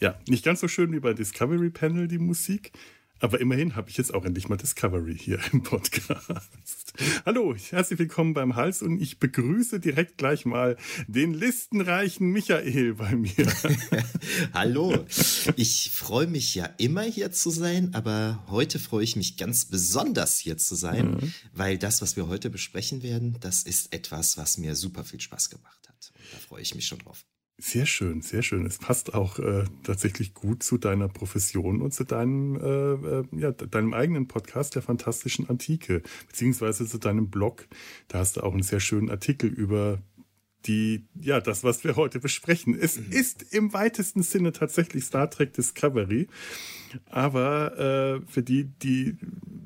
Ja, nicht ganz so schön wie bei Discovery Panel die Musik, aber immerhin habe ich jetzt auch endlich mal Discovery hier im Podcast. Hallo, herzlich willkommen beim Hals und ich begrüße direkt gleich mal den listenreichen Michael bei mir. Hallo, ich freue mich ja immer hier zu sein, aber heute freue ich mich ganz besonders hier zu sein, mhm. weil das, was wir heute besprechen werden, das ist etwas, was mir super viel Spaß gemacht hat. da freue ich mich schon drauf. Sehr schön, sehr schön. Es passt auch äh, tatsächlich gut zu deiner Profession und zu deinem, äh, äh, ja, deinem eigenen Podcast der fantastischen Antike, beziehungsweise zu deinem Blog. Da hast du auch einen sehr schönen Artikel über die, ja, das, was wir heute besprechen. Es mhm. ist im weitesten Sinne tatsächlich Star Trek Discovery. Aber äh, für die, die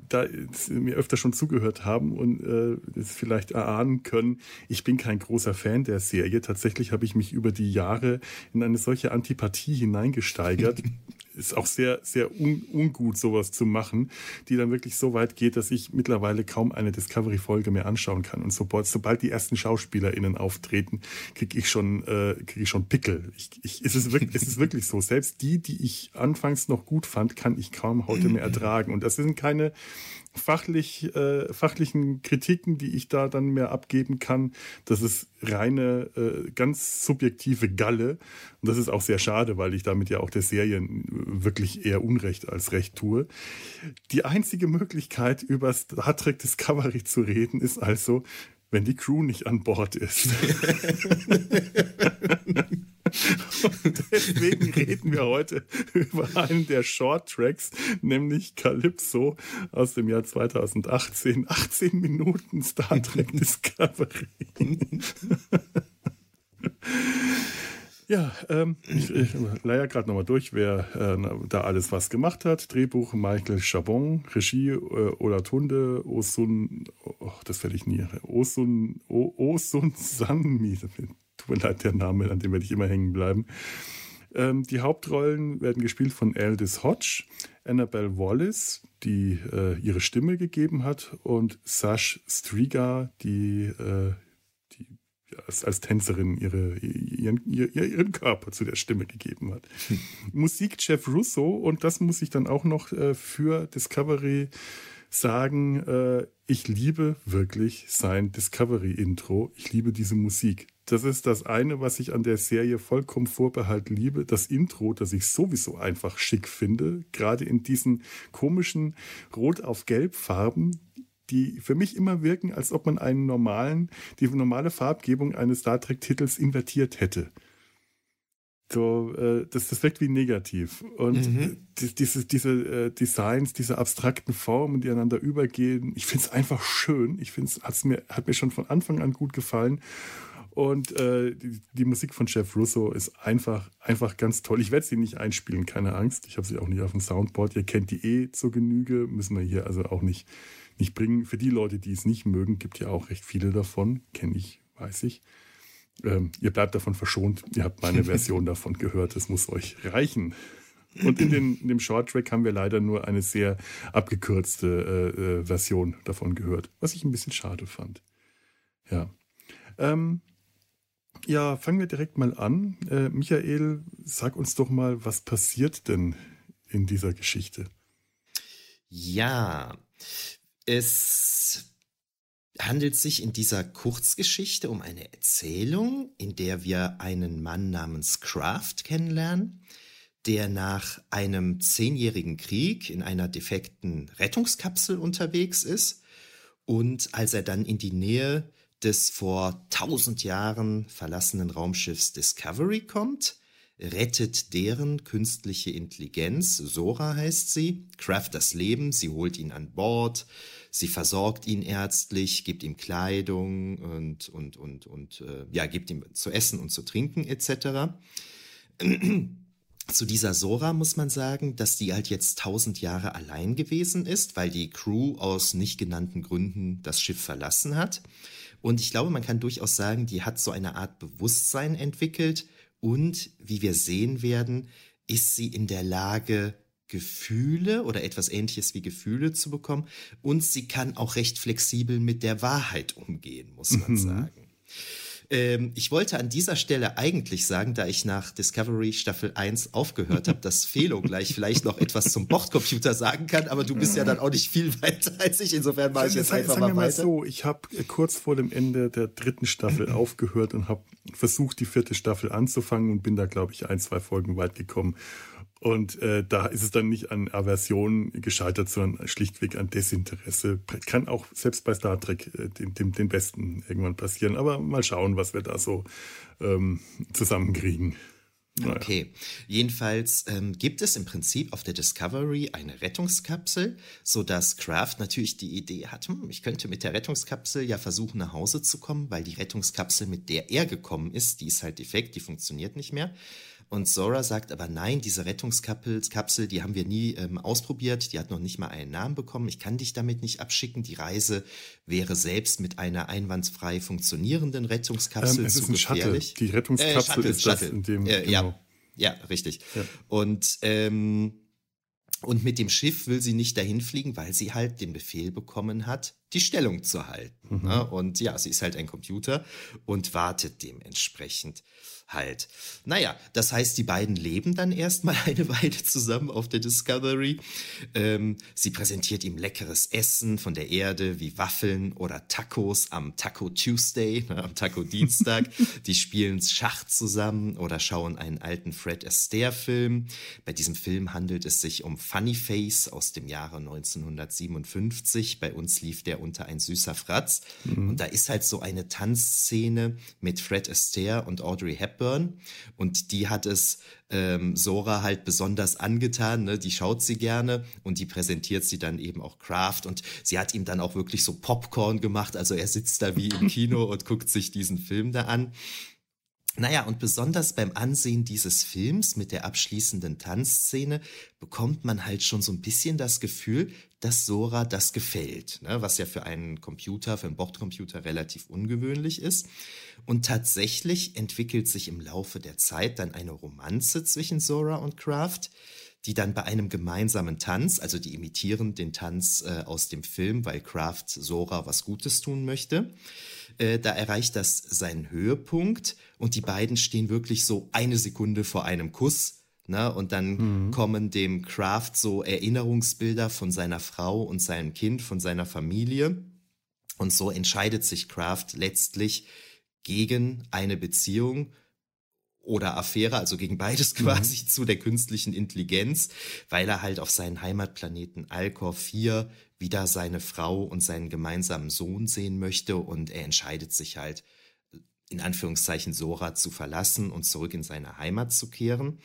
da mir öfter schon zugehört haben und äh, es vielleicht erahnen können, ich bin kein großer Fan der Serie. Tatsächlich habe ich mich über die Jahre in eine solche Antipathie hineingesteigert. ist auch sehr, sehr un ungut, sowas zu machen, die dann wirklich so weit geht, dass ich mittlerweile kaum eine Discovery-Folge mehr anschauen kann. Und sobald, sobald die ersten SchauspielerInnen auftreten, kriege ich schon, äh, krieg ich schon Pickel. Ich, ich, es, ist wirklich, es ist wirklich so. Selbst die, die ich anfangs noch gut fand, kann ich kaum heute mehr ertragen. Und das sind keine fachlich, äh, fachlichen Kritiken, die ich da dann mehr abgeben kann. Das ist reine, äh, ganz subjektive Galle. Und das ist auch sehr schade, weil ich damit ja auch der Serie wirklich eher Unrecht als Recht tue. Die einzige Möglichkeit, über Star Trek Discovery zu reden, ist also, wenn die Crew nicht an Bord ist. Und deswegen reden wir heute über einen der Short Tracks, nämlich Calypso aus dem Jahr 2018. 18 Minuten Star Trek Discovery. Ja, ähm, ich, ich leier gerade nochmal durch, wer äh, da alles was gemacht hat. Drehbuch Michael Chabon, Regie äh, Olatunde, Osun, oh, das werde ich nie, Osun, o, Osun Sanmi, tut mir leid, der Name, an dem werde ich immer hängen bleiben. Ähm, die Hauptrollen werden gespielt von Aldous Hodge, Annabelle Wallace, die äh, ihre Stimme gegeben hat, und Sash Striga, die äh, als, als Tänzerin ihre, ihren, ihren Körper zu der Stimme gegeben hat. Hm. Musik Jeff Russo und das muss ich dann auch noch äh, für Discovery sagen, äh, ich liebe wirklich sein Discovery-Intro. Ich liebe diese Musik. Das ist das eine, was ich an der Serie vollkommen vorbehalt liebe. Das Intro, das ich sowieso einfach schick finde. Gerade in diesen komischen Rot auf Gelb Farben, die für mich immer wirken, als ob man einen normalen, die normale Farbgebung eines Star Trek-Titels invertiert hätte. So, äh, das, das wirkt wie negativ. Und mhm. die, diese, diese äh, Designs, diese abstrakten Formen, die einander übergehen, ich finde es einfach schön. Ich finde es mir, hat mir schon von Anfang an gut gefallen. Und äh, die, die, Musik von Jeff Russo ist einfach, einfach ganz toll. Ich werde sie nicht einspielen, keine Angst. Ich habe sie auch nicht auf dem Soundboard. Ihr kennt die eh zur Genüge, müssen wir hier also auch nicht nicht bringen. Für die Leute, die es nicht mögen, gibt ja auch recht viele davon. Kenne ich, weiß ich. Ähm, ihr bleibt davon verschont. Ihr habt meine Version davon gehört. Es muss euch reichen. Und in, den, in dem Short Track haben wir leider nur eine sehr abgekürzte äh, äh, Version davon gehört, was ich ein bisschen schade fand. Ja. Ähm, ja, fangen wir direkt mal an. Äh, Michael, sag uns doch mal, was passiert denn in dieser Geschichte? Ja, es handelt sich in dieser Kurzgeschichte um eine Erzählung, in der wir einen Mann namens Kraft kennenlernen, der nach einem zehnjährigen Krieg in einer defekten Rettungskapsel unterwegs ist und als er dann in die Nähe des vor tausend Jahren verlassenen Raumschiffs Discovery kommt, rettet deren künstliche Intelligenz, Sora heißt sie, Kraft das Leben, sie holt ihn an Bord, sie versorgt ihn ärztlich, gibt ihm Kleidung und, und, und, und äh, ja, gibt ihm zu essen und zu trinken etc. Zu dieser Sora muss man sagen, dass die halt jetzt tausend Jahre allein gewesen ist, weil die Crew aus nicht genannten Gründen das Schiff verlassen hat. Und ich glaube, man kann durchaus sagen, die hat so eine Art Bewusstsein entwickelt und, wie wir sehen werden, ist sie in der Lage, Gefühle oder etwas ähnliches wie Gefühle zu bekommen. Und sie kann auch recht flexibel mit der Wahrheit umgehen, muss man mhm. sagen. Ähm, ich wollte an dieser Stelle eigentlich sagen, da ich nach Discovery Staffel 1 aufgehört habe, dass Felo gleich vielleicht noch etwas zum Bordcomputer sagen kann, aber du bist ja dann auch nicht viel weiter als ich. Insofern mache ich jetzt Sag, einfach mal, mal weiter. so, ich habe äh, kurz vor dem Ende der dritten Staffel aufgehört und habe versucht, die vierte Staffel anzufangen und bin da, glaube ich, ein, zwei Folgen weit gekommen. Und äh, da ist es dann nicht an Aversion gescheitert, sondern schlichtweg an Desinteresse. Kann auch selbst bei Star Trek äh, dem, dem, den Besten irgendwann passieren. Aber mal schauen, was wir da so ähm, zusammenkriegen. Naja. Okay, jedenfalls ähm, gibt es im Prinzip auf der Discovery eine Rettungskapsel, so dass Kraft natürlich die Idee hat, hm, ich könnte mit der Rettungskapsel ja versuchen nach Hause zu kommen, weil die Rettungskapsel, mit der er gekommen ist, die ist halt defekt, die funktioniert nicht mehr. Und Zora sagt aber nein, diese Rettungskapsel, die haben wir nie ähm, ausprobiert, die hat noch nicht mal einen Namen bekommen, ich kann dich damit nicht abschicken. Die Reise wäre selbst mit einer einwandfrei funktionierenden Rettungskapsel ähm, es zu ist ein gefährlich. Shuttle. Die Rettungskapsel äh, Shuttle, ist Shuttle. das in dem. Äh, genau. Ja, ja, richtig. Ja. Und ähm, und mit dem Schiff will sie nicht dahin fliegen, weil sie halt den Befehl bekommen hat, die Stellung zu halten. Mhm. Ne? Und ja, sie ist halt ein Computer und wartet dementsprechend halt. Naja, das heißt, die beiden leben dann erstmal eine Weile zusammen auf der Discovery. Ähm, sie präsentiert ihm leckeres Essen von der Erde, wie Waffeln oder Tacos am Taco Tuesday, ne, am Taco Dienstag. die spielen Schach zusammen oder schauen einen alten Fred Astaire-Film. Bei diesem Film handelt es sich um Funny Face aus dem Jahre 1957. Bei uns lief der unter ein süßer Fratz. Mhm. Und da ist halt so eine Tanzszene mit Fred Astaire und Audrey Hepburn und die hat es ähm, Sora halt besonders angetan. Ne? Die schaut sie gerne und die präsentiert sie dann eben auch Kraft und sie hat ihm dann auch wirklich so Popcorn gemacht. Also er sitzt da wie im Kino und guckt sich diesen Film da an. Naja, und besonders beim Ansehen dieses Films mit der abschließenden Tanzszene bekommt man halt schon so ein bisschen das Gefühl, dass Sora das gefällt, ne? was ja für einen Computer, für einen Bordcomputer relativ ungewöhnlich ist. Und tatsächlich entwickelt sich im Laufe der Zeit dann eine Romanze zwischen Sora und Kraft, die dann bei einem gemeinsamen Tanz, also die imitieren den Tanz äh, aus dem Film, weil Kraft Sora was Gutes tun möchte, äh, da erreicht das seinen Höhepunkt und die beiden stehen wirklich so eine Sekunde vor einem Kuss. Ne? Und dann mhm. kommen dem Kraft so Erinnerungsbilder von seiner Frau und seinem Kind, von seiner Familie. Und so entscheidet sich Kraft letztlich gegen eine Beziehung oder Affäre, also gegen beides mhm. quasi mhm. zu der künstlichen Intelligenz, weil er halt auf seinen Heimatplaneten Alcor 4 wieder seine Frau und seinen gemeinsamen Sohn sehen möchte und er entscheidet sich halt in Anführungszeichen Sora zu verlassen und zurück in seine Heimat zu kehren.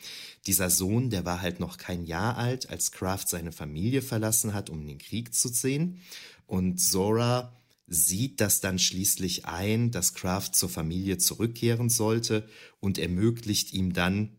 Dieser Sohn, der war halt noch kein Jahr alt, als Kraft seine Familie verlassen hat, um in den Krieg zu ziehen. Und Sora sieht das dann schließlich ein, dass Kraft zur Familie zurückkehren sollte und ermöglicht ihm dann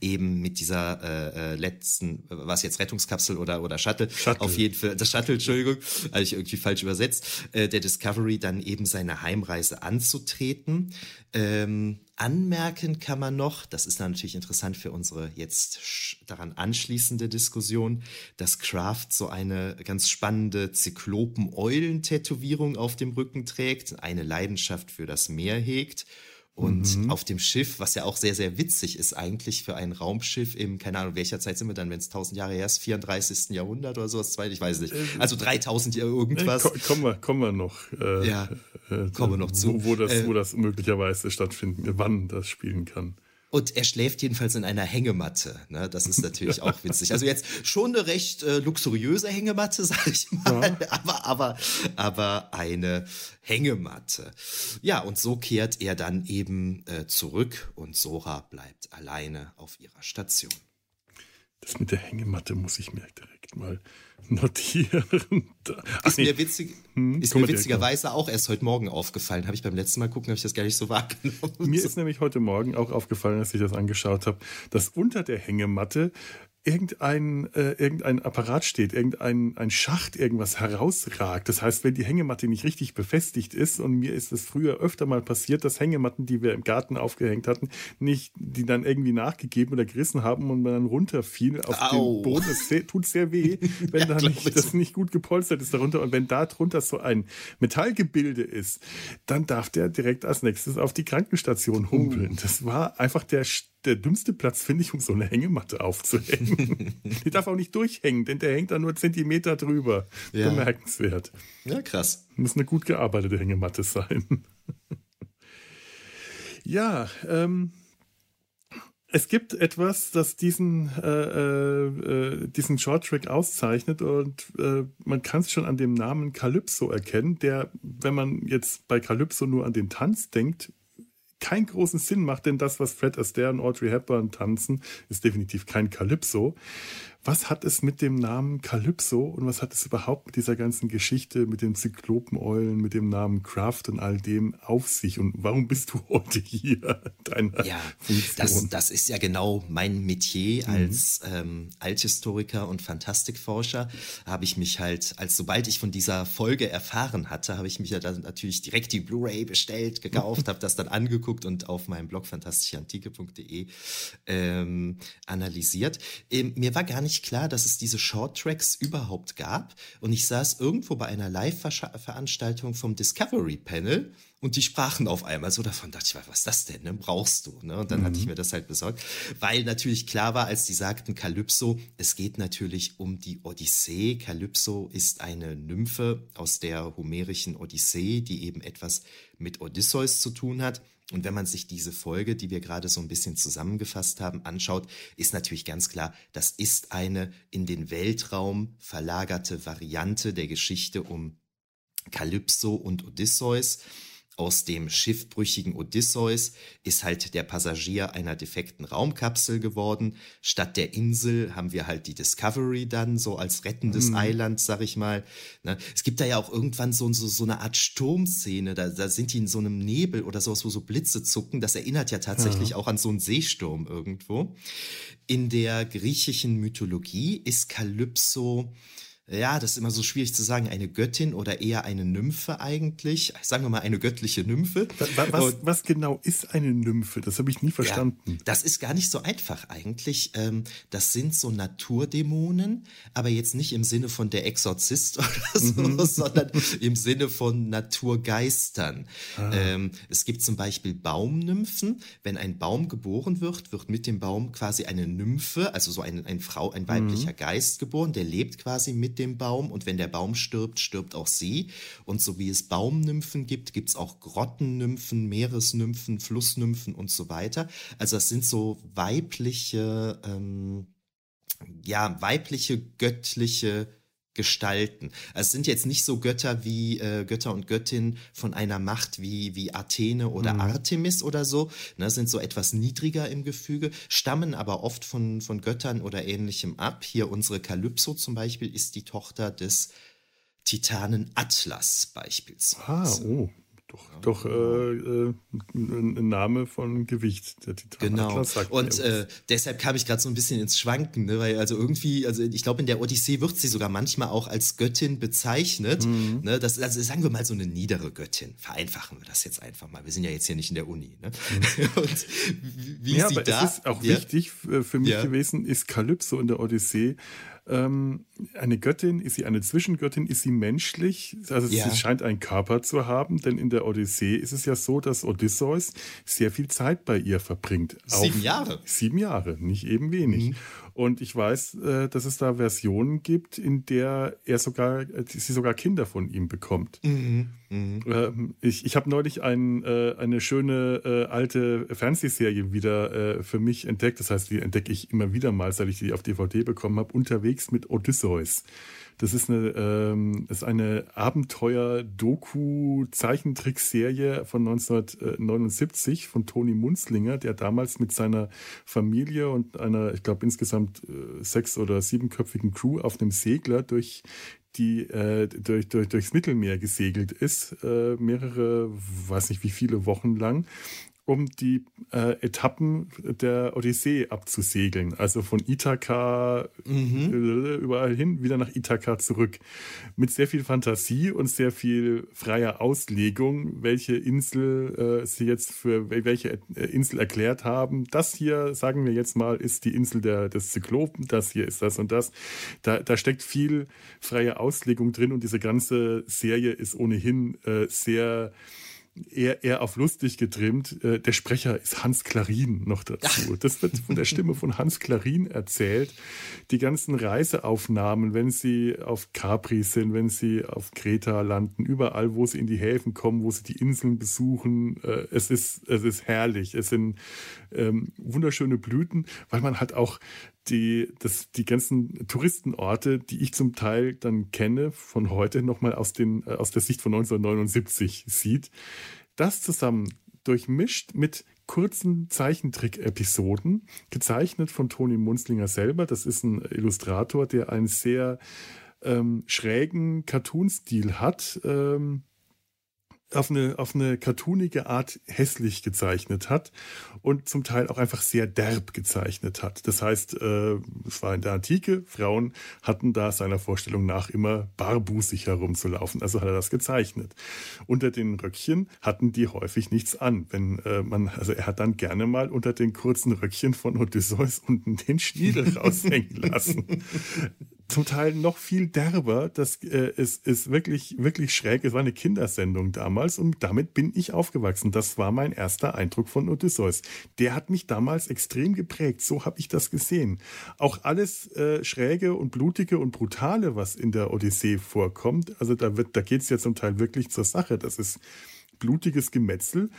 eben mit dieser äh, äh letzten, was jetzt Rettungskapsel oder oder Shuttle, Shuttle, auf jeden Fall das Shuttle, Entschuldigung, habe ich irgendwie falsch übersetzt, äh, der Discovery dann eben seine Heimreise anzutreten. Ähm, anmerken kann man noch, das ist natürlich interessant für unsere jetzt daran anschließende Diskussion, dass Kraft so eine ganz spannende Zyklopen-Eulen-Tätowierung auf dem Rücken trägt, eine Leidenschaft für das Meer hegt und mhm. auf dem Schiff, was ja auch sehr, sehr witzig ist eigentlich für ein Raumschiff im, keine Ahnung, welcher Zeit sind wir dann, wenn es 1000 Jahre her ist, 34. Jahrhundert oder sowas, ich weiß nicht. Äh, also 3000 Jahre irgendwas. Äh, kommen, wir, kommen wir noch. Äh, ja, äh, kommen wir noch zu. Wo, wo das, wo äh, das möglicherweise stattfinden, wann das spielen kann. Und er schläft jedenfalls in einer Hängematte. Ne? Das ist natürlich auch witzig. Also jetzt schon eine recht äh, luxuriöse Hängematte, sag ich mal, ja. aber, aber, aber eine Hängematte. Ja, und so kehrt er dann eben äh, zurück und Sora bleibt alleine auf ihrer Station. Das mit der Hängematte muss ich mir direkt mal notieren. Ach, ist nee. mir, witzig, hm, ist mir witzigerweise auch erst heute Morgen aufgefallen. Habe ich beim letzten Mal gucken, habe ich das gar nicht so wahrgenommen. Mir ist nämlich heute Morgen auch aufgefallen, als ich das angeschaut habe, dass unter der Hängematte irgendein, äh, irgendein Apparat steht, irgendein ein Schacht, irgendwas herausragt. Das heißt, wenn die Hängematte nicht richtig befestigt ist, und mir ist es früher öfter mal passiert, dass Hängematten, die wir im Garten aufgehängt hatten, nicht, die dann irgendwie nachgegeben oder gerissen haben und man dann runterfiel auf Au. den Boden. Das sehr, tut sehr weh, wenn ja, da nicht, das nicht gut gepolstert ist darunter. Und wenn da drunter so ein Metallgebilde ist, dann darf der direkt als nächstes auf die Krankenstation humpeln. Uh. Das war einfach der der dümmste Platz, finde ich, um so eine Hängematte aufzuhängen. Die darf auch nicht durchhängen, denn der hängt da nur Zentimeter drüber. Ja. Bemerkenswert. Ja, krass. Muss eine gut gearbeitete Hängematte sein. ja, ähm, es gibt etwas, das diesen, äh, äh, diesen Shorttrack auszeichnet und äh, man kann es schon an dem Namen Calypso erkennen, der, wenn man jetzt bei Calypso nur an den Tanz denkt, keinen großen Sinn macht, denn das, was Fred Astaire und Audrey Hepburn tanzen, ist definitiv kein Calypso. Was hat es mit dem Namen Calypso und was hat es überhaupt mit dieser ganzen Geschichte, mit den Zyklopeneulen, mit dem Namen Kraft und all dem auf sich? Und warum bist du heute hier? Deiner ja, das, das ist ja genau mein Metier mhm. als ähm, Althistoriker und Fantastikforscher. Habe ich mich halt, als sobald ich von dieser Folge erfahren hatte, habe ich mich ja dann natürlich direkt die Blu-ray bestellt, gekauft, habe das dann angeguckt und auf meinem Blog fantastischeantike.de ähm, analysiert. Ähm, mir war gar nicht nicht klar, dass es diese Shorttracks überhaupt gab. Und ich saß irgendwo bei einer Live-Veranstaltung vom Discovery Panel und die sprachen auf einmal so davon. Dachte ich, was ist das denn? Ne? Brauchst du? Ne? Und dann mhm. hatte ich mhm. mir das halt besorgt, weil natürlich klar war, als die sagten Kalypso, es geht natürlich um die Odyssee. Kalypso ist eine Nymphe aus der homerischen Odyssee, die eben etwas mit Odysseus zu tun hat. Und wenn man sich diese Folge, die wir gerade so ein bisschen zusammengefasst haben, anschaut, ist natürlich ganz klar, das ist eine in den Weltraum verlagerte Variante der Geschichte um Kalypso und Odysseus aus dem schiffbrüchigen Odysseus ist halt der Passagier einer defekten Raumkapsel geworden. Statt der Insel haben wir halt die Discovery dann so als rettendes mhm. Eiland, sag ich mal. Ne? Es gibt da ja auch irgendwann so, so, so eine Art Sturmszene, da, da sind die in so einem Nebel oder sowas, wo so Blitze zucken. Das erinnert ja tatsächlich ja. auch an so einen Seesturm irgendwo. In der griechischen Mythologie ist Kalypso ja, das ist immer so schwierig zu sagen, eine Göttin oder eher eine Nymphe eigentlich. Sagen wir mal eine göttliche Nymphe. Was, was, was genau ist eine Nymphe? Das habe ich nie verstanden. Ja, das ist gar nicht so einfach eigentlich. Ähm, das sind so Naturdämonen, aber jetzt nicht im Sinne von der Exorzist oder so, mhm. sondern im Sinne von Naturgeistern. Ah. Ähm, es gibt zum Beispiel Baumnymphen. Wenn ein Baum geboren wird, wird mit dem Baum quasi eine Nymphe, also so ein, ein Frau, ein weiblicher mhm. Geist geboren, der lebt quasi mit dem dem Baum und wenn der Baum stirbt, stirbt auch sie. Und so wie es Baumnymphen gibt, gibt es auch Grottennymphen, Meeresnymphen, Flussnymphen und so weiter. Also das sind so weibliche, ähm, ja, weibliche, göttliche gestalten. Also es sind jetzt nicht so Götter wie äh, Götter und Göttinnen von einer Macht wie, wie Athene oder mhm. Artemis oder so, ne, sind so etwas niedriger im Gefüge, stammen aber oft von, von Göttern oder ähnlichem ab. Hier unsere Kalypso zum Beispiel ist die Tochter des Titanen Atlas beispielsweise. Ah, oh, doch, doch äh, äh, ein Name von Gewicht, der Titan. Genau. Und äh, deshalb kam ich gerade so ein bisschen ins Schwanken, ne? weil also irgendwie, also ich glaube, in der Odyssee wird sie sogar manchmal auch als Göttin bezeichnet. Mhm. Ne? Das, also sagen wir mal so eine niedere Göttin. Vereinfachen wir das jetzt einfach mal. Wir sind ja jetzt hier nicht in der Uni. Ne? Mhm. Und wie ja, aber da, es ist auch ja? wichtig für mich ja. gewesen, ist Kalypso in der Odyssee ähm, eine Göttin, ist sie eine Zwischengöttin, ist sie menschlich? Also ja. sie scheint einen Körper zu haben, denn in der Odyssee ist es ja so, dass Odysseus sehr viel Zeit bei ihr verbringt. Sieben Jahre. Sieben Jahre, nicht eben wenig. Mhm. Und ich weiß, äh, dass es da Versionen gibt, in der er sogar, äh, sie sogar Kinder von ihm bekommt. Mhm. Mhm. Ähm, ich ich habe neulich ein, äh, eine schöne alte Fernsehserie wieder für mich entdeckt. Das heißt, die entdecke ich immer wieder mal, seit ich die auf DVD bekommen habe. Unterwegs mit Odysseus. Das ist eine, ähm, ist eine Abenteuer-Doku-Zeichentrickserie von 1979 von Toni Munzlinger, der damals mit seiner Familie und einer, ich glaube, insgesamt äh, sechs- oder siebenköpfigen Crew auf einem Segler durch die äh, durch, durch, durchs Mittelmeer gesegelt ist, äh, mehrere, weiß nicht wie viele Wochen lang um die äh, Etappen der Odyssee abzusegeln. Also von Ithaka mhm. Äh, überall hin, wieder nach Ithaka zurück. Mit sehr viel Fantasie und sehr viel freier Auslegung, welche Insel äh, sie jetzt für welche äh, Insel erklärt haben. Das hier, sagen wir jetzt mal, ist die Insel der, des Zyklopen, das hier ist das und das. Da, da steckt viel freie Auslegung drin und diese ganze Serie ist ohnehin äh, sehr eher, eher auf lustig getrimmt. Äh, der Sprecher ist Hans Klarin noch dazu. Das wird von der Stimme von Hans Klarin erzählt. Die ganzen Reiseaufnahmen, wenn sie auf Capri sind, wenn sie auf Kreta landen, überall, wo sie in die Häfen kommen, wo sie die Inseln besuchen. Äh, es ist, es ist herrlich. Es sind ähm, wunderschöne Blüten, weil man halt auch die, das, die ganzen Touristenorte, die ich zum Teil dann kenne, von heute nochmal aus, den, äh, aus der Sicht von 1979 sieht. Das zusammen durchmischt mit kurzen Zeichentrick-Episoden, gezeichnet von Toni Munzlinger selber. Das ist ein Illustrator, der einen sehr ähm, schrägen Cartoon-Stil hat. Ähm, auf eine, auf eine cartoonige Art hässlich gezeichnet hat und zum Teil auch einfach sehr derb gezeichnet hat. Das heißt, äh, es war in der Antike, Frauen hatten da seiner Vorstellung nach immer barbusig herumzulaufen, also hat er das gezeichnet. Unter den Röckchen hatten die häufig nichts an. Wenn äh, man, also er hat dann gerne mal unter den kurzen Röckchen von Odysseus unten den Schniedel raushängen lassen zum Teil noch viel derber. Das äh, ist, ist wirklich, wirklich schräg. Es war eine Kindersendung damals und damit bin ich aufgewachsen. Das war mein erster Eindruck von Odysseus. Der hat mich damals extrem geprägt. So habe ich das gesehen. Auch alles äh, Schräge und Blutige und Brutale, was in der Odyssee vorkommt, also da, da geht es ja zum Teil wirklich zur Sache. Das ist blutiges Gemetzel.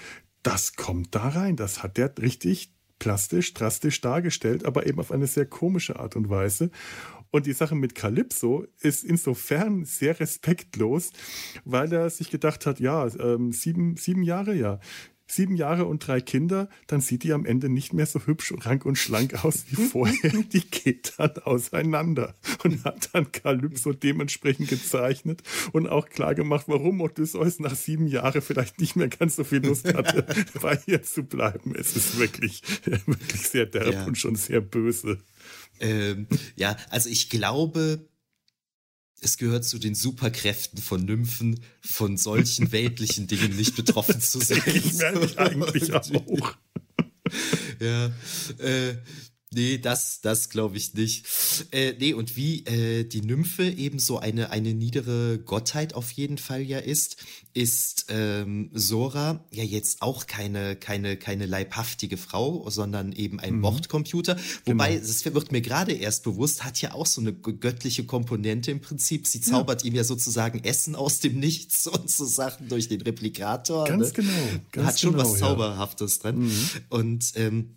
Das kommt da rein. Das hat der richtig plastisch, drastisch dargestellt, aber eben auf eine sehr komische Art und Weise. Und die Sache mit Calypso ist insofern sehr respektlos, weil er sich gedacht hat, ja, ähm, sieben, sieben Jahre, ja, sieben Jahre und drei Kinder, dann sieht die am Ende nicht mehr so hübsch, rank und schlank aus wie vorher. Die geht dann auseinander und hat dann Calypso dementsprechend gezeichnet und auch klar gemacht, warum Odysseus nach sieben Jahren vielleicht nicht mehr ganz so viel Lust hatte, bei ihr zu bleiben. Es ist wirklich, wirklich sehr derb ja. und schon sehr böse. Ähm, ja, also ich glaube, es gehört zu den Superkräften von Nymphen, von solchen weltlichen Dingen nicht betroffen zu sein. Ich merke eigentlich auch. ja, äh, Nee, das, das glaube ich nicht. Äh, nee, und wie äh, die Nymphe eben so eine, eine niedere Gottheit auf jeden Fall ja ist, ist ähm, Sora ja jetzt auch keine, keine, keine leibhaftige Frau, sondern eben ein mhm. Bordcomputer. Wobei, genau. es wird mir gerade erst bewusst, hat ja auch so eine göttliche Komponente im Prinzip. Sie zaubert ja. ihm ja sozusagen Essen aus dem Nichts und so Sachen durch den Replikator. Ganz ne? genau. Ganz hat schon genau, was Zauberhaftes ja. dran. Mhm. Und ähm,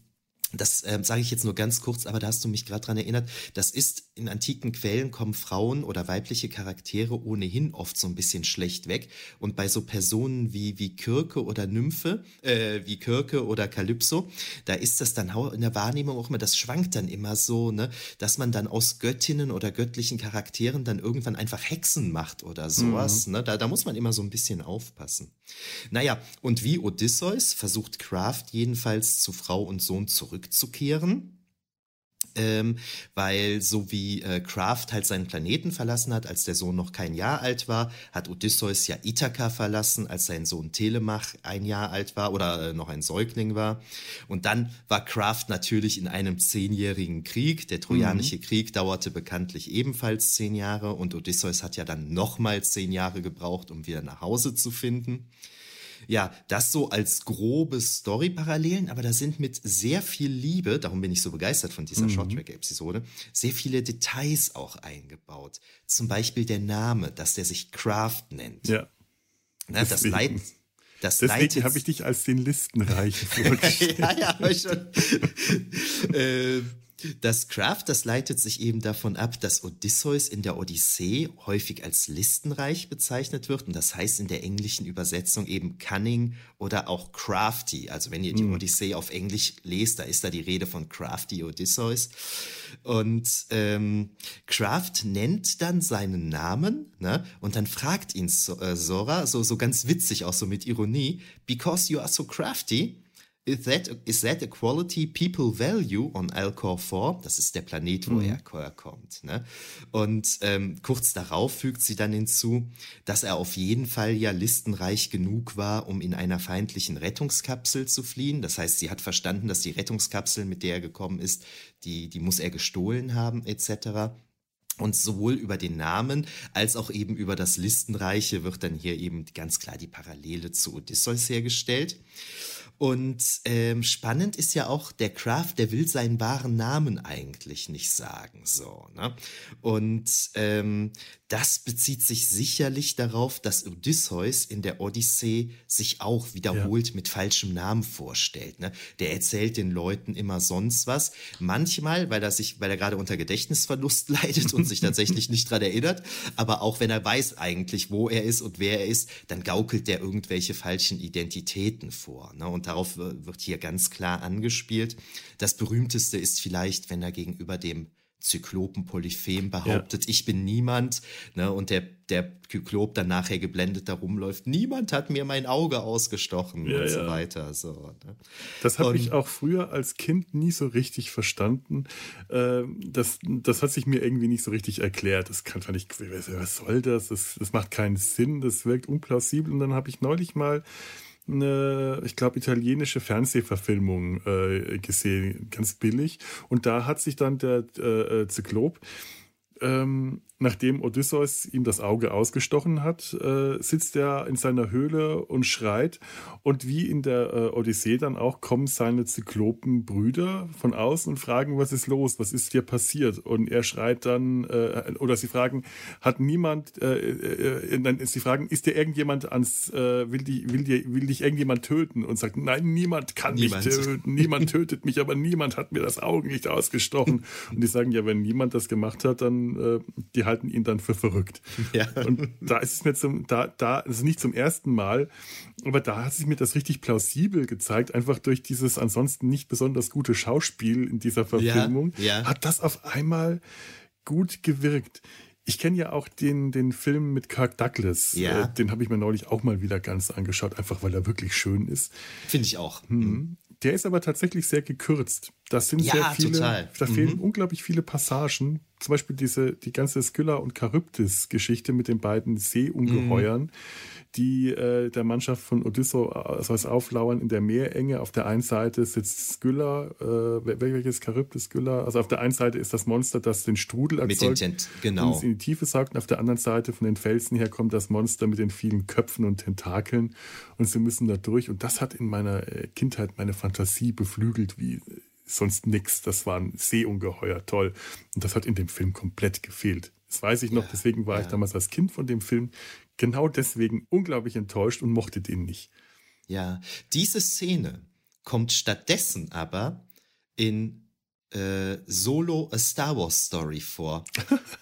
das ähm, sage ich jetzt nur ganz kurz, aber da hast du mich gerade dran erinnert. Das ist in antiken Quellen kommen Frauen oder weibliche Charaktere ohnehin oft so ein bisschen schlecht weg. Und bei so Personen wie wie Kirke oder Nymphe, äh, wie Kirke oder Kalypso, da ist das dann in der Wahrnehmung auch immer, das schwankt dann immer so, ne, dass man dann aus Göttinnen oder göttlichen Charakteren dann irgendwann einfach Hexen macht oder sowas. Mhm. Ne? Da, da muss man immer so ein bisschen aufpassen. Naja, und wie Odysseus versucht Kraft jedenfalls zu Frau und Sohn zurückzukehren. Ähm, weil so wie äh, Kraft halt seinen Planeten verlassen hat, als der Sohn noch kein Jahr alt war, hat Odysseus ja Ithaka verlassen, als sein Sohn Telemach ein Jahr alt war oder äh, noch ein Säugling war. Und dann war Kraft natürlich in einem zehnjährigen Krieg. Der Trojanische mhm. Krieg dauerte bekanntlich ebenfalls zehn Jahre und Odysseus hat ja dann nochmal zehn Jahre gebraucht, um wieder nach Hause zu finden. Ja, das so als grobe Story-Parallelen, aber da sind mit sehr viel Liebe, darum bin ich so begeistert von dieser mhm. Shorttrack-Episode, sehr viele Details auch eingebaut. Zum Beispiel der Name, dass der sich Craft nennt. Ja. Na, das leitet. Das Deswegen habe ich dich als den Listenreichen vorgestellt. ja, ja, aber schon. äh, das Craft, das leitet sich eben davon ab, dass Odysseus in der Odyssee häufig als listenreich bezeichnet wird und das heißt in der englischen Übersetzung eben cunning oder auch crafty. Also wenn ihr die mhm. Odyssee auf Englisch lest, da ist da die Rede von crafty Odysseus. Und ähm, Craft nennt dann seinen Namen ne? und dann fragt ihn äh, Sora, so, so ganz witzig, auch so mit Ironie, because you are so crafty, Is that, is that a quality people value on Alcor 4? Das ist der Planet, wo mhm. er kommt. Ne? Und ähm, kurz darauf fügt sie dann hinzu, dass er auf jeden Fall ja listenreich genug war, um in einer feindlichen Rettungskapsel zu fliehen. Das heißt, sie hat verstanden, dass die Rettungskapsel, mit der er gekommen ist, die, die muss er gestohlen haben, etc. Und sowohl über den Namen als auch eben über das Listenreiche wird dann hier eben ganz klar die Parallele zu Odysseus hergestellt. Und ähm, spannend ist ja auch, der Kraft, der will seinen wahren Namen eigentlich nicht sagen. So, ne? Und ähm, das bezieht sich sicherlich darauf, dass Odysseus in der Odyssee sich auch wiederholt ja. mit falschem Namen vorstellt. Ne? Der erzählt den Leuten immer sonst was. Manchmal, weil er sich, weil er gerade unter Gedächtnisverlust leidet und sich tatsächlich nicht dran erinnert, aber auch wenn er weiß eigentlich, wo er ist und wer er ist, dann gaukelt der irgendwelche falschen Identitäten vor. Ne? Und darauf wird hier ganz klar angespielt. Das berühmteste ist vielleicht, wenn er gegenüber dem Zyklopen Polyphem behauptet, ja. ich bin niemand, ne, und der, der Kyklop dann nachher geblendet da rumläuft, niemand hat mir mein Auge ausgestochen ja, und so weiter. So, ne? Das habe ich auch früher als Kind nie so richtig verstanden. Ähm, das, das hat sich mir irgendwie nicht so richtig erklärt. Das kann fand ich, was soll das? das? Das macht keinen Sinn, das wirkt unplausibel. Und dann habe ich neulich mal eine, ich glaube, italienische Fernsehverfilmung äh, gesehen, ganz billig. Und da hat sich dann der äh, äh Zyklop ähm, nachdem Odysseus ihm das Auge ausgestochen hat, äh, sitzt er in seiner Höhle und schreit. Und wie in der äh, Odyssee dann auch kommen seine Zyklopenbrüder von außen und fragen, was ist los, was ist dir passiert? Und er schreit dann, äh, oder sie fragen, hat niemand, äh, äh, äh, nein, sie fragen, ist dir irgendjemand ans, will, die, will, die, will dich irgendjemand töten? Und sagt, nein, niemand kann niemand. mich töten, niemand tötet mich, aber niemand hat mir das Auge nicht ausgestochen. Und die sagen, ja, wenn niemand das gemacht hat, dann die halten ihn dann für verrückt. Ja. Und da ist es mir zum, da, da, ist es nicht zum ersten Mal, aber da hat sich mir das richtig plausibel gezeigt, einfach durch dieses ansonsten nicht besonders gute Schauspiel in dieser Verfilmung, ja, ja. hat das auf einmal gut gewirkt. Ich kenne ja auch den, den Film mit Kirk Douglas. Ja. Äh, den habe ich mir neulich auch mal wieder ganz angeschaut, einfach weil er wirklich schön ist. Finde ich auch. Mhm. Der ist aber tatsächlich sehr gekürzt. Das sind ja, sehr viele, total. da fehlen mhm. unglaublich viele Passagen. Zum Beispiel diese, die ganze Skylla und Charybdis-Geschichte mit den beiden Seeungeheuern. Mhm die äh, der Mannschaft von Odysseus auflauern in der Meerenge. Auf der einen Seite sitzt Skylla, äh, welches Charybdis Skylla? Also auf der einen Seite ist das Monster, das den Strudel erzeugt mit genau. und es in die Tiefe saugt. Und auf der anderen Seite von den Felsen her kommt das Monster mit den vielen Köpfen und Tentakeln und sie müssen da durch. Und das hat in meiner äh, Kindheit meine Fantasie beflügelt wie sonst nichts. Das war ein Seeungeheuer, toll. Und das hat in dem Film komplett gefehlt. Das weiß ich noch, ja, deswegen war ja. ich damals als Kind von dem Film genau deswegen unglaublich enttäuscht und mochte den nicht. Ja, diese Szene kommt stattdessen aber in äh, Solo A Star Wars Story vor.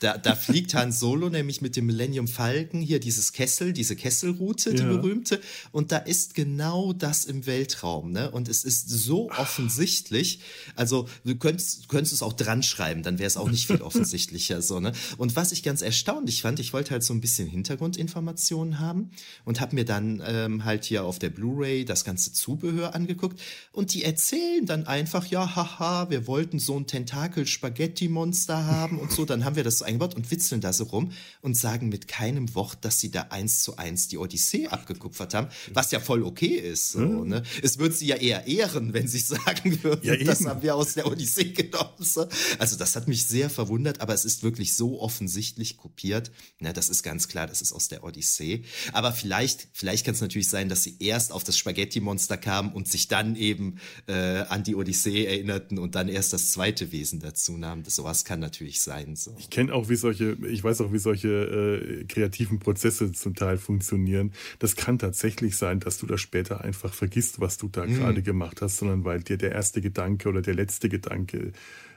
Da, da fliegt Han Solo nämlich mit dem Millennium Falcon hier dieses Kessel, diese Kesselroute, die ja. berühmte. Und da ist genau das im Weltraum, ne? Und es ist so offensichtlich. Also du könntest, könntest es auch dran schreiben, dann wäre es auch nicht viel offensichtlicher, so, ne? Und was ich ganz erstaunlich fand, ich wollte halt so ein bisschen Hintergrundinformationen haben und habe mir dann ähm, halt hier auf der Blu-ray das ganze Zubehör angeguckt und die erzählen dann einfach, ja, haha, wir wollten wollten so ein Tentakel-Spaghetti-Monster haben und so, dann haben wir das so eingebaut und witzeln da so rum und sagen mit keinem Wort, dass sie da eins zu eins die Odyssee abgekupfert haben, was ja voll okay ist. So, mhm. ne? Es würde sie ja eher ehren, wenn sie sagen würden, ja, das haben wir aus der Odyssee genommen. So. Also das hat mich sehr verwundert, aber es ist wirklich so offensichtlich kopiert. Na, das ist ganz klar, das ist aus der Odyssee. Aber vielleicht, vielleicht kann es natürlich sein, dass sie erst auf das Spaghetti-Monster kamen und sich dann eben äh, an die Odyssee erinnerten und dann erst das zweite Wesen dazu nahmen. Das, sowas kann natürlich sein. So. Ich kenne auch, wie solche, ich weiß auch, wie solche äh, kreativen Prozesse zum Teil funktionieren. Das kann tatsächlich sein, dass du das später einfach vergisst, was du da mhm. gerade gemacht hast, sondern weil dir der erste Gedanke oder der letzte Gedanke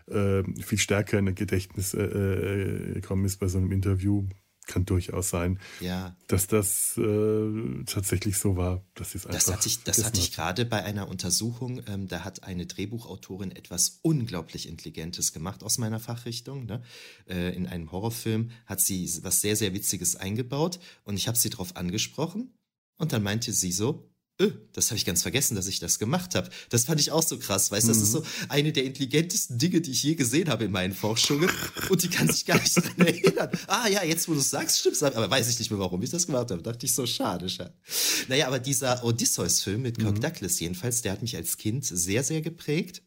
äh, viel stärker in das Gedächtnis äh, äh, gekommen ist bei so einem Interview kann durchaus sein, ja. dass das äh, tatsächlich so war. Dass das hatte ich, das hatte ich gerade bei einer Untersuchung. Ähm, da hat eine Drehbuchautorin etwas unglaublich Intelligentes gemacht aus meiner Fachrichtung. Ne? Äh, in einem Horrorfilm hat sie was sehr, sehr Witziges eingebaut und ich habe sie darauf angesprochen und dann meinte sie so, öh, das habe ich ganz vergessen, dass ich das gemacht habe. Das fand ich auch so krass, weißt du, mhm. das ist so mhm. eine der intelligentesten Dinge, die ich je gesehen habe in meinen Forschungen und die kann sich gar nicht daran erinnern. Ah ja, jetzt wo du es sagst, stimmt's, aber weiß ich nicht mehr, warum ich das gemacht habe. Dachte ich so, schade, schade. Naja, aber dieser Odysseus-Film mit Kirk mhm. Douglas jedenfalls, der hat mich als Kind sehr, sehr geprägt.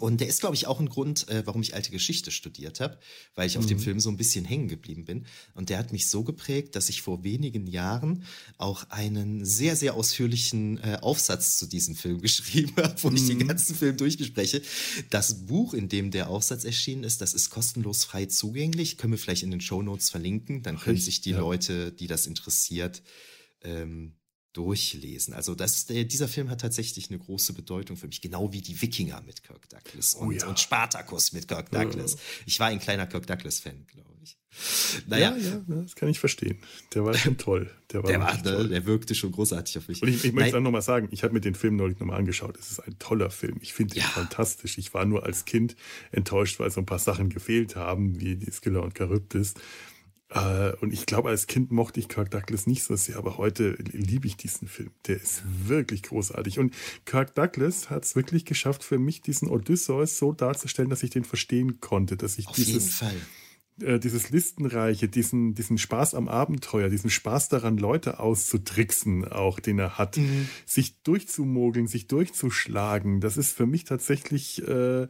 Und der ist, glaube ich, auch ein Grund, äh, warum ich alte Geschichte studiert habe, weil ich mhm. auf dem mhm. Film so ein bisschen hängen geblieben bin. Und der hat mich so geprägt, dass ich vor wenigen Jahren auch einen sehr, sehr ausführlichen äh, Aufsatz zu diesem Film geschrieben habe, wo mhm. ich den mhm. ganzen Film durchbespreche. Das Buch, in dem der Aufsatz erschienen ist, das ist kostenlos frei zugänglich. Können wir vielleicht in den Show Notes verlinken. Dann können sich die ja. Leute, die das interessiert, ähm, durchlesen. Also das, der, dieser Film hat tatsächlich eine große Bedeutung für mich, genau wie die Wikinger mit Kirk Douglas oh und, oh ja. und Spartacus mit Kirk Douglas. Ich war ein kleiner Kirk Douglas-Fan, glaube ich. Naja. Ja, ja, das kann ich verstehen. Der war schon toll. Der war, der, war, ne, der wirkte schon großartig auf mich. Und ich, ich möchte dann nochmal sagen, ich habe mir den Film neulich nochmal angeschaut. Es ist ein toller Film. Ich finde ihn ja. fantastisch. Ich war nur als Kind enttäuscht, weil so ein paar Sachen gefehlt haben, wie die Skiller und Charybdis. Äh, und ich glaube, als Kind mochte ich Kirk Douglas nicht so sehr, aber heute liebe ich diesen Film. Der ist wirklich großartig. Und Kirk Douglas hat es wirklich geschafft, für mich diesen Odysseus so darzustellen, dass ich den verstehen konnte, dass ich Auf dieses, jeden Fall äh, dieses Listenreiche, diesen, diesen Spaß am Abenteuer, diesen Spaß daran, Leute auszutricksen, auch den er hat, mhm. sich durchzumogeln, sich durchzuschlagen, das ist für mich tatsächlich äh,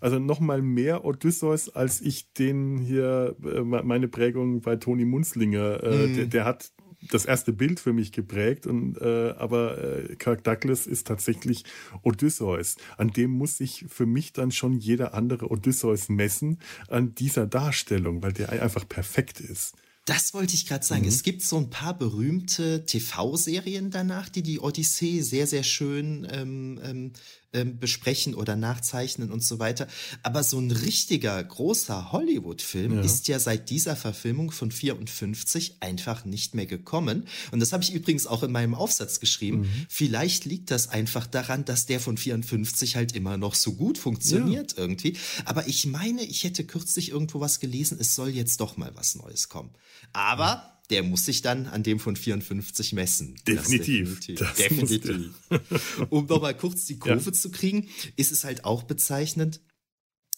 also nochmal mehr Odysseus, als ich den hier, äh, meine Prägung bei Toni Munzlinger, äh, mhm. der, der, hat das erste Bild für mich geprägt. Und, äh, aber äh, Kirk Douglas ist tatsächlich Odysseus. An dem muss sich für mich dann schon jeder andere Odysseus messen, an dieser Darstellung, weil der einfach perfekt ist. Das wollte ich gerade sagen. Mhm. Es gibt so ein paar berühmte TV-Serien danach, die die Odyssee sehr, sehr schön ähm, ähm, ähm, besprechen oder nachzeichnen und so weiter. Aber so ein richtiger großer Hollywood-Film ja. ist ja seit dieser Verfilmung von 54 einfach nicht mehr gekommen. Und das habe ich übrigens auch in meinem Aufsatz geschrieben. Mhm. Vielleicht liegt das einfach daran, dass der von 54 halt immer noch so gut funktioniert ja. irgendwie. Aber ich meine, ich hätte kürzlich irgendwo was gelesen, es soll jetzt doch mal was Neues kommen. Aber der muss sich dann an dem von 54 messen. Definitiv. Das definitiv. definitiv. um nochmal kurz die Kurve ja. zu kriegen, ist es halt auch bezeichnend,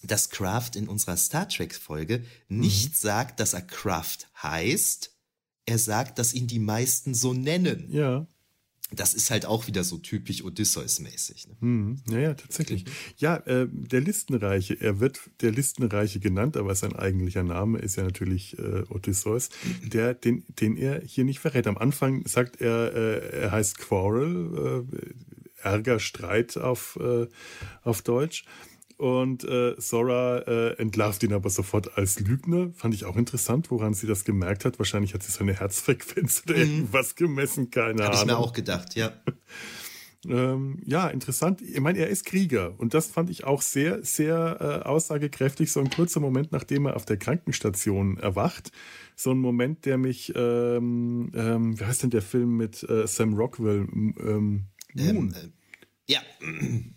dass Kraft in unserer Star Trek-Folge nicht mhm. sagt, dass er Kraft heißt. Er sagt, dass ihn die meisten so nennen. Ja das ist halt auch wieder so typisch Odysseus-mäßig. Ne? Hm, ja, ja, tatsächlich. Ja, äh, der Listenreiche, er wird der Listenreiche genannt, aber sein eigentlicher Name ist ja natürlich äh, Odysseus, der, den, den er hier nicht verrät. Am Anfang sagt er, äh, er heißt Quarrel, äh, Ärger, Streit auf, äh, auf Deutsch. Und äh, Sora äh, entlarvt ihn aber sofort als Lügner. Fand ich auch interessant, woran sie das gemerkt hat. Wahrscheinlich hat sie seine Herzfrequenz oder mhm. irgendwas gemessen, keine Hab Ahnung. Habe ich mir auch gedacht, ja. ähm, ja, interessant. Ich meine, er ist Krieger und das fand ich auch sehr, sehr äh, aussagekräftig. So ein kurzer Moment, nachdem er auf der Krankenstation erwacht. So ein Moment, der mich, ähm, ähm, wie heißt denn der Film mit äh, Sam Rockwell? Ähm, Moon. Ähm, ja.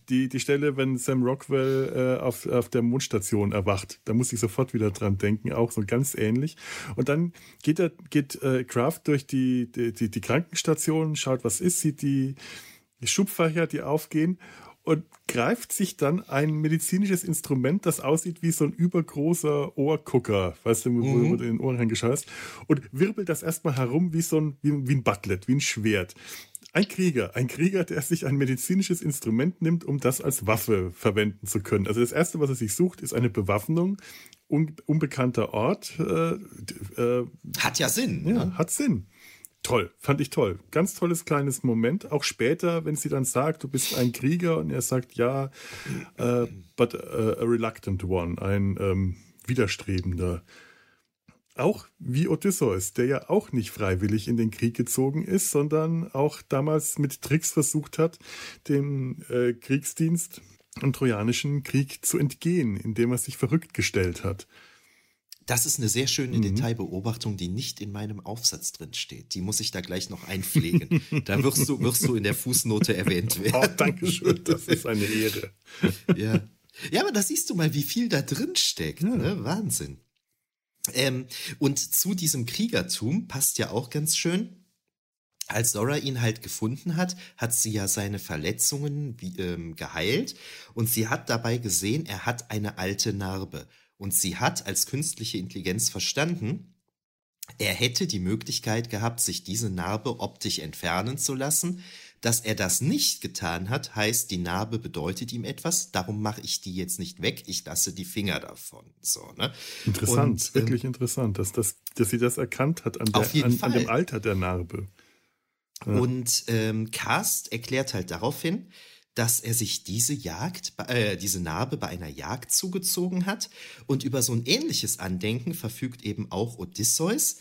Die, die Stelle, wenn Sam Rockwell äh, auf, auf der Mondstation erwacht, da muss ich sofort wieder dran denken, auch so ganz ähnlich. Und dann geht er, geht äh, Kraft durch die, die, die, die Krankenstation, schaut, was ist, sieht die, die Schubfächer, die aufgehen und greift sich dann ein medizinisches Instrument, das aussieht wie so ein übergroßer Ohrgucker, weißt du, wo mhm. du in den Ohren reingeschaut und wirbelt das erstmal herum wie so ein, wie, wie ein Butlet, wie ein Schwert. Ein Krieger, ein Krieger, der sich ein medizinisches Instrument nimmt, um das als Waffe verwenden zu können. Also das Erste, was er sich sucht, ist eine Bewaffnung. Un unbekannter Ort. Äh, äh, hat ja Sinn. Ja, ne? hat Sinn. Toll, fand ich toll. Ganz tolles kleines Moment. Auch später, wenn sie dann sagt, du bist ein Krieger und er sagt, ja, uh, but a reluctant one, ein ähm, widerstrebender. Auch wie Odysseus, der ja auch nicht freiwillig in den Krieg gezogen ist, sondern auch damals mit Tricks versucht hat, dem äh, Kriegsdienst und Trojanischen Krieg zu entgehen, indem er sich verrückt gestellt hat. Das ist eine sehr schöne mhm. Detailbeobachtung, die nicht in meinem Aufsatz drin steht. Die muss ich da gleich noch einpflegen. da wirst du, wirst du in der Fußnote erwähnt werden. Oh, danke schön, das ist eine Ehre. ja. ja, aber da siehst du mal, wie viel da drin steckt. Ja. Ne? Wahnsinn. Ähm, und zu diesem Kriegertum passt ja auch ganz schön, als Zora ihn halt gefunden hat, hat sie ja seine Verletzungen wie, ähm, geheilt und sie hat dabei gesehen, er hat eine alte Narbe. Und sie hat als künstliche Intelligenz verstanden, er hätte die Möglichkeit gehabt, sich diese Narbe optisch entfernen zu lassen. Dass er das nicht getan hat, heißt, die Narbe bedeutet ihm etwas, darum mache ich die jetzt nicht weg, ich lasse die Finger davon. So, ne? Interessant, Und, wirklich ähm, interessant, dass, das, dass sie das erkannt hat an, der, an, an dem Alter der Narbe. Ja. Und ähm, Cast erklärt halt daraufhin, dass er sich diese Jagd, äh, diese Narbe bei einer Jagd zugezogen hat. Und über so ein ähnliches Andenken verfügt eben auch Odysseus.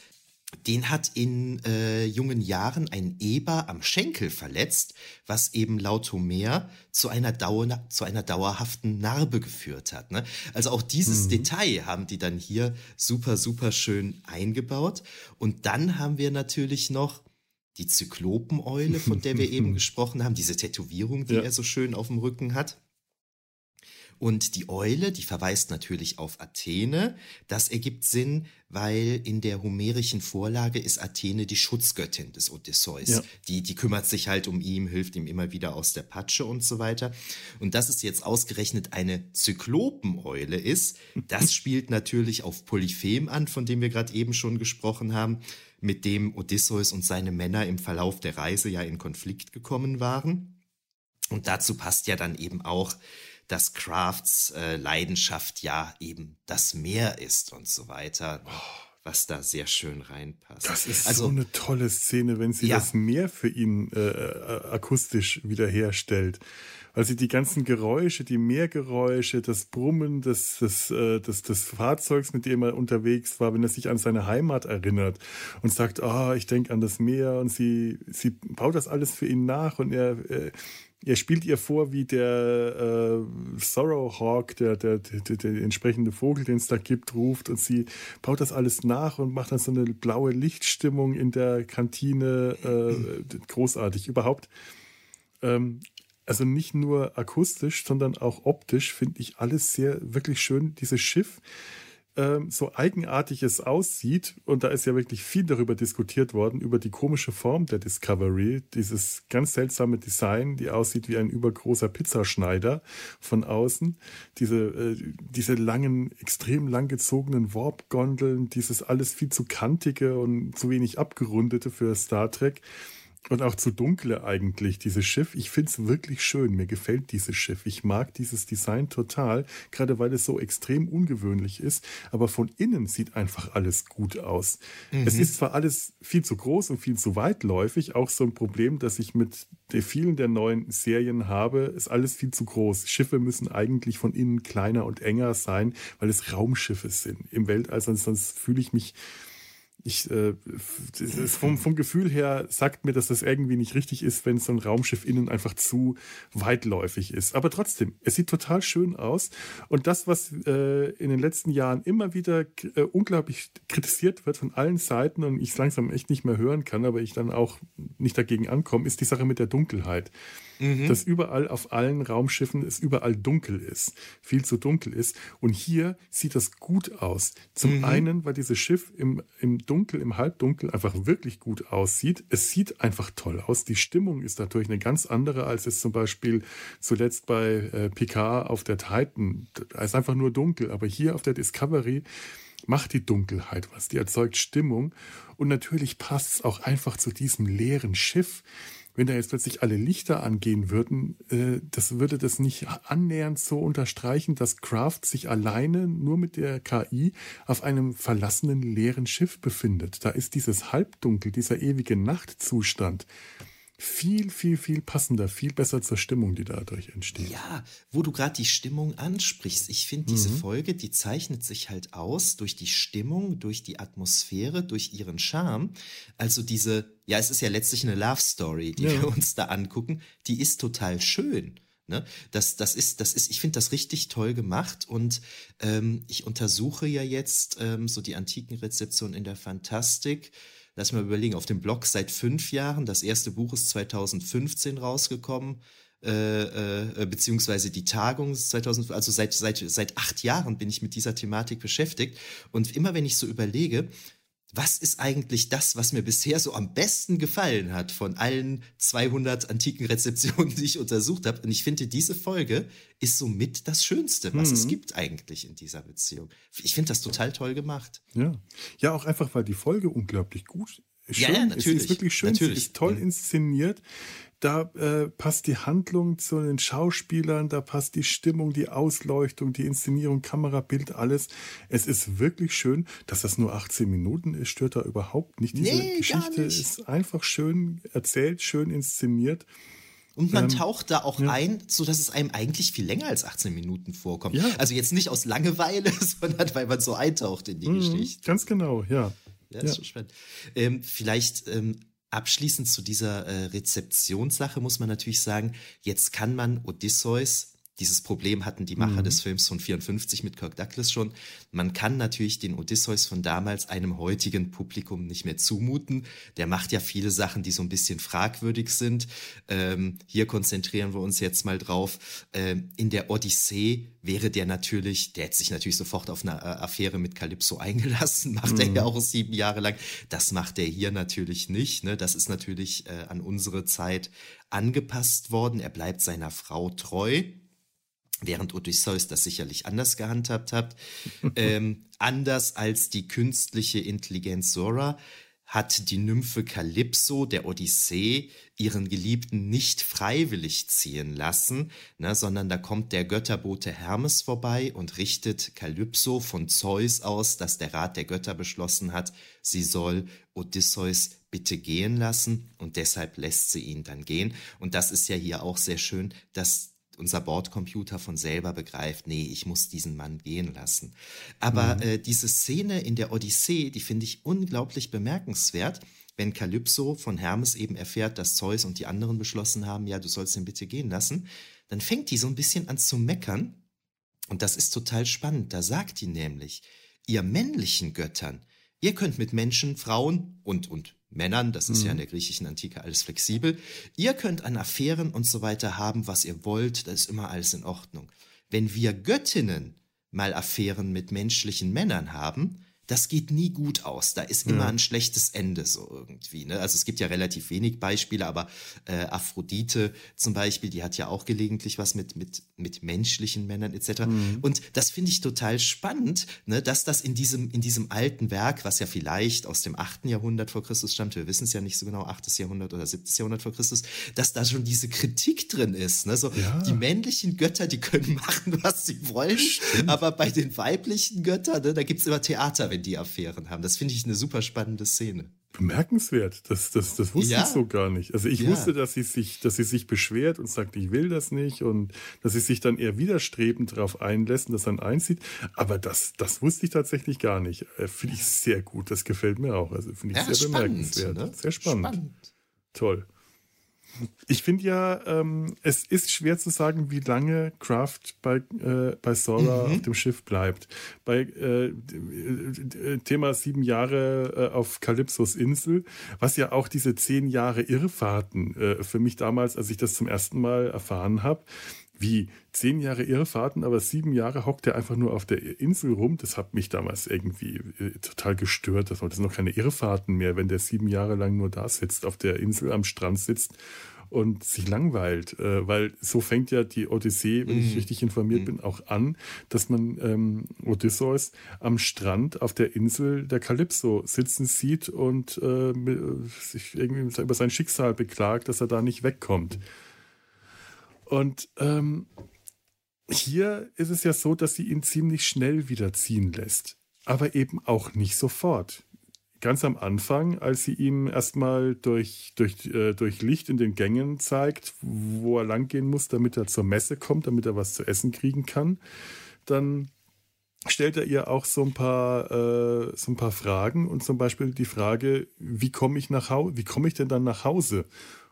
Den hat in äh, jungen Jahren ein Eber am Schenkel verletzt, was eben laut Homer zu einer, Dauer, zu einer dauerhaften Narbe geführt hat. Ne? Also auch dieses mhm. Detail haben die dann hier super, super schön eingebaut. Und dann haben wir natürlich noch die Zyklopeneule, von der wir eben gesprochen haben, diese Tätowierung, die ja. er so schön auf dem Rücken hat. Und die Eule, die verweist natürlich auf Athene. Das ergibt Sinn, weil in der homerischen Vorlage ist Athene die Schutzgöttin des Odysseus. Ja. Die, die kümmert sich halt um ihn, hilft ihm immer wieder aus der Patsche und so weiter. Und dass es jetzt ausgerechnet eine Zyklopeneule ist, das spielt natürlich auf Polyphem an, von dem wir gerade eben schon gesprochen haben mit dem Odysseus und seine Männer im Verlauf der Reise ja in Konflikt gekommen waren. Und dazu passt ja dann eben auch, dass Crafts äh, Leidenschaft ja eben das Meer ist und so weiter. was da sehr schön reinpasst. Das ist also, so eine tolle Szene, wenn sie ja. das Meer für ihn äh, äh akustisch wiederherstellt also die ganzen Geräusche, die Meergeräusche, das Brummen des, des, äh, des, des Fahrzeugs, mit dem er unterwegs war, wenn er sich an seine Heimat erinnert und sagt, ah, oh, ich denke an das Meer und sie, sie baut das alles für ihn nach und er, äh, er spielt ihr vor, wie der äh, Sorrowhawk, der, der, der, der, entsprechende Vogel, den es da gibt, ruft und sie baut das alles nach und macht dann so eine blaue Lichtstimmung in der Kantine. Äh, großartig. Überhaupt ähm, also nicht nur akustisch, sondern auch optisch finde ich alles sehr, wirklich schön. Dieses Schiff, ähm, so eigenartig es aussieht, und da ist ja wirklich viel darüber diskutiert worden, über die komische Form der Discovery, dieses ganz seltsame Design, die aussieht wie ein übergroßer Pizzaschneider von außen, diese, äh, diese langen, extrem langgezogenen Warp-Gondeln, dieses alles viel zu kantige und zu wenig abgerundete für Star Trek. Und auch zu dunkle eigentlich, dieses Schiff. Ich finde es wirklich schön. Mir gefällt dieses Schiff. Ich mag dieses Design total, gerade weil es so extrem ungewöhnlich ist. Aber von innen sieht einfach alles gut aus. Mhm. Es ist zwar alles viel zu groß und viel zu weitläufig, auch so ein Problem, das ich mit den vielen der neuen Serien habe, ist alles viel zu groß. Schiffe müssen eigentlich von innen kleiner und enger sein, weil es Raumschiffe sind. Im Weltall, sonst, sonst fühle ich mich ich, äh, vom, vom Gefühl her sagt mir, dass das irgendwie nicht richtig ist, wenn so ein Raumschiff innen einfach zu weitläufig ist. Aber trotzdem, es sieht total schön aus. Und das, was äh, in den letzten Jahren immer wieder äh, unglaublich kritisiert wird von allen Seiten und ich es langsam echt nicht mehr hören kann, aber ich dann auch nicht dagegen ankomme, ist die Sache mit der Dunkelheit mhm. dass überall auf allen Raumschiffen es überall dunkel ist, viel zu dunkel ist. Und hier sieht das gut aus. Zum mhm. einen, weil dieses Schiff im, im Dunkel, im Halbdunkel einfach wirklich gut aussieht. Es sieht einfach toll aus. Die Stimmung ist natürlich eine ganz andere, als es zum Beispiel zuletzt bei äh, Picard auf der Titan. Da ist einfach nur dunkel. Aber hier auf der Discovery macht die Dunkelheit was. Die erzeugt Stimmung. Und natürlich passt es auch einfach zu diesem leeren Schiff wenn da jetzt plötzlich alle Lichter angehen würden, äh, das würde das nicht annähernd so unterstreichen, dass Kraft sich alleine nur mit der KI auf einem verlassenen leeren Schiff befindet. Da ist dieses Halbdunkel, dieser ewige Nachtzustand viel, viel, viel passender, viel besser zur Stimmung, die dadurch entsteht. Ja, wo du gerade die Stimmung ansprichst. Ich finde, diese mhm. Folge, die zeichnet sich halt aus durch die Stimmung, durch die Atmosphäre, durch ihren Charme. Also diese, ja, es ist ja letztlich eine Love Story, die ja. wir uns da angucken. Die ist total schön. Ne? Das, das ist, das ist, ich finde das richtig toll gemacht und ähm, ich untersuche ja jetzt ähm, so die antiken Rezeption in der Fantastik lass mal überlegen, auf dem Blog seit fünf Jahren. Das erste Buch ist 2015 rausgekommen. Äh, äh, beziehungsweise die Tagung ist 2000, also seit, seit, seit acht Jahren bin ich mit dieser Thematik beschäftigt. Und immer wenn ich so überlege, was ist eigentlich das, was mir bisher so am besten gefallen hat von allen 200 antiken Rezeptionen, die ich untersucht habe. Und ich finde, diese Folge ist somit das Schönste, was mhm. es gibt eigentlich in dieser Beziehung. Ich finde das total toll gemacht. Ja. ja, auch einfach, weil die Folge unglaublich gut ist. Ja, ja, natürlich. Sie ist wirklich schön, natürlich. sie ist toll mhm. inszeniert da äh, passt die Handlung zu den Schauspielern, da passt die Stimmung, die Ausleuchtung, die Inszenierung, Kamerabild, alles. Es ist wirklich schön, dass das nur 18 Minuten ist, stört da überhaupt nicht. Diese nee, Geschichte nicht. ist einfach schön erzählt, schön inszeniert. Und man ähm, taucht da auch ja. ein, so dass es einem eigentlich viel länger als 18 Minuten vorkommt. Ja. Also jetzt nicht aus Langeweile, sondern weil man so eintaucht in die mhm, Geschichte. Ganz genau, ja. Ja, ist ja. schon spannend. Ähm, vielleicht ähm, Abschließend zu dieser äh, Rezeptionssache muss man natürlich sagen, jetzt kann man Odysseus dieses Problem hatten die Macher mhm. des Films von 54 mit Kirk Douglas schon. Man kann natürlich den Odysseus von damals einem heutigen Publikum nicht mehr zumuten. Der macht ja viele Sachen, die so ein bisschen fragwürdig sind. Ähm, hier konzentrieren wir uns jetzt mal drauf. Ähm, in der Odyssee wäre der natürlich, der hätte sich natürlich sofort auf eine äh, Affäre mit Calypso eingelassen, macht mhm. er ja auch sieben Jahre lang. Das macht er hier natürlich nicht. Ne? Das ist natürlich äh, an unsere Zeit angepasst worden. Er bleibt seiner Frau treu während Odysseus das sicherlich anders gehandhabt hat. ähm, anders als die künstliche Intelligenz Sora hat die Nymphe Kalypso der Odyssee ihren Geliebten nicht freiwillig ziehen lassen, ne, sondern da kommt der Götterbote Hermes vorbei und richtet Kalypso von Zeus aus, dass der Rat der Götter beschlossen hat, sie soll Odysseus bitte gehen lassen und deshalb lässt sie ihn dann gehen. Und das ist ja hier auch sehr schön, dass unser Bordcomputer von selber begreift, nee, ich muss diesen Mann gehen lassen. Aber mhm. äh, diese Szene in der Odyssee, die finde ich unglaublich bemerkenswert, wenn Kalypso von Hermes eben erfährt, dass Zeus und die anderen beschlossen haben, ja, du sollst ihn bitte gehen lassen, dann fängt die so ein bisschen an zu meckern. Und das ist total spannend. Da sagt die nämlich, ihr männlichen Göttern, ihr könnt mit Menschen, Frauen und, und Männern, das ist mhm. ja in mhm. der griechischen Antike alles flexibel. Ihr könnt an Affären und so weiter haben, was ihr wollt, das ist immer alles in Ordnung. Wenn wir Göttinnen mal Affären mit menschlichen Männern haben, das geht nie gut aus. Da ist immer ja. ein schlechtes Ende so irgendwie. Ne? Also es gibt ja relativ wenig Beispiele, aber äh, Aphrodite zum Beispiel, die hat ja auch gelegentlich was mit, mit, mit menschlichen Männern etc. Mhm. Und das finde ich total spannend, ne? dass das in diesem, in diesem alten Werk, was ja vielleicht aus dem 8. Jahrhundert vor Christus stammt, wir wissen es ja nicht so genau, 8. Jahrhundert oder 7. Jahrhundert vor Christus, dass da schon diese Kritik drin ist. Ne? So, ja. Die männlichen Götter, die können machen, was sie wollen, Stimmt. aber bei den weiblichen Göttern, ne, da gibt es immer Theater, wenn die Affären haben. Das finde ich eine super spannende Szene. Bemerkenswert. Das, das, das wusste ja. ich so gar nicht. Also ich ja. wusste, dass sie sich, dass sie sich beschwert und sagt, ich will das nicht und dass sie sich dann eher widerstrebend darauf einlässt und das dann einzieht. Aber das, das wusste ich tatsächlich gar nicht. Äh, finde ich sehr gut. Das gefällt mir auch. Also finde ich ja, sehr spannend, bemerkenswert. Ne? Sehr spannend. spannend. Toll. Ich finde ja, ähm, es ist schwer zu sagen, wie lange Kraft bei, äh, bei Sora mhm. auf dem Schiff bleibt. Bei äh, Thema sieben Jahre äh, auf Kalypsos Insel, was ja auch diese zehn Jahre Irrfahrten äh, für mich damals, als ich das zum ersten Mal erfahren habe, wie zehn Jahre Irrfahrten, aber sieben Jahre hockt er einfach nur auf der Insel rum. Das hat mich damals irgendwie äh, total gestört. Das sind noch keine Irrfahrten mehr, wenn der sieben Jahre lang nur da sitzt, auf der Insel am Strand sitzt und sich langweilt, äh, weil so fängt ja die Odyssee, wenn ich mhm. richtig informiert mhm. bin, auch an, dass man ähm, Odysseus am Strand auf der Insel der Kalypso sitzen sieht und äh, sich irgendwie über sein Schicksal beklagt, dass er da nicht wegkommt. Und ähm, hier ist es ja so, dass sie ihn ziemlich schnell wieder ziehen lässt, aber eben auch nicht sofort ganz am Anfang, als sie ihm erstmal durch, durch, äh, durch Licht in den Gängen zeigt, wo er langgehen muss, damit er zur Messe kommt, damit er was zu essen kriegen kann, dann stellt er ihr auch so ein paar, äh, so ein paar Fragen und zum Beispiel die Frage, wie komme ich nach Hause, wie komme ich denn dann nach Hause?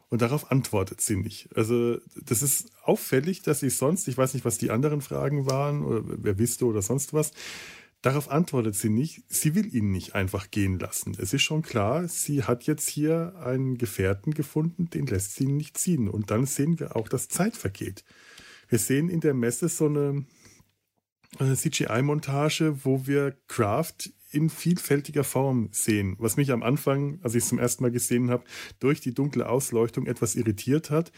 Und darauf antwortet sie nicht. Also das ist auffällig, dass sie sonst, ich weiß nicht, was die anderen Fragen waren oder wer wisste oder sonst was, Darauf antwortet sie nicht, sie will ihn nicht einfach gehen lassen. Es ist schon klar, sie hat jetzt hier einen Gefährten gefunden, den lässt sie nicht ziehen. Und dann sehen wir auch, dass Zeit vergeht. Wir sehen in der Messe so eine, eine CGI-Montage, wo wir Kraft in vielfältiger Form sehen, was mich am Anfang, als ich es zum ersten Mal gesehen habe, durch die dunkle Ausleuchtung etwas irritiert hat,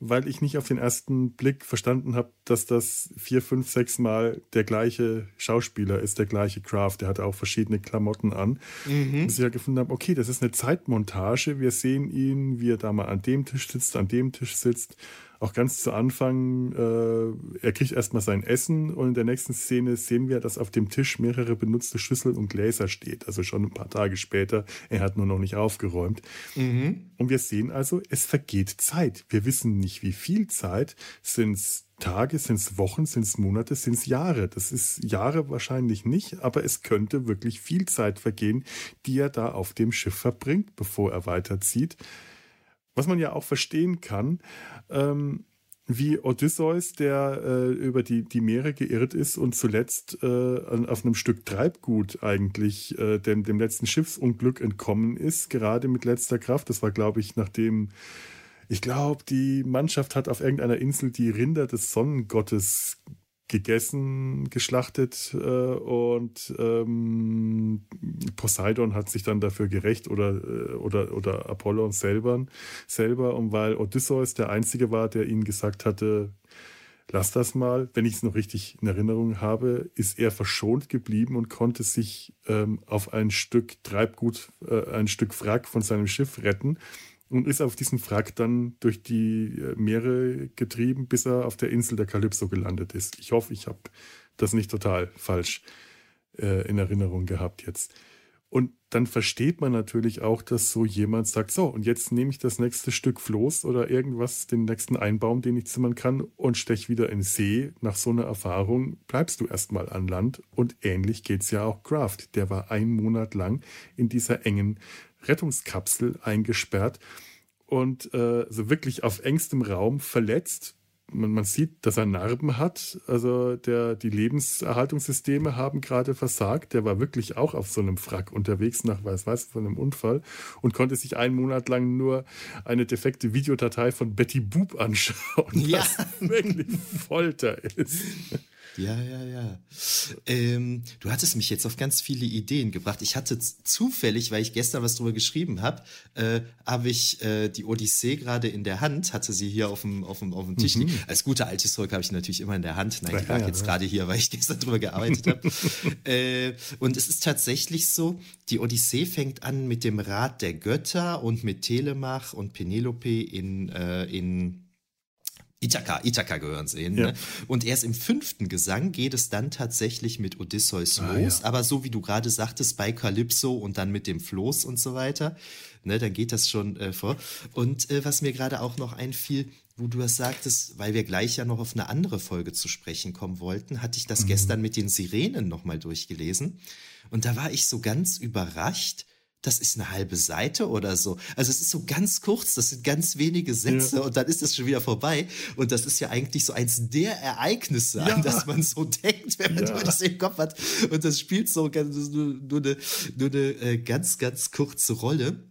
weil ich nicht auf den ersten Blick verstanden habe, dass das vier, fünf, sechs Mal der gleiche Schauspieler ist, der gleiche Craft. Der hatte auch verschiedene Klamotten an. Mhm. Bis ich ja gefunden habe, okay, das ist eine Zeitmontage. Wir sehen ihn, wie er da mal an dem Tisch sitzt, an dem Tisch sitzt auch ganz zu Anfang, äh, er kriegt erstmal sein Essen und in der nächsten Szene sehen wir, dass auf dem Tisch mehrere benutzte Schüsseln und Gläser steht. Also schon ein paar Tage später, er hat nur noch nicht aufgeräumt. Mhm. Und wir sehen also, es vergeht Zeit. Wir wissen nicht, wie viel Zeit. Sind es Tage, sind es Wochen, sind es Monate, sind es Jahre? Das ist Jahre wahrscheinlich nicht, aber es könnte wirklich viel Zeit vergehen, die er da auf dem Schiff verbringt, bevor er weiterzieht. Was man ja auch verstehen kann, ähm, wie Odysseus, der äh, über die, die Meere geirrt ist und zuletzt äh, auf einem Stück Treibgut eigentlich äh, dem, dem letzten Schiffsunglück entkommen ist, gerade mit letzter Kraft. Das war, glaube ich, nachdem, ich glaube, die Mannschaft hat auf irgendeiner Insel die Rinder des Sonnengottes gegessen, geschlachtet äh, und ähm, Poseidon hat sich dann dafür gerecht oder, äh, oder, oder Apollon selber, selber und weil Odysseus der Einzige war, der ihnen gesagt hatte, lass das mal, wenn ich es noch richtig in Erinnerung habe, ist er verschont geblieben und konnte sich ähm, auf ein Stück Treibgut, äh, ein Stück Wrack von seinem Schiff retten und ist auf diesem Wrack dann durch die äh, Meere getrieben, bis er auf der Insel der Kalypso gelandet ist. Ich hoffe, ich habe das nicht total falsch äh, in Erinnerung gehabt jetzt. Und dann versteht man natürlich auch, dass so jemand sagt, so, und jetzt nehme ich das nächste Stück Floß oder irgendwas, den nächsten Einbaum, den ich zimmern kann und stech wieder in See. Nach so einer Erfahrung bleibst du erstmal an Land. Und ähnlich geht es ja auch Kraft. Der war einen Monat lang in dieser engen Rettungskapsel eingesperrt und äh, so wirklich auf engstem Raum verletzt. Man, man sieht, dass er Narben hat. Also der, die Lebenserhaltungssysteme haben gerade versagt. Der war wirklich auch auf so einem Frack unterwegs nach weiß weiß von einem Unfall und konnte sich einen Monat lang nur eine defekte Videodatei von Betty Boop anschauen, ja. was wirklich Folter ist. Ja, ja, ja. Ähm, du hattest mich jetzt auf ganz viele Ideen gebracht. Ich hatte zufällig, weil ich gestern was drüber geschrieben habe, äh, habe ich äh, die Odyssee gerade in der Hand, hatte sie hier auf dem, auf dem, auf dem Tisch. Mhm. Als guter Althistoriker habe ich natürlich immer in der Hand. Nein, ich lag ja, jetzt ja. gerade hier, weil ich gestern drüber gearbeitet habe. äh, und es ist tatsächlich so, die Odyssee fängt an mit dem Rat der Götter und mit Telemach und Penelope in, äh, in Ithaka, Ithaka gehören sie hin. Ja. Ne? Und erst im fünften Gesang geht es dann tatsächlich mit Odysseus ah, los. Ja. Aber so wie du gerade sagtest, bei Calypso und dann mit dem Floß und so weiter, ne, dann geht das schon äh, vor. Und äh, was mir gerade auch noch einfiel, wo du das sagtest, weil wir gleich ja noch auf eine andere Folge zu sprechen kommen wollten, hatte ich das mhm. gestern mit den Sirenen nochmal durchgelesen. Und da war ich so ganz überrascht, das ist eine halbe Seite oder so. Also es ist so ganz kurz, das sind ganz wenige Sätze ja. und dann ist das schon wieder vorbei. Und das ist ja eigentlich so eins der Ereignisse, ja. an das man so denkt, wenn man ja. das im Kopf hat. Und das spielt so ganz, nur, nur eine, nur eine äh, ganz, ganz kurze Rolle.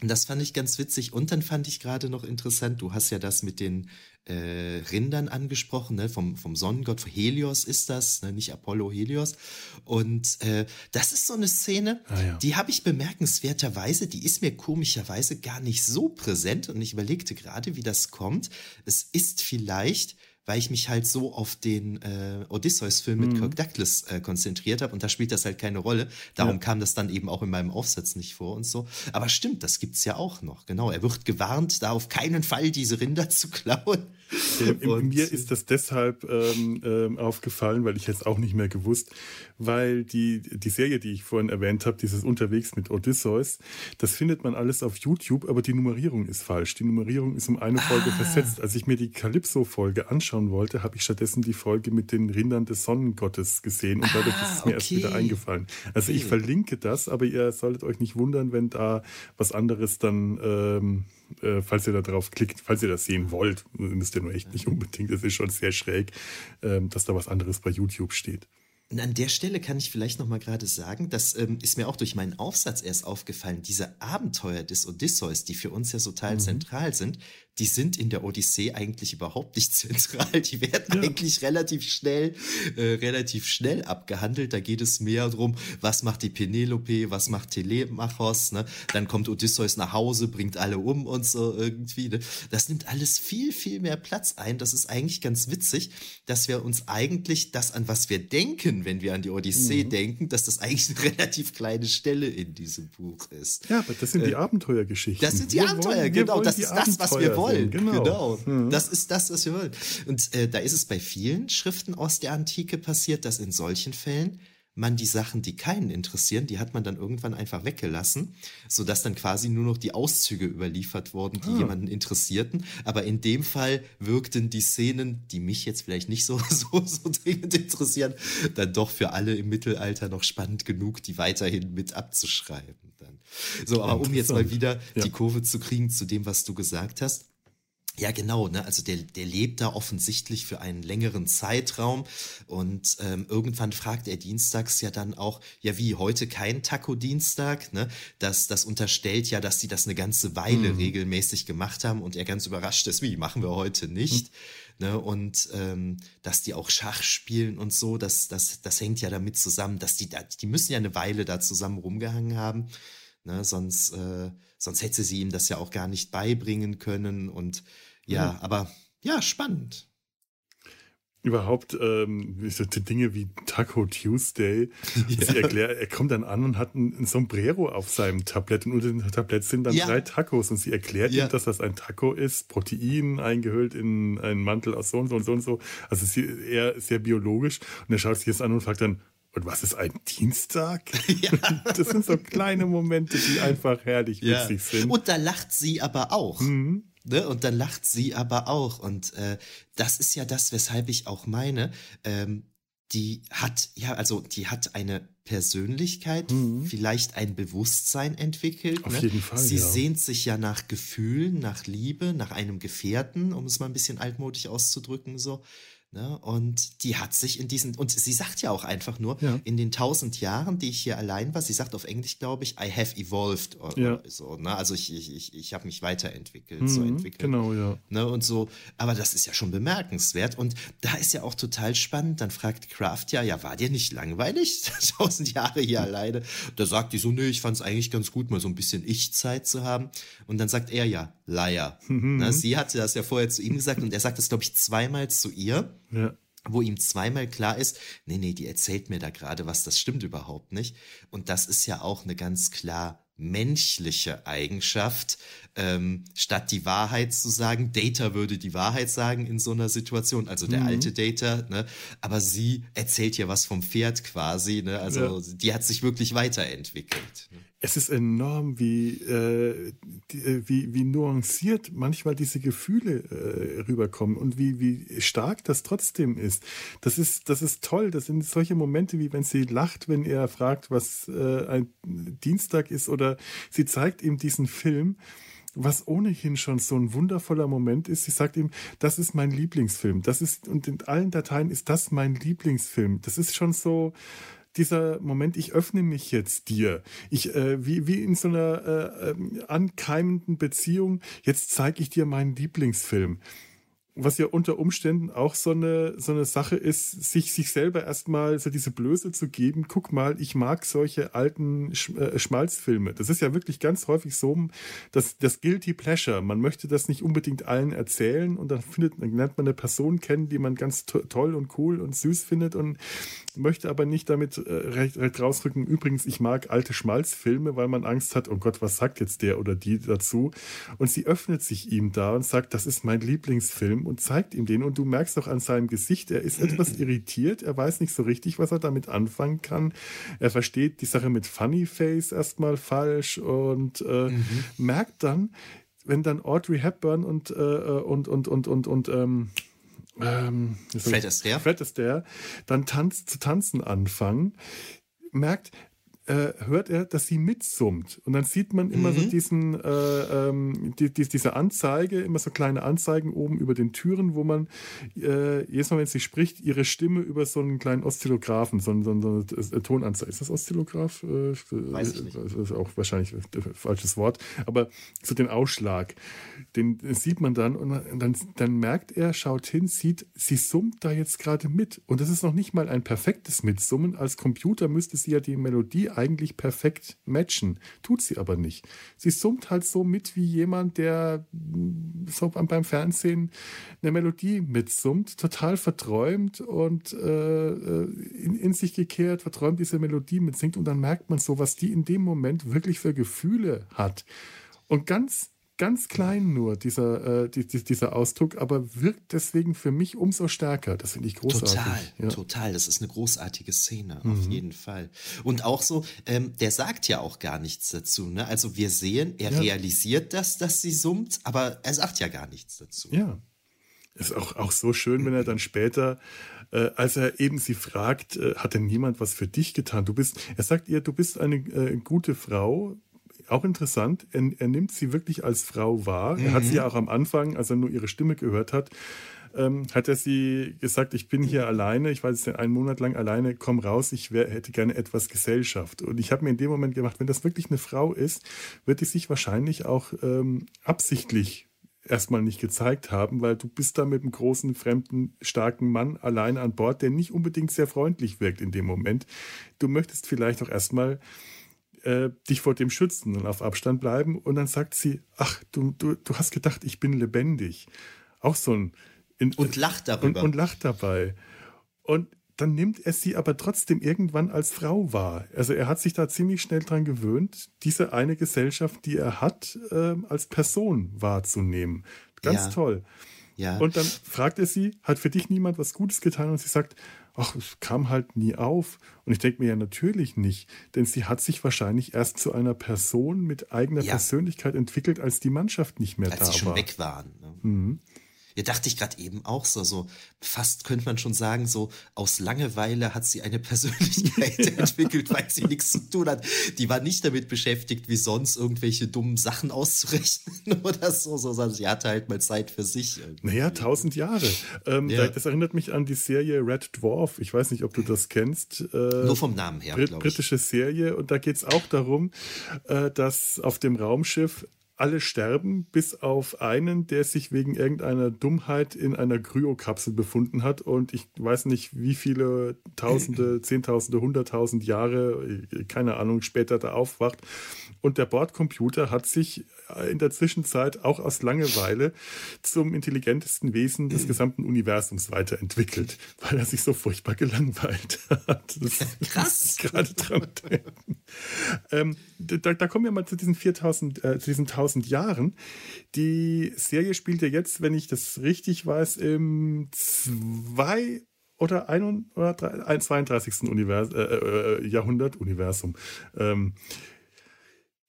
Und das fand ich ganz witzig. Und dann fand ich gerade noch interessant, du hast ja das mit den äh, Rindern angesprochen, ne? vom, vom Sonnengott Helios ist das, ne? nicht Apollo, Helios. Und äh, das ist so eine Szene, ah, ja. die habe ich bemerkenswerterweise, die ist mir komischerweise gar nicht so präsent und ich überlegte gerade, wie das kommt. Es ist vielleicht weil ich mich halt so auf den äh, Odysseus-Film mit mhm. Kirk Douglas äh, konzentriert habe und da spielt das halt keine Rolle. Darum ja. kam das dann eben auch in meinem Aufsatz nicht vor und so. Aber stimmt, das gibt's ja auch noch. Genau, er wird gewarnt, da auf keinen Fall diese Rinder zu klauen. Ähm, mir ist das deshalb ähm, ähm, aufgefallen, weil ich jetzt auch nicht mehr gewusst, weil die, die Serie, die ich vorhin erwähnt habe, dieses Unterwegs mit Odysseus, das findet man alles auf YouTube, aber die Nummerierung ist falsch. Die Nummerierung ist um eine ah. Folge versetzt. Als ich mir die Calypso-Folge anschauen wollte, habe ich stattdessen die Folge mit den Rindern des Sonnengottes gesehen und dadurch ah, ist es mir okay. erst wieder eingefallen. Also okay. ich verlinke das, aber ihr solltet euch nicht wundern, wenn da was anderes dann ähm, äh, falls ihr da drauf klickt, falls ihr das sehen wollt, müsst ihr nur echt nicht unbedingt, es ist schon sehr schräg, äh, dass da was anderes bei YouTube steht. Und an der Stelle kann ich vielleicht noch mal gerade sagen, das ähm, ist mir auch durch meinen Aufsatz erst aufgefallen, diese Abenteuer des Odysseus, die für uns ja so total mhm. zentral sind, die sind in der Odyssee eigentlich überhaupt nicht zentral. Die werden ja. eigentlich relativ schnell, äh, relativ schnell abgehandelt. Da geht es mehr darum, was macht die Penelope, was macht Telemachos, ne? Dann kommt Odysseus nach Hause, bringt alle um und so irgendwie. Ne? Das nimmt alles viel, viel mehr Platz ein. Das ist eigentlich ganz witzig, dass wir uns eigentlich das, an was wir denken, wenn wir an die Odyssee mhm. denken, dass das eigentlich eine relativ kleine Stelle in diesem Buch ist. Ja, aber das sind die äh, Abenteuergeschichten. Das sind die wir Abenteuer, wollen, genau. Das ist das, was wir wollen wollen. Genau. genau. Mhm. Das ist das, was wir wollen. Und äh, da ist es bei vielen Schriften aus der Antike passiert, dass in solchen Fällen man die Sachen, die keinen interessieren, die hat man dann irgendwann einfach weggelassen, sodass dann quasi nur noch die Auszüge überliefert wurden, die ah. jemanden interessierten. Aber in dem Fall wirkten die Szenen, die mich jetzt vielleicht nicht so, so, so dringend interessieren, dann doch für alle im Mittelalter noch spannend genug, die weiterhin mit abzuschreiben. Dann. So, aber um jetzt mal wieder ja. die Kurve zu kriegen zu dem, was du gesagt hast. Ja, genau. Ne? Also der, der lebt da offensichtlich für einen längeren Zeitraum und ähm, irgendwann fragt er dienstags ja dann auch, ja wie heute kein Taco-Dienstag, ne? Das, das unterstellt ja, dass sie das eine ganze Weile mhm. regelmäßig gemacht haben und er ganz überrascht ist, wie machen wir heute nicht. Mhm. Ne? Und ähm, dass die auch Schach spielen und so, das, das, das hängt ja damit zusammen, dass die da, die müssen ja eine Weile da zusammen rumgehangen haben. Ne? Sonst, äh, sonst hätte sie ihm das ja auch gar nicht beibringen können und ja, mhm. aber ja, spannend. Überhaupt ähm, Dinge wie Taco Tuesday. Ja. Sie erklärt, er kommt dann an und hat ein, ein, Sombrero auf seinem Tablett und unter dem Tablett sind dann ja. drei Tacos und sie erklärt ja. ihm, dass das ein Taco ist, Protein eingehüllt in einen Mantel aus so und so und so und so. Also sie, eher sehr biologisch und er schaut sich das an und fragt dann, und was ist ein Dienstag? Ja. Das sind so kleine Momente, die einfach herrlich witzig sind. Und da lacht sie aber auch. Mhm. Ne? Und dann lacht sie aber auch. Und äh, das ist ja das, weshalb ich auch meine, ähm, die hat, ja, also die hat eine Persönlichkeit, mhm. vielleicht ein Bewusstsein entwickelt. Auf ne? jeden Fall. Sie ja. sehnt sich ja nach Gefühlen, nach Liebe, nach einem Gefährten, um es mal ein bisschen altmodisch auszudrücken, so. Ne? Und die hat sich in diesen, und sie sagt ja auch einfach nur, ja. in den tausend Jahren, die ich hier allein war, sie sagt auf Englisch, glaube ich, I have evolved oder ja. so. Ne? Also ich, ich, ich, ich habe mich weiterentwickelt, mhm, so entwickelt. Genau, ja. Ne? Und so, aber das ist ja schon bemerkenswert. Und da ist ja auch total spannend. Dann fragt Kraft ja, ja, war dir nicht langweilig? tausend Jahre hier alleine. Da sagt die so, nee, ich fand es eigentlich ganz gut, mal so ein bisschen Ich-Zeit zu haben. Und dann sagt er ja, Liar. Mhm. Ne? Sie hatte das ja vorher zu ihm gesagt und er sagt das, glaube ich, zweimal zu ihr. Ja. Wo ihm zweimal klar ist, nee, nee, die erzählt mir da gerade was, das stimmt überhaupt nicht. Und das ist ja auch eine ganz klar menschliche Eigenschaft, ähm, statt die Wahrheit zu sagen. Data würde die Wahrheit sagen in so einer Situation, also der mhm. alte Data, ne? aber sie erzählt ja was vom Pferd quasi, ne? also ja. die hat sich wirklich weiterentwickelt. Ne? es ist enorm, wie, äh, die, äh, wie, wie nuanciert manchmal diese Gefühle äh, rüberkommen und wie, wie stark das trotzdem ist. Das ist, das ist toll. Das sind solche Momente, wie wenn sie lacht, wenn er fragt, was äh, ein Dienstag ist, oder sie zeigt ihm diesen Film was ohnehin schon so ein wundervoller Moment ist. Sie sagt ihm, das ist mein Lieblingsfilm. Das ist, und in allen Dateien ist das mein Lieblingsfilm. Das ist schon so, dieser Moment, ich öffne mich jetzt dir. Ich, äh, wie, wie in so einer äh, ähm, ankeimenden Beziehung, jetzt zeige ich dir meinen Lieblingsfilm. Was ja unter Umständen auch so eine, so eine Sache ist, sich, sich selber erstmal so diese Blöße zu geben, guck mal, ich mag solche alten Sch äh, Schmalzfilme. Das ist ja wirklich ganz häufig so, dass das Guilty Pleasure. Man möchte das nicht unbedingt allen erzählen und dann findet, dann lernt man eine Person kennen, die man ganz to toll und cool und süß findet und möchte aber nicht damit äh, recht, recht rausrücken. Übrigens, ich mag alte Schmalzfilme, weil man Angst hat, oh Gott, was sagt jetzt der oder die dazu? Und sie öffnet sich ihm da und sagt, das ist mein Lieblingsfilm und zeigt ihm den. Und du merkst auch an seinem Gesicht, er ist etwas irritiert. Er weiß nicht so richtig, was er damit anfangen kann. Er versteht die Sache mit Funny Face erstmal falsch und äh, mhm. merkt dann, wenn dann Audrey Hepburn und, äh, und, und, und, und, und, ähm, ähm, Fred Astaire. Fred Astaire dann tanz, zu tanzen anfangen, merkt, äh, hört er, dass sie mitsummt. Und dann sieht man immer mhm. so diesen, äh, ähm, die, die, diese Anzeige, immer so kleine Anzeigen oben über den Türen, wo man äh, jedes Mal, wenn sie spricht, ihre Stimme über so einen kleinen Oszillographen, so, so, so eine Tonanzeige. Ist das Oszillograph? Äh, Weiß ich nicht. Das ist auch wahrscheinlich ein falsches Wort. Aber so den Ausschlag, den sieht man dann und dann, dann merkt er, schaut hin, sieht, sie summt da jetzt gerade mit. Und das ist noch nicht mal ein perfektes Mitsummen. Als Computer müsste sie ja die Melodie eigentlich perfekt matchen. Tut sie aber nicht. Sie summt halt so mit wie jemand, der mm, so beim Fernsehen eine Melodie mitsummt, total verträumt und äh, äh, in, in, sich gekehrt, verträumt diese Melodie mitsingt und dann merkt man so, was die in dem Moment wirklich für Gefühle hat. Und ganz ganz klein nur, dieser, äh, die, dieser Ausdruck, aber wirkt deswegen für mich umso stärker. Das finde ich großartig. Total, ja. total. Das ist eine großartige Szene, mhm. auf jeden Fall. Und auch so, ähm, der sagt ja auch gar nichts dazu. Ne? Also wir sehen, er ja. realisiert das, dass sie summt, aber er sagt ja gar nichts dazu. Ja. Ist auch, auch so schön, wenn er dann später, äh, als er eben sie fragt, äh, hat denn niemand was für dich getan? Du bist, er sagt ihr, du bist eine äh, gute Frau, auch interessant, er, er, nimmt sie wirklich als Frau wahr. Mhm. Er hat sie ja auch am Anfang, als er nur ihre Stimme gehört hat, ähm, hat er sie gesagt, ich bin hier alleine, ich war jetzt einen Monat lang alleine, komm raus, ich wär, hätte gerne etwas Gesellschaft. Und ich habe mir in dem Moment gemacht, wenn das wirklich eine Frau ist, wird die sich wahrscheinlich auch ähm, absichtlich erstmal nicht gezeigt haben, weil du bist da mit einem großen, fremden, starken Mann allein an Bord, der nicht unbedingt sehr freundlich wirkt in dem Moment. Du möchtest vielleicht auch erstmal äh, dich vor dem schützen und auf Abstand bleiben. Und dann sagt sie, ach, du, du, du hast gedacht, ich bin lebendig. Auch so ein... In, und lacht darüber. Und, und lacht dabei. Und dann nimmt er sie aber trotzdem irgendwann als Frau wahr. Also er hat sich da ziemlich schnell dran gewöhnt, diese eine Gesellschaft, die er hat, äh, als Person wahrzunehmen. Ganz ja. toll. Ja. Und dann fragt er sie, hat für dich niemand was Gutes getan? Und sie sagt, ach, es kam halt nie auf. Und ich denke mir ja natürlich nicht, denn sie hat sich wahrscheinlich erst zu einer Person mit eigener ja. Persönlichkeit entwickelt, als die Mannschaft nicht mehr als da war. Als sie schon weg waren. Ne? Mhm. Ja, dachte ich gerade eben auch so, so fast könnte man schon sagen, so aus Langeweile hat sie eine Persönlichkeit entwickelt, weil sie nichts zu tun hat. Die war nicht damit beschäftigt, wie sonst irgendwelche dummen Sachen auszurechnen oder so, sondern sie hatte halt mal Zeit für sich. Irgendwie. Naja, tausend Jahre. Ähm, ja. Das erinnert mich an die Serie Red Dwarf. Ich weiß nicht, ob du das kennst. Äh, Nur vom Namen her, Brit Britische Serie. Und da geht es auch darum, äh, dass auf dem Raumschiff alle sterben, bis auf einen, der sich wegen irgendeiner Dummheit in einer Kryokapsel befunden hat und ich weiß nicht, wie viele Tausende, Zehntausende, Hunderttausend Jahre, keine Ahnung, später da aufwacht. Und der Bordcomputer hat sich in der Zwischenzeit auch aus Langeweile zum intelligentesten Wesen des gesamten Universums weiterentwickelt, weil er sich so furchtbar gelangweilt hat. Das Krass. Gerade dran ähm, da, da, kommen wir mal zu diesen 4000, äh, zu diesen 1000 Jahren. Die Serie spielt ja jetzt, wenn ich das richtig weiß, im zwei oder, ein, oder drei, ein 32. Univers, äh, äh, Jahrhundert Universum. Ähm,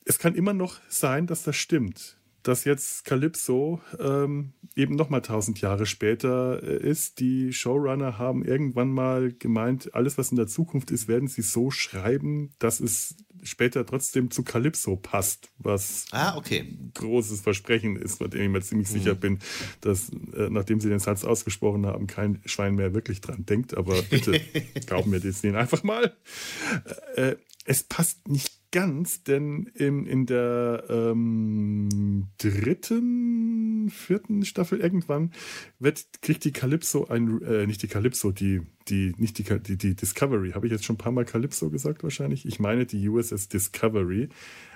es kann immer noch sein, dass das stimmt. Dass jetzt Calypso ähm, eben nochmal tausend Jahre später äh, ist. Die Showrunner haben irgendwann mal gemeint, alles, was in der Zukunft ist, werden sie so schreiben, dass es später trotzdem zu Calypso passt, was ah, okay. ein großes Versprechen ist, bei dem ich mir ziemlich mhm. sicher bin, dass äh, nachdem sie den Satz ausgesprochen haben, kein Schwein mehr wirklich dran denkt. Aber bitte glauben wir das denen einfach mal. Äh, es passt nicht ganz, denn in, in der ähm, dritten, vierten Staffel irgendwann wird, kriegt die Calypso ein, äh, nicht die Calypso, die, die, nicht die, die, die Discovery, habe ich jetzt schon ein paar Mal Calypso gesagt wahrscheinlich? Ich meine die USS Discovery,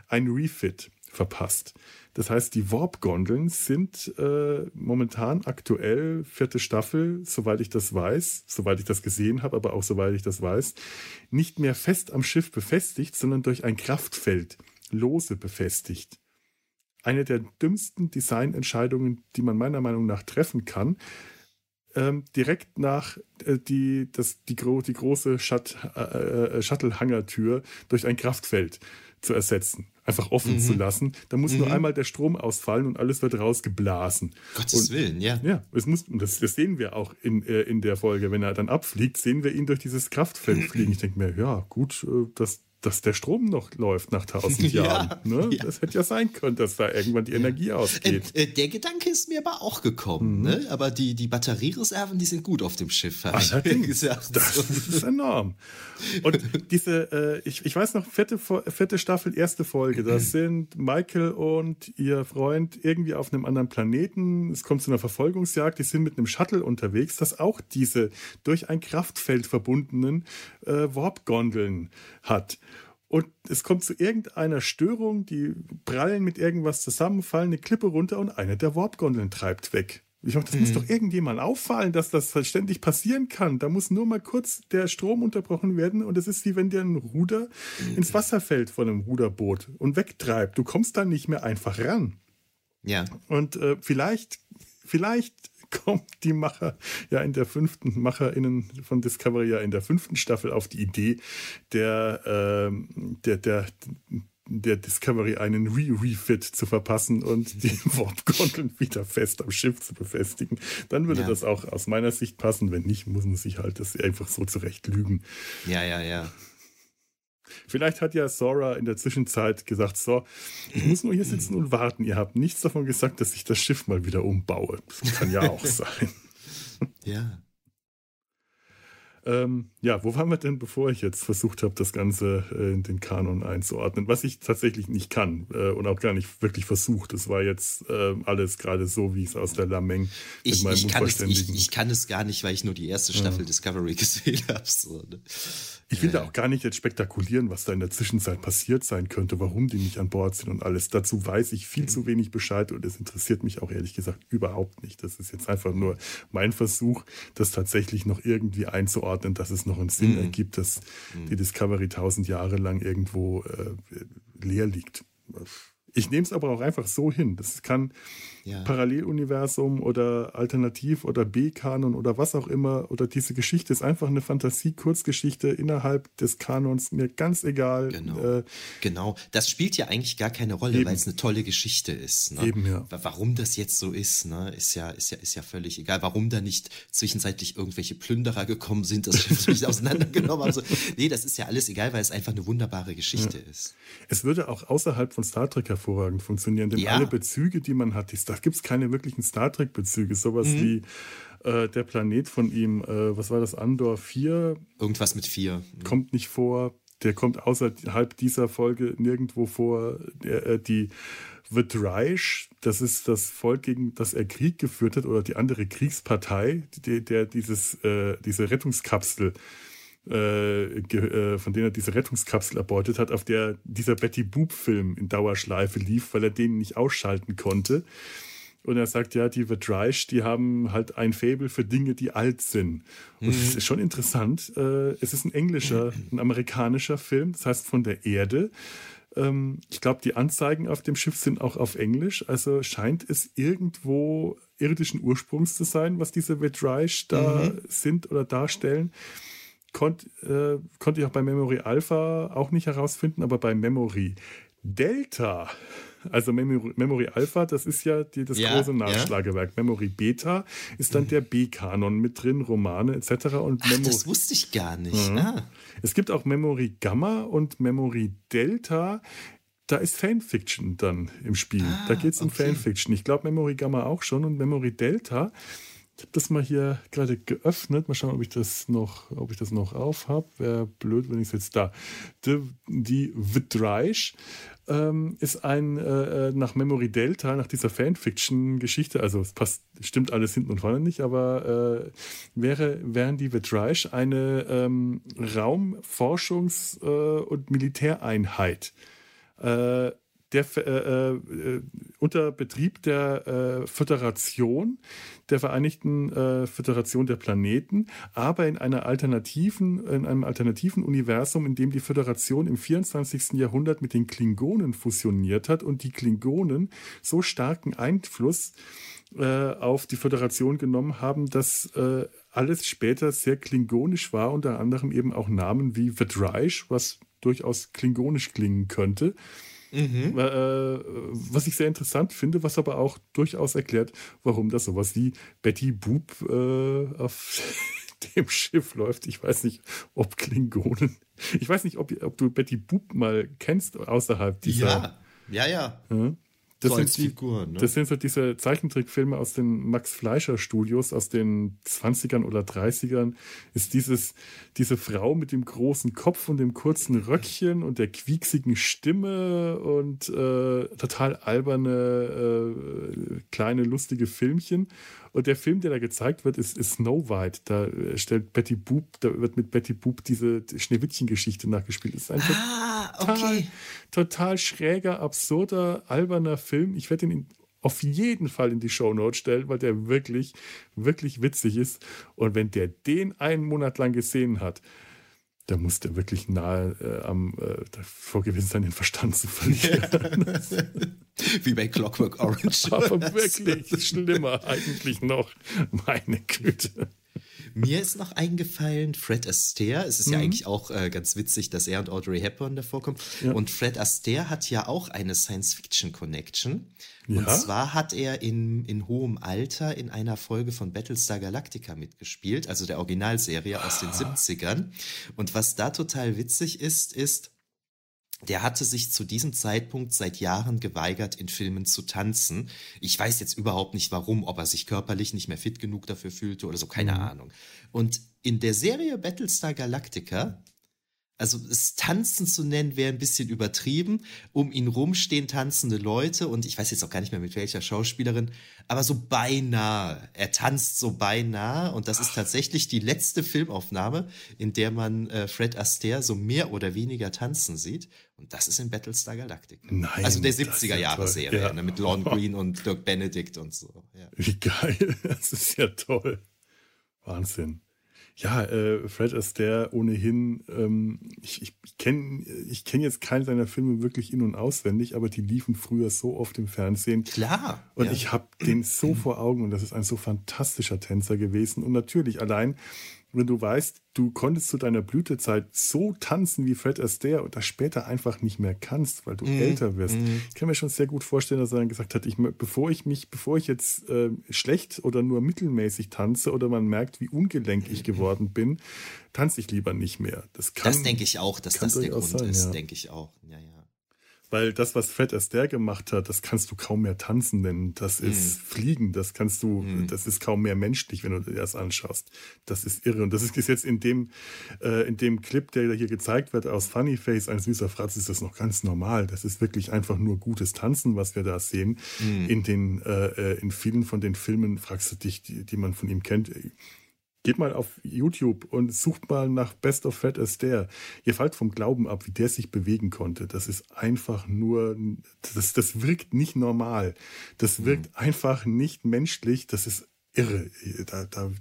ein Refit verpasst. Das heißt, die Warp-Gondeln sind äh, momentan aktuell vierte Staffel, soweit ich das weiß, soweit ich das gesehen habe, aber auch soweit ich das weiß, nicht mehr fest am Schiff befestigt, sondern durch ein Kraftfeld lose befestigt. Eine der dümmsten Designentscheidungen, die man meiner Meinung nach treffen kann. Ähm, direkt nach äh, die, das, die, gro die große Shut äh, äh, Shuttle-Hangertür durch ein Kraftfeld zu ersetzen einfach offen mhm. zu lassen. Da muss mhm. nur einmal der Strom ausfallen und alles wird rausgeblasen. Gottes und, Willen, ja. Ja, es muss, und das, das sehen wir auch in, äh, in der Folge. Wenn er dann abfliegt, sehen wir ihn durch dieses Kraftfeld fliegen. Ich denke mir, ja, gut, äh, das, dass der Strom noch läuft nach tausend Jahren. Ja, ne? ja. Das hätte ja sein können, dass da irgendwann die ja. Energie ausgeht. Äh, äh, der Gedanke ist mir aber auch gekommen. Mhm. Ne? Aber die, die Batteriereserven, die sind gut auf dem Schiff. Allerdings, das, das ist enorm. Und diese, äh, ich, ich weiß noch, vierte, vierte Staffel, erste Folge, da sind Michael und ihr Freund irgendwie auf einem anderen Planeten. Es kommt zu einer Verfolgungsjagd, die sind mit einem Shuttle unterwegs, das auch diese durch ein Kraftfeld verbundenen äh, Warp-Gondeln hat. Und es kommt zu irgendeiner Störung, die prallen mit irgendwas zusammen, fallen eine Klippe runter und eine der Warp-Gondeln treibt weg. Ich dachte, das mhm. muss doch irgendjemand auffallen, dass das ständig passieren kann. Da muss nur mal kurz der Strom unterbrochen werden und es ist wie wenn dir ein Ruder mhm. ins Wasser fällt von einem Ruderboot und wegtreibt. Du kommst dann nicht mehr einfach ran. Ja. Und äh, vielleicht, vielleicht kommt die Macher ja in der fünften, MacherInnen von Discovery ja in der fünften Staffel auf die Idee, der, äh, der, der, der Discovery einen Re-Refit zu verpassen und die Warp-Gondeln wieder fest am Schiff zu befestigen. Dann würde ja. das auch aus meiner Sicht passen. Wenn nicht, muss man sich halt das einfach so zurecht lügen. Ja, ja, ja. Vielleicht hat ja Sora in der Zwischenzeit gesagt, so, ich muss nur hier sitzen und warten. Ihr habt nichts davon gesagt, dass ich das Schiff mal wieder umbaue. Das kann ja auch sein. Ja. Ähm, ja, wo waren wir denn, bevor ich jetzt versucht habe, das Ganze äh, in den Kanon einzuordnen? Was ich tatsächlich nicht kann äh, und auch gar nicht wirklich versucht. Es war jetzt äh, alles gerade so, wie es aus der Lameng ich, mit meinem ich kann, es, ich, ich, kann es gar nicht, weil ich nur die erste Staffel ja. Discovery gesehen habe. So, ne? Ich will da auch gar nicht jetzt spektakulieren, was da in der Zwischenzeit passiert sein könnte, warum die nicht an Bord sind und alles. Dazu weiß ich viel mhm. zu wenig Bescheid und es interessiert mich auch ehrlich gesagt überhaupt nicht. Das ist jetzt einfach nur mein Versuch, das tatsächlich noch irgendwie einzuordnen, dass es noch einen Sinn mhm. ergibt, dass mhm. die Discovery tausend Jahre lang irgendwo äh, leer liegt. Ich nehme es aber auch einfach so hin. Das kann ja. Paralleluniversum oder Alternativ oder B-Kanon oder was auch immer oder diese Geschichte ist einfach eine Fantasie-Kurzgeschichte innerhalb des Kanons, mir ganz egal. Genau, äh, genau. das spielt ja eigentlich gar keine Rolle, weil es eine tolle Geschichte ist. Ne? Eben, ja. Warum das jetzt so ist, ne? ist, ja, ist, ja, ist ja völlig egal. Warum da nicht zwischenzeitlich irgendwelche Plünderer gekommen sind, das Schiff nicht auseinandergenommen haben. So. Nee, das ist ja alles egal, weil es einfach eine wunderbare Geschichte ja. ist. Es würde auch außerhalb von Star Trek hervorragend funktionieren, denn ja. alle Bezüge, die man hat, die da gibt es keine wirklichen Star Trek-Bezüge. Sowas mhm. wie äh, der Planet von ihm, äh, was war das, Andor 4? Irgendwas mit 4. Mhm. Kommt nicht vor. Der kommt außerhalb dieser Folge nirgendwo vor. Der, äh, die The Dreisch, das ist das Volk, gegen das er Krieg geführt hat, oder die andere Kriegspartei, die, der dieses, äh, diese Rettungskapsel äh, äh, von denen er diese Rettungskapsel erbeutet hat, auf der dieser Betty Boop-Film in Dauerschleife lief, weil er den nicht ausschalten konnte. Und er sagt, ja, die Vertreisch, die haben halt ein Faible für Dinge, die alt sind. Und mhm. das ist schon interessant. Äh, es ist ein englischer, ein amerikanischer Film, das heißt von der Erde. Ähm, ich glaube, die Anzeigen auf dem Schiff sind auch auf Englisch. Also scheint es irgendwo irdischen Ursprungs zu sein, was diese Vertreisch da mhm. sind oder darstellen. Konnt, äh, konnte ich auch bei Memory Alpha auch nicht herausfinden, aber bei Memory Delta also Memory, Memory Alpha, das ist ja die, das ja, große Nachschlagewerk. Ja. Memory Beta ist dann mhm. der B-Kanon mit drin, Romane etc. Und Ach, das wusste ich gar nicht. Mhm. Ah. Es gibt auch Memory Gamma und Memory Delta. Da ist Fanfiction dann im Spiel. Ah, da geht es um okay. Fanfiction. Ich glaube Memory Gamma auch schon und Memory Delta habe das mal hier gerade geöffnet. Mal schauen, ob ich das noch, ob ich das noch auf habe. Wäre blöd, wenn ich es jetzt da. Die, die Vidreich ähm, ist ein äh, äh, nach Memory Delta, nach dieser Fanfiction-Geschichte, also es passt, stimmt alles hinten und vorne nicht, aber äh, wäre, wären die Vidreich eine ähm, Raumforschungs- äh, und Militäreinheit. Äh, der, äh, äh, unter Betrieb der äh, Föderation, der Vereinigten äh, Föderation der Planeten, aber in einer alternativen, in einem alternativen Universum, in dem die Föderation im 24. Jahrhundert mit den Klingonen fusioniert hat und die Klingonen so starken Einfluss äh, auf die Föderation genommen haben, dass äh, alles später sehr klingonisch war, unter anderem eben auch Namen wie Vedreich, was durchaus klingonisch klingen könnte. Mhm. Äh, was ich sehr interessant finde, was aber auch durchaus erklärt, warum das sowas wie Betty Boop äh, auf dem Schiff läuft. Ich weiß nicht, ob Klingonen. Ich weiß nicht, ob, ob du Betty Boop mal kennst außerhalb dieser. Ja, ja, ja. ja. Das, so sind die, Figuren, ne? das sind so diese Zeichentrickfilme aus den Max Fleischer Studios aus den 20ern oder 30ern. Ist dieses, diese Frau mit dem großen Kopf und dem kurzen Röckchen und der quieksigen Stimme und äh, total alberne, äh, kleine, lustige Filmchen. Und der Film, der da gezeigt wird, ist, ist Snow White. Da äh, stellt Betty Boop, da wird mit Betty Boop diese Schneewittchen-Geschichte nachgespielt. Das ist ein ah, total, okay. total schräger, absurder, alberner Film. Ich werde ihn auf jeden Fall in die Shownotes stellen, weil der wirklich, wirklich witzig ist. Und wenn der den einen Monat lang gesehen hat, da muss der wirklich nahe äh, am äh, davor gewesen sein, den Verstand zu verlieren. Wie bei Clockwork Orange. Aber wirklich schlimmer eigentlich noch. Meine Güte. Mir ist noch eingefallen, Fred Astaire. Es ist mhm. ja eigentlich auch äh, ganz witzig, dass er und Audrey Hepburn davor kommen. Ja. Und Fred Astaire hat ja auch eine Science-Fiction-Connection. Ja? Und zwar hat er in, in hohem Alter in einer Folge von Battlestar Galactica mitgespielt, also der Originalserie aus den 70ern. Ah. Und was da total witzig ist, ist, der hatte sich zu diesem Zeitpunkt seit Jahren geweigert, in Filmen zu tanzen. Ich weiß jetzt überhaupt nicht warum, ob er sich körperlich nicht mehr fit genug dafür fühlte oder so, keine mhm. Ahnung. Und in der Serie Battlestar Galactica also es tanzen zu nennen wäre ein bisschen übertrieben. Um ihn rum stehen tanzende Leute und ich weiß jetzt auch gar nicht mehr mit welcher Schauspielerin, aber so beinahe. Er tanzt so beinahe und das ist tatsächlich die letzte Filmaufnahme, in der man äh, Fred Astaire so mehr oder weniger tanzen sieht. Und das ist in Battlestar Galactica. Nein, also der 70er Jahre Serie ja. ne, mit Lorne Green und Dirk Benedict und so. Ja. Wie geil, das ist ja toll. Wahnsinn. Ja, äh, Fred Astaire ohnehin, ähm, ich, ich, kenne ich kenn jetzt keinen seiner Filme wirklich in- und auswendig, aber die liefen früher so oft im Fernsehen. Klar. Und ja. ich habe den so vor Augen und das ist ein so fantastischer Tänzer gewesen. Und natürlich allein wenn du weißt, du konntest zu deiner Blütezeit so tanzen wie Fred Astaire und das später einfach nicht mehr kannst, weil du mm, älter wirst. Mm. Ich kann mir schon sehr gut vorstellen, dass er dann gesagt hat, ich, bevor ich mich, bevor ich jetzt äh, schlecht oder nur mittelmäßig tanze oder man merkt, wie ungelenk ich geworden bin, tanze ich lieber nicht mehr. Das, kann, das denke ich auch, dass das der Grund sein, ist, ja. denke ich auch. Ja, ja. Weil das, was Fred Astaire gemacht hat, das kannst du kaum mehr tanzen nennen. Das mm. ist Fliegen. Das kannst du, mm. das ist kaum mehr menschlich, wenn du dir das anschaust. Das ist irre. Und das ist jetzt in dem, äh, in dem Clip, der hier gezeigt wird aus Funny Face, ein süßer Fratz, ist das noch ganz normal. Das ist wirklich einfach nur gutes Tanzen, was wir da sehen. Mm. In den, äh, äh in vielen von den Filmen fragst du dich, die, die man von ihm kennt, Geht mal auf YouTube und sucht mal nach Best of Fred Astaire. Ihr fallt vom Glauben ab, wie der sich bewegen konnte. Das ist einfach nur, das, das wirkt nicht normal. Das mhm. wirkt mhm. einfach nicht menschlich. Das ist irre. Da, da,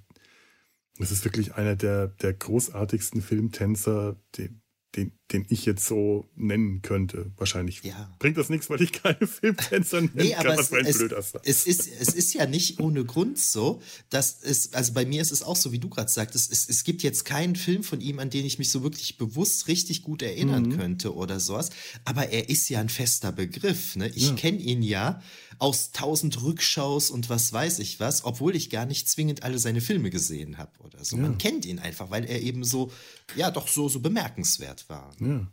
das ist wirklich einer der, der großartigsten Filmtänzer, den, den, den ich jetzt so nennen könnte. Wahrscheinlich ja. bringt das nichts, weil ich keine Filmtänzer nennen nee, kann, was mein es, blöder es ist, es ist ja nicht ohne Grund so, dass es, also bei mir ist es auch so, wie du gerade sagtest, es, es gibt jetzt keinen Film von ihm, an den ich mich so wirklich bewusst richtig gut erinnern mhm. könnte oder sowas. Aber er ist ja ein fester Begriff. Ne? Ich ja. kenne ihn ja aus tausend Rückschaus und was weiß ich was, obwohl ich gar nicht zwingend alle seine Filme gesehen habe oder so. Ja. Man kennt ihn einfach, weil er eben so, ja, doch so, so bemerkenswert war. Ja.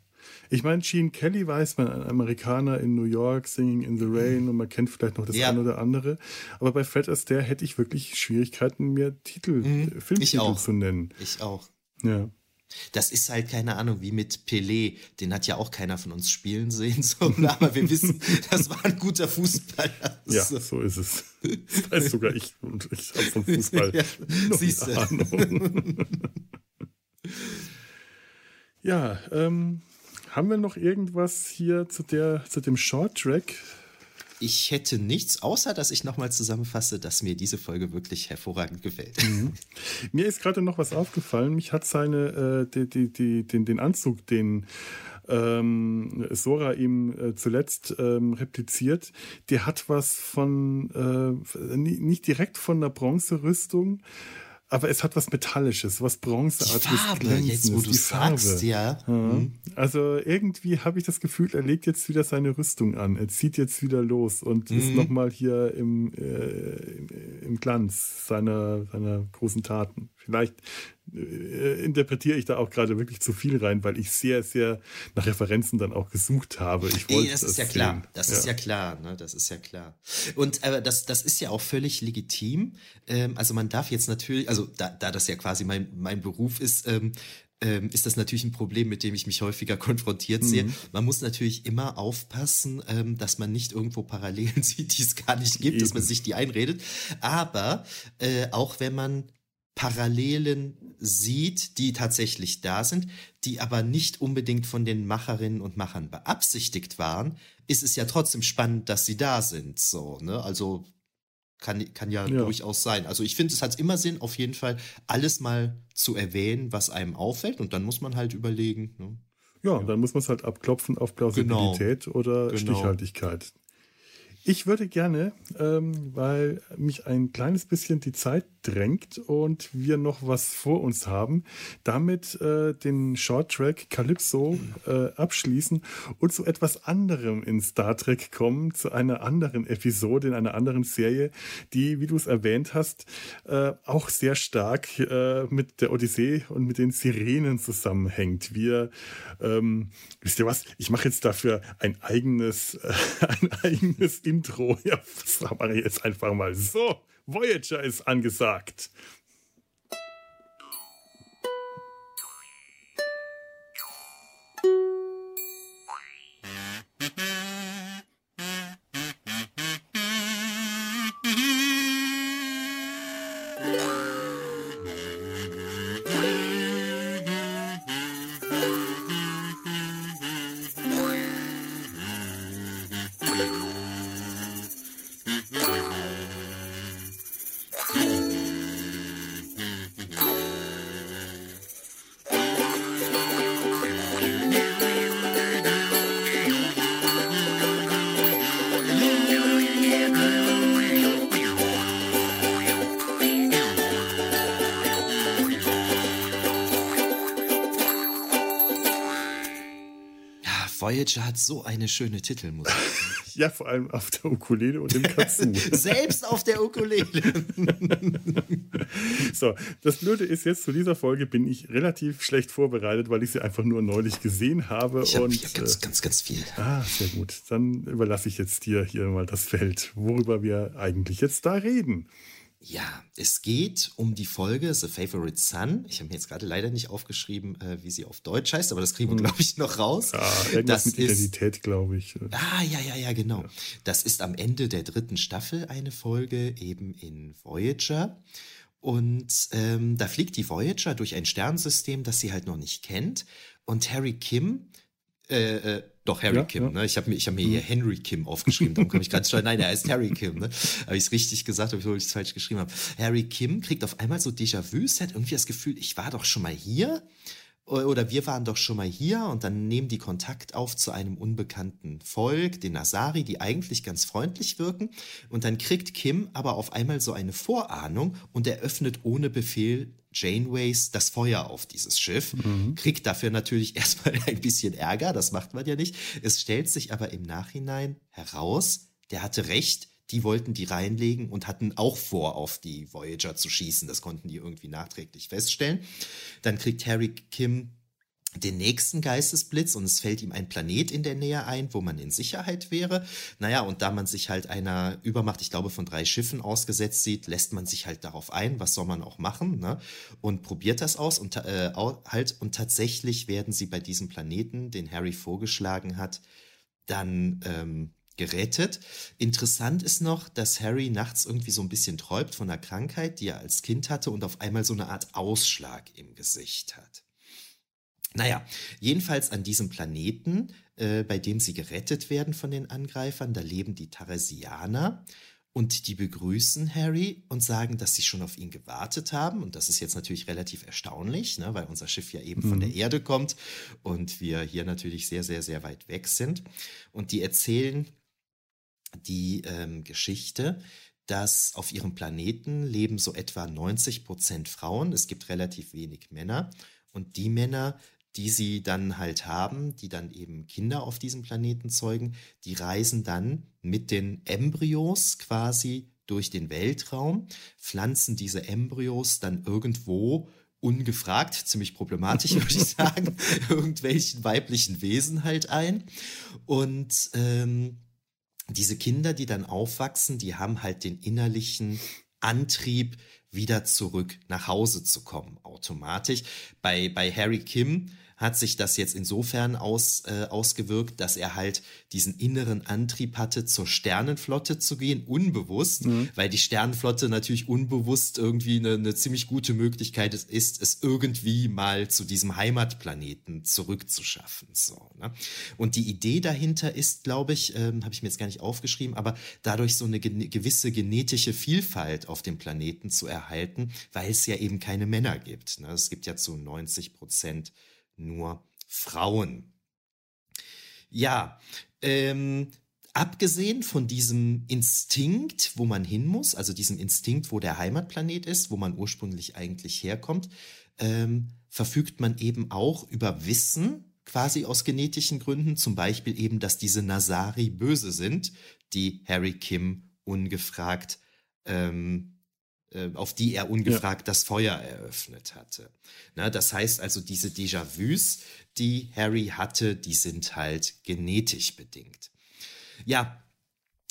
Ich meine, Gene Kelly weiß man, ein Amerikaner in New York, Singing in the Rain und man kennt vielleicht noch das Ja. eine oder andere. Aber bei Fred Astaire hätte ich wirklich Schwierigkeiten, mir Titel, Mhm. äh, Filmtitel Ich auch. zu nennen. Ich auch. Ja. Das ist halt keine Ahnung, wie mit Pelé. Den hat ja auch keiner von uns spielen sehen. So, aber wir wissen, das war ein guter Fußballer. Ja, So. ist es. Das weiß sogar ich und ich habe von Fußball Ja, siehst du. Ahnung. ja, ähm, haben wir noch irgendwas hier zu der zu dem Short Track? Ich hätte nichts, außer dass ich nochmal zusammenfasse, dass mir diese Folge wirklich hervorragend gefällt. Mir ist gerade noch was aufgefallen. Mich hat seine äh, die, die, die, den, den Anzug, den ähm, Sora ihm äh, zuletzt ähm, repliziert, der hat was von äh, nicht direkt von der Bronzerüstung, aber es hat was Metallisches, was Bronzeartiges, Farbe, Glänzendes, jetzt wo du die sagst, Farbe. ja. Ja. Also irgendwie habe ich das Gefühl, er legt jetzt wieder seine Rüstung an. Er zieht jetzt wieder los und ist nochmal hier im, äh, im, im Glanz seiner, seiner großen Taten. Vielleicht äh, interpretiere ich da auch gerade wirklich zu viel rein, weil ich sehr, sehr nach Referenzen dann auch gesucht habe. Ich Nee, wollte das ist ja klar. sehen. Das ist ja klar, ne? Das ist ja klar. Und aber das, das ist ja auch völlig legitim. Ähm, also man darf jetzt natürlich, also da, da das ja quasi mein, mein Beruf ist, ähm, ähm, ist das natürlich ein Problem, mit dem ich mich häufiger konfrontiert sehe. Mhm. Man muss natürlich immer aufpassen, ähm, dass man nicht irgendwo Parallelen sieht, die es gar nicht gibt, dass man Eben. sich die einredet. Aber äh, auch wenn man Parallelen sieht, die tatsächlich da sind, die aber nicht unbedingt von den Macherinnen und Machern beabsichtigt waren, ist es ja trotzdem spannend, dass sie da sind. So, ne? Also kann, kann ja, Ja. durchaus sein. Also ich finde, es hat immer Sinn, auf jeden Fall alles mal zu erwähnen, was einem auffällt. Und dann muss man halt überlegen. Ne? Ja, und dann muss man es halt abklopfen auf Plausibilität oder Genau. Stichhaltigkeit. Ich würde gerne, ähm, weil mich ein kleines bisschen die Zeit drängt und wir noch was vor uns haben, damit äh, den Short Track Calypso äh, abschließen und zu etwas anderem in Star Trek kommen, zu einer anderen Episode in einer anderen Serie, die, wie du es erwähnt hast, äh, auch sehr stark äh, mit der Odyssee und mit den Sirenen zusammenhängt. Wir, ähm, wisst ihr was? Ich mache jetzt dafür ein eigenes, ein eigenes Intro. Ja, das mache ich jetzt einfach mal so. Voyager ist angesagt. Voyager hat so eine schöne Titelmusik. Ja, vor allem auf der Ukulele und im Kazoo. Selbst auf der Ukulele. So, das Blöde ist jetzt zu dieser Folge bin ich relativ schlecht vorbereitet, weil ich sie einfach nur neulich gesehen habe. Ich habe und, hier ganz, äh, ganz, ganz viel. ah, sehr gut. Dann überlasse ich jetzt dir hier mal das Feld, worüber wir eigentlich jetzt da reden. Ja, es geht um die Folge The Favorite Son. Ich habe mir jetzt gerade leider nicht aufgeschrieben, äh, wie sie auf Deutsch heißt, aber das kriegen wir, glaube ich, noch raus. Ah, irgendwas das mit ist, Identität, glaube ich. Ah, ja, ja, ja, genau. Das ist am Ende der dritten Staffel eine Folge eben in Voyager. Und ähm, da fliegt die Voyager durch ein Sternensystem, das sie halt noch nicht kennt. Und Harry Kim, äh, äh, doch Harry Ja, Kim, ja. ne? Ich habe mir, ich hab mir hier Henry Kim aufgeschrieben, darum komme ich ganz schnell. Nein, er heißt Harry Kim, ne? Habe ich es richtig gesagt, obwohl ich es falsch geschrieben habe. Harry Kim kriegt auf einmal so Déjà-vus, hat irgendwie das Gefühl, ich war doch schon mal hier oder wir waren doch schon mal hier und dann nehmen die Kontakt auf zu einem unbekannten Volk, den Nasari, die eigentlich ganz freundlich wirken. Und dann kriegt Kim aber auf einmal so eine Vorahnung und eröffnet ohne Befehl Janeways das Feuer auf dieses Schiff. Kriegt dafür natürlich erstmal ein bisschen Ärger, das macht man ja nicht. Es stellt sich aber im Nachhinein heraus, der hatte recht, die wollten die reinlegen und hatten auch vor, auf die Voyager zu schießen. Das konnten die irgendwie nachträglich feststellen. Dann kriegt Harry Kim den nächsten Geistesblitz und es fällt ihm ein Planet in der Nähe ein, wo man in Sicherheit wäre. Naja, und da man sich halt einer Übermacht, ich glaube, von drei Schiffen ausgesetzt sieht, lässt man sich halt darauf ein, was soll man auch machen, ne? Und probiert das aus und äh, halt, und tatsächlich werden sie bei diesem Planeten, den Harry vorgeschlagen hat, dann ähm, gerettet. Interessant ist noch, dass Harry nachts irgendwie so ein bisschen träumt von einer Krankheit, die er als Kind hatte und auf einmal so eine Art Ausschlag im Gesicht hat. Naja, jedenfalls an diesem Planeten, äh, bei dem sie gerettet werden von den Angreifern, da leben die Tharesianer und die begrüßen Harry und sagen, dass sie schon auf ihn gewartet haben. Und das ist jetzt natürlich relativ erstaunlich, ne, weil unser Schiff ja eben mhm. von der Erde kommt und wir hier natürlich sehr, sehr, sehr weit weg sind. Und die erzählen die ähm, Geschichte, dass auf ihrem Planeten leben so etwa 90 Prozent Frauen. Es gibt relativ wenig Männer. Und die Männer die sie dann halt haben, die dann eben Kinder auf diesem Planeten zeugen, die reisen dann mit den Embryos quasi durch den Weltraum, pflanzen diese Embryos dann irgendwo ungefragt, ziemlich problematisch, würde ich sagen, irgendwelchen weiblichen Wesen halt ein. Und ähm, diese Kinder, die dann aufwachsen, die haben halt den innerlichen Antrieb, wieder zurück nach Hause zu kommen, automatisch. Bei, bei Harry Kim hat sich das jetzt insofern aus, äh, ausgewirkt, dass er halt diesen inneren Antrieb hatte, zur Sternenflotte zu gehen, unbewusst, mhm. weil die Sternenflotte natürlich unbewusst irgendwie eine, eine ziemlich gute Möglichkeit ist, es irgendwie mal zu diesem Heimatplaneten zurückzuschaffen. So, ne? Und die Idee dahinter ist, glaube ich, ähm, habe ich mir jetzt gar nicht aufgeschrieben, aber dadurch so eine gewisse genetische Vielfalt auf dem Planeten zu erhalten, weil es ja eben keine Männer gibt. Ne? Es gibt ja zu 90 Prozent nur Frauen. Ja, ähm, abgesehen von diesem Instinkt, wo man hin muss, also diesem Instinkt, wo der Heimatplanet ist, wo man ursprünglich eigentlich herkommt, ähm, verfügt man eben auch über Wissen, quasi aus genetischen Gründen, zum Beispiel eben, dass diese Nasari böse sind, die Harry Kim ungefragt ähm, äh, auf die er ungefragt ja. das Feuer eröffnet hatte. Na, das heißt also, diese Déjà-vus, die Harry hatte, die sind halt genetisch bedingt. Ja,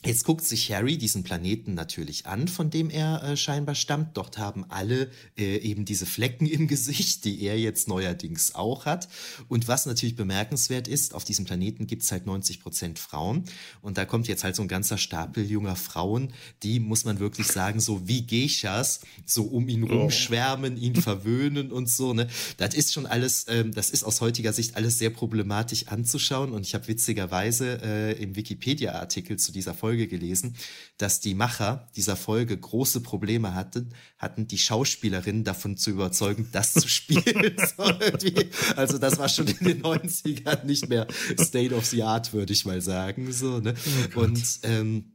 Jetzt guckt sich Harry diesen Planeten natürlich an, von dem er äh, scheinbar stammt. Dort haben alle äh, eben diese Flecken im Gesicht, die er jetzt neuerdings auch hat. Und was natürlich bemerkenswert ist, auf diesem Planeten gibt's halt 90 Prozent Frauen. Und da kommt jetzt halt so ein ganzer Stapel junger Frauen, die, muss man wirklich sagen, so wie Geishas, so um ihn rumschwärmen, ihn verwöhnen und so. Ne? Das ist schon alles, ähm, das ist aus heutiger Sicht alles sehr problematisch anzuschauen. Und ich habe witzigerweise äh, im Wikipedia-Artikel zu dieser Folge Folge gelesen, dass die Macher dieser Folge große Probleme hatten, hatten die Schauspielerin davon zu überzeugen, das zu spielen. also das war schon in den 90ern nicht mehr State of the Art, würde ich mal sagen. So, ne? Oh und ähm,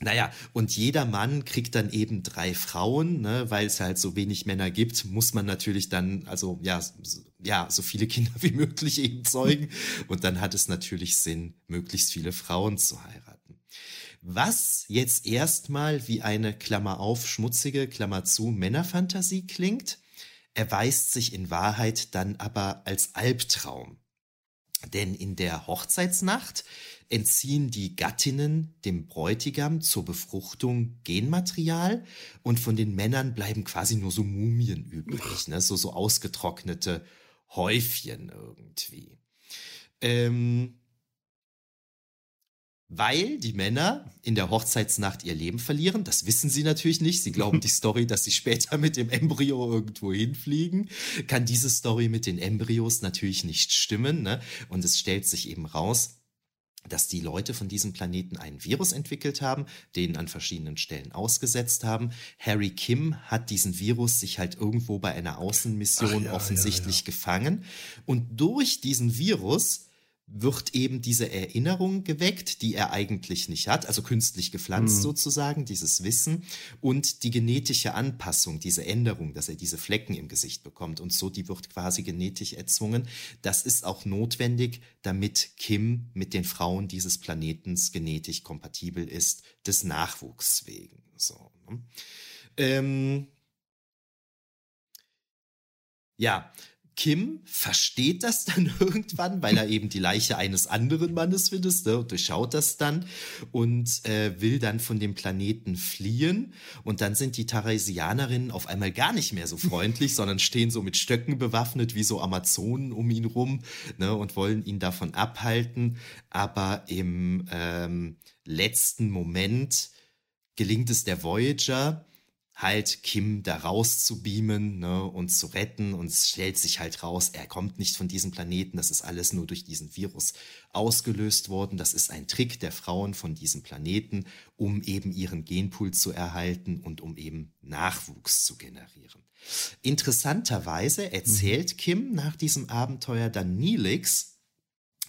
naja, und jeder Mann kriegt dann eben drei Frauen, ne, weil es halt so wenig Männer gibt, muss man natürlich dann, also ja, so, ja, so viele Kinder wie möglich eben zeugen. Und dann hat es natürlich Sinn, möglichst viele Frauen zu heiraten. Was jetzt erstmal wie eine Klammer auf, schmutzige Klammer zu Männerfantasie klingt, erweist sich in Wahrheit dann aber als Albtraum. Denn in der Hochzeitsnacht entziehen die Gattinnen dem Bräutigam zur Befruchtung Genmaterial und von den Männern bleiben quasi nur so Mumien übrig, ne? so, so ausgetrocknete Häufchen irgendwie. Ähm, weil die Männer in der Hochzeitsnacht ihr Leben verlieren. Das wissen sie natürlich nicht. Sie glauben die Story, dass sie später mit dem Embryo irgendwo hinfliegen. Kann diese Story mit den Embryos natürlich nicht stimmen. Ne? Und es stellt sich eben raus, dass die Leute von diesem Planeten einen Virus entwickelt haben, den an verschiedenen Stellen ausgesetzt haben. Harry Kim hat diesen Virus sich halt irgendwo bei einer Außenmission ja, offensichtlich ja, ja. gefangen. Und durch diesen Virus wird eben diese Erinnerung geweckt, die er eigentlich nicht hat, also künstlich gepflanzt mhm. sozusagen, dieses Wissen und die genetische Anpassung, diese Änderung, dass er diese Flecken im Gesicht bekommt und so, die wird quasi genetisch erzwungen. Das ist auch notwendig, damit Kim mit den Frauen dieses Planetens genetisch kompatibel ist, des Nachwuchs wegen. So. Ne? Ähm, ja, Kim versteht das dann irgendwann, weil er eben die Leiche eines anderen Mannes findet ne, und durchschaut das dann und äh, will dann von dem Planeten fliehen. Und dann sind die Tharesianerinnen auf einmal gar nicht mehr so freundlich, sondern stehen so mit Stöcken bewaffnet wie so Amazonen um ihn rum ne, und wollen ihn davon abhalten. Aber im ähm, letzten Moment gelingt es der Voyager, halt Kim da raus zu beamen ne, und zu retten und es stellt sich halt raus, er kommt nicht von diesem Planeten, das ist alles nur durch diesen Virus ausgelöst worden, das ist ein Trick der Frauen von diesem Planeten, um eben ihren Genpool zu erhalten und um eben Nachwuchs zu generieren. Interessanterweise erzählt mhm. Kim nach diesem Abenteuer dann Neelix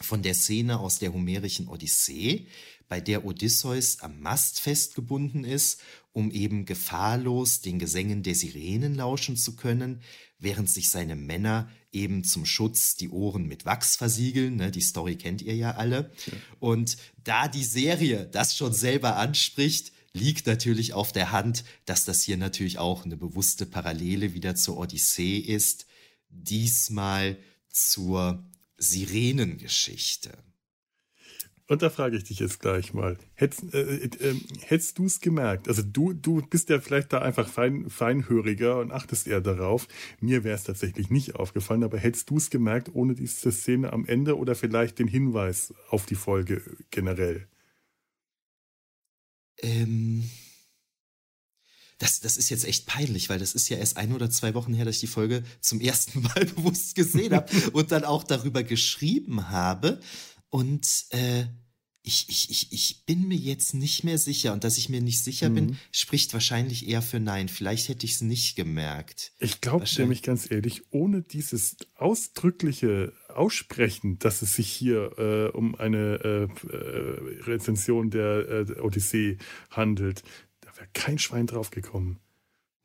von der Szene aus der homerischen Odyssee, bei der Odysseus am Mast festgebunden ist, um eben gefahrlos den Gesängen der Sirenen lauschen zu können, während sich seine Männer eben zum Schutz die Ohren mit Wachs versiegeln. Ne? Die Story kennt ihr ja alle. Ja. Und da die Serie das schon selber anspricht, liegt natürlich auf der Hand, dass das hier natürlich auch eine bewusste Parallele wieder zur Odyssee ist. Diesmal zur Sirenengeschichte. Und da frage ich dich jetzt gleich mal, hättest, äh, äh, hättest du es gemerkt? Also du, du bist ja vielleicht da einfach fein, feinhöriger und achtest eher darauf. Mir wäre es tatsächlich nicht aufgefallen, aber hättest du es gemerkt ohne diese Szene am Ende oder vielleicht den Hinweis auf die Folge generell? Ähm, das, das ist jetzt echt peinlich, weil das ist ja erst ein oder zwei Wochen her, dass ich die Folge zum ersten Mal bewusst gesehen habe und dann auch darüber geschrieben habe. Und äh, ich, ich, ich, ich bin mir jetzt nicht mehr sicher. Und dass ich mir nicht sicher mhm. bin, spricht wahrscheinlich eher für Nein. Vielleicht hätte ich es nicht gemerkt. Ich glaube nämlich ganz ehrlich, ohne dieses ausdrückliche Aussprechen, dass es sich hier äh, um eine äh, äh Rezension der äh, Odyssee handelt, da wäre kein Schwein drauf gekommen.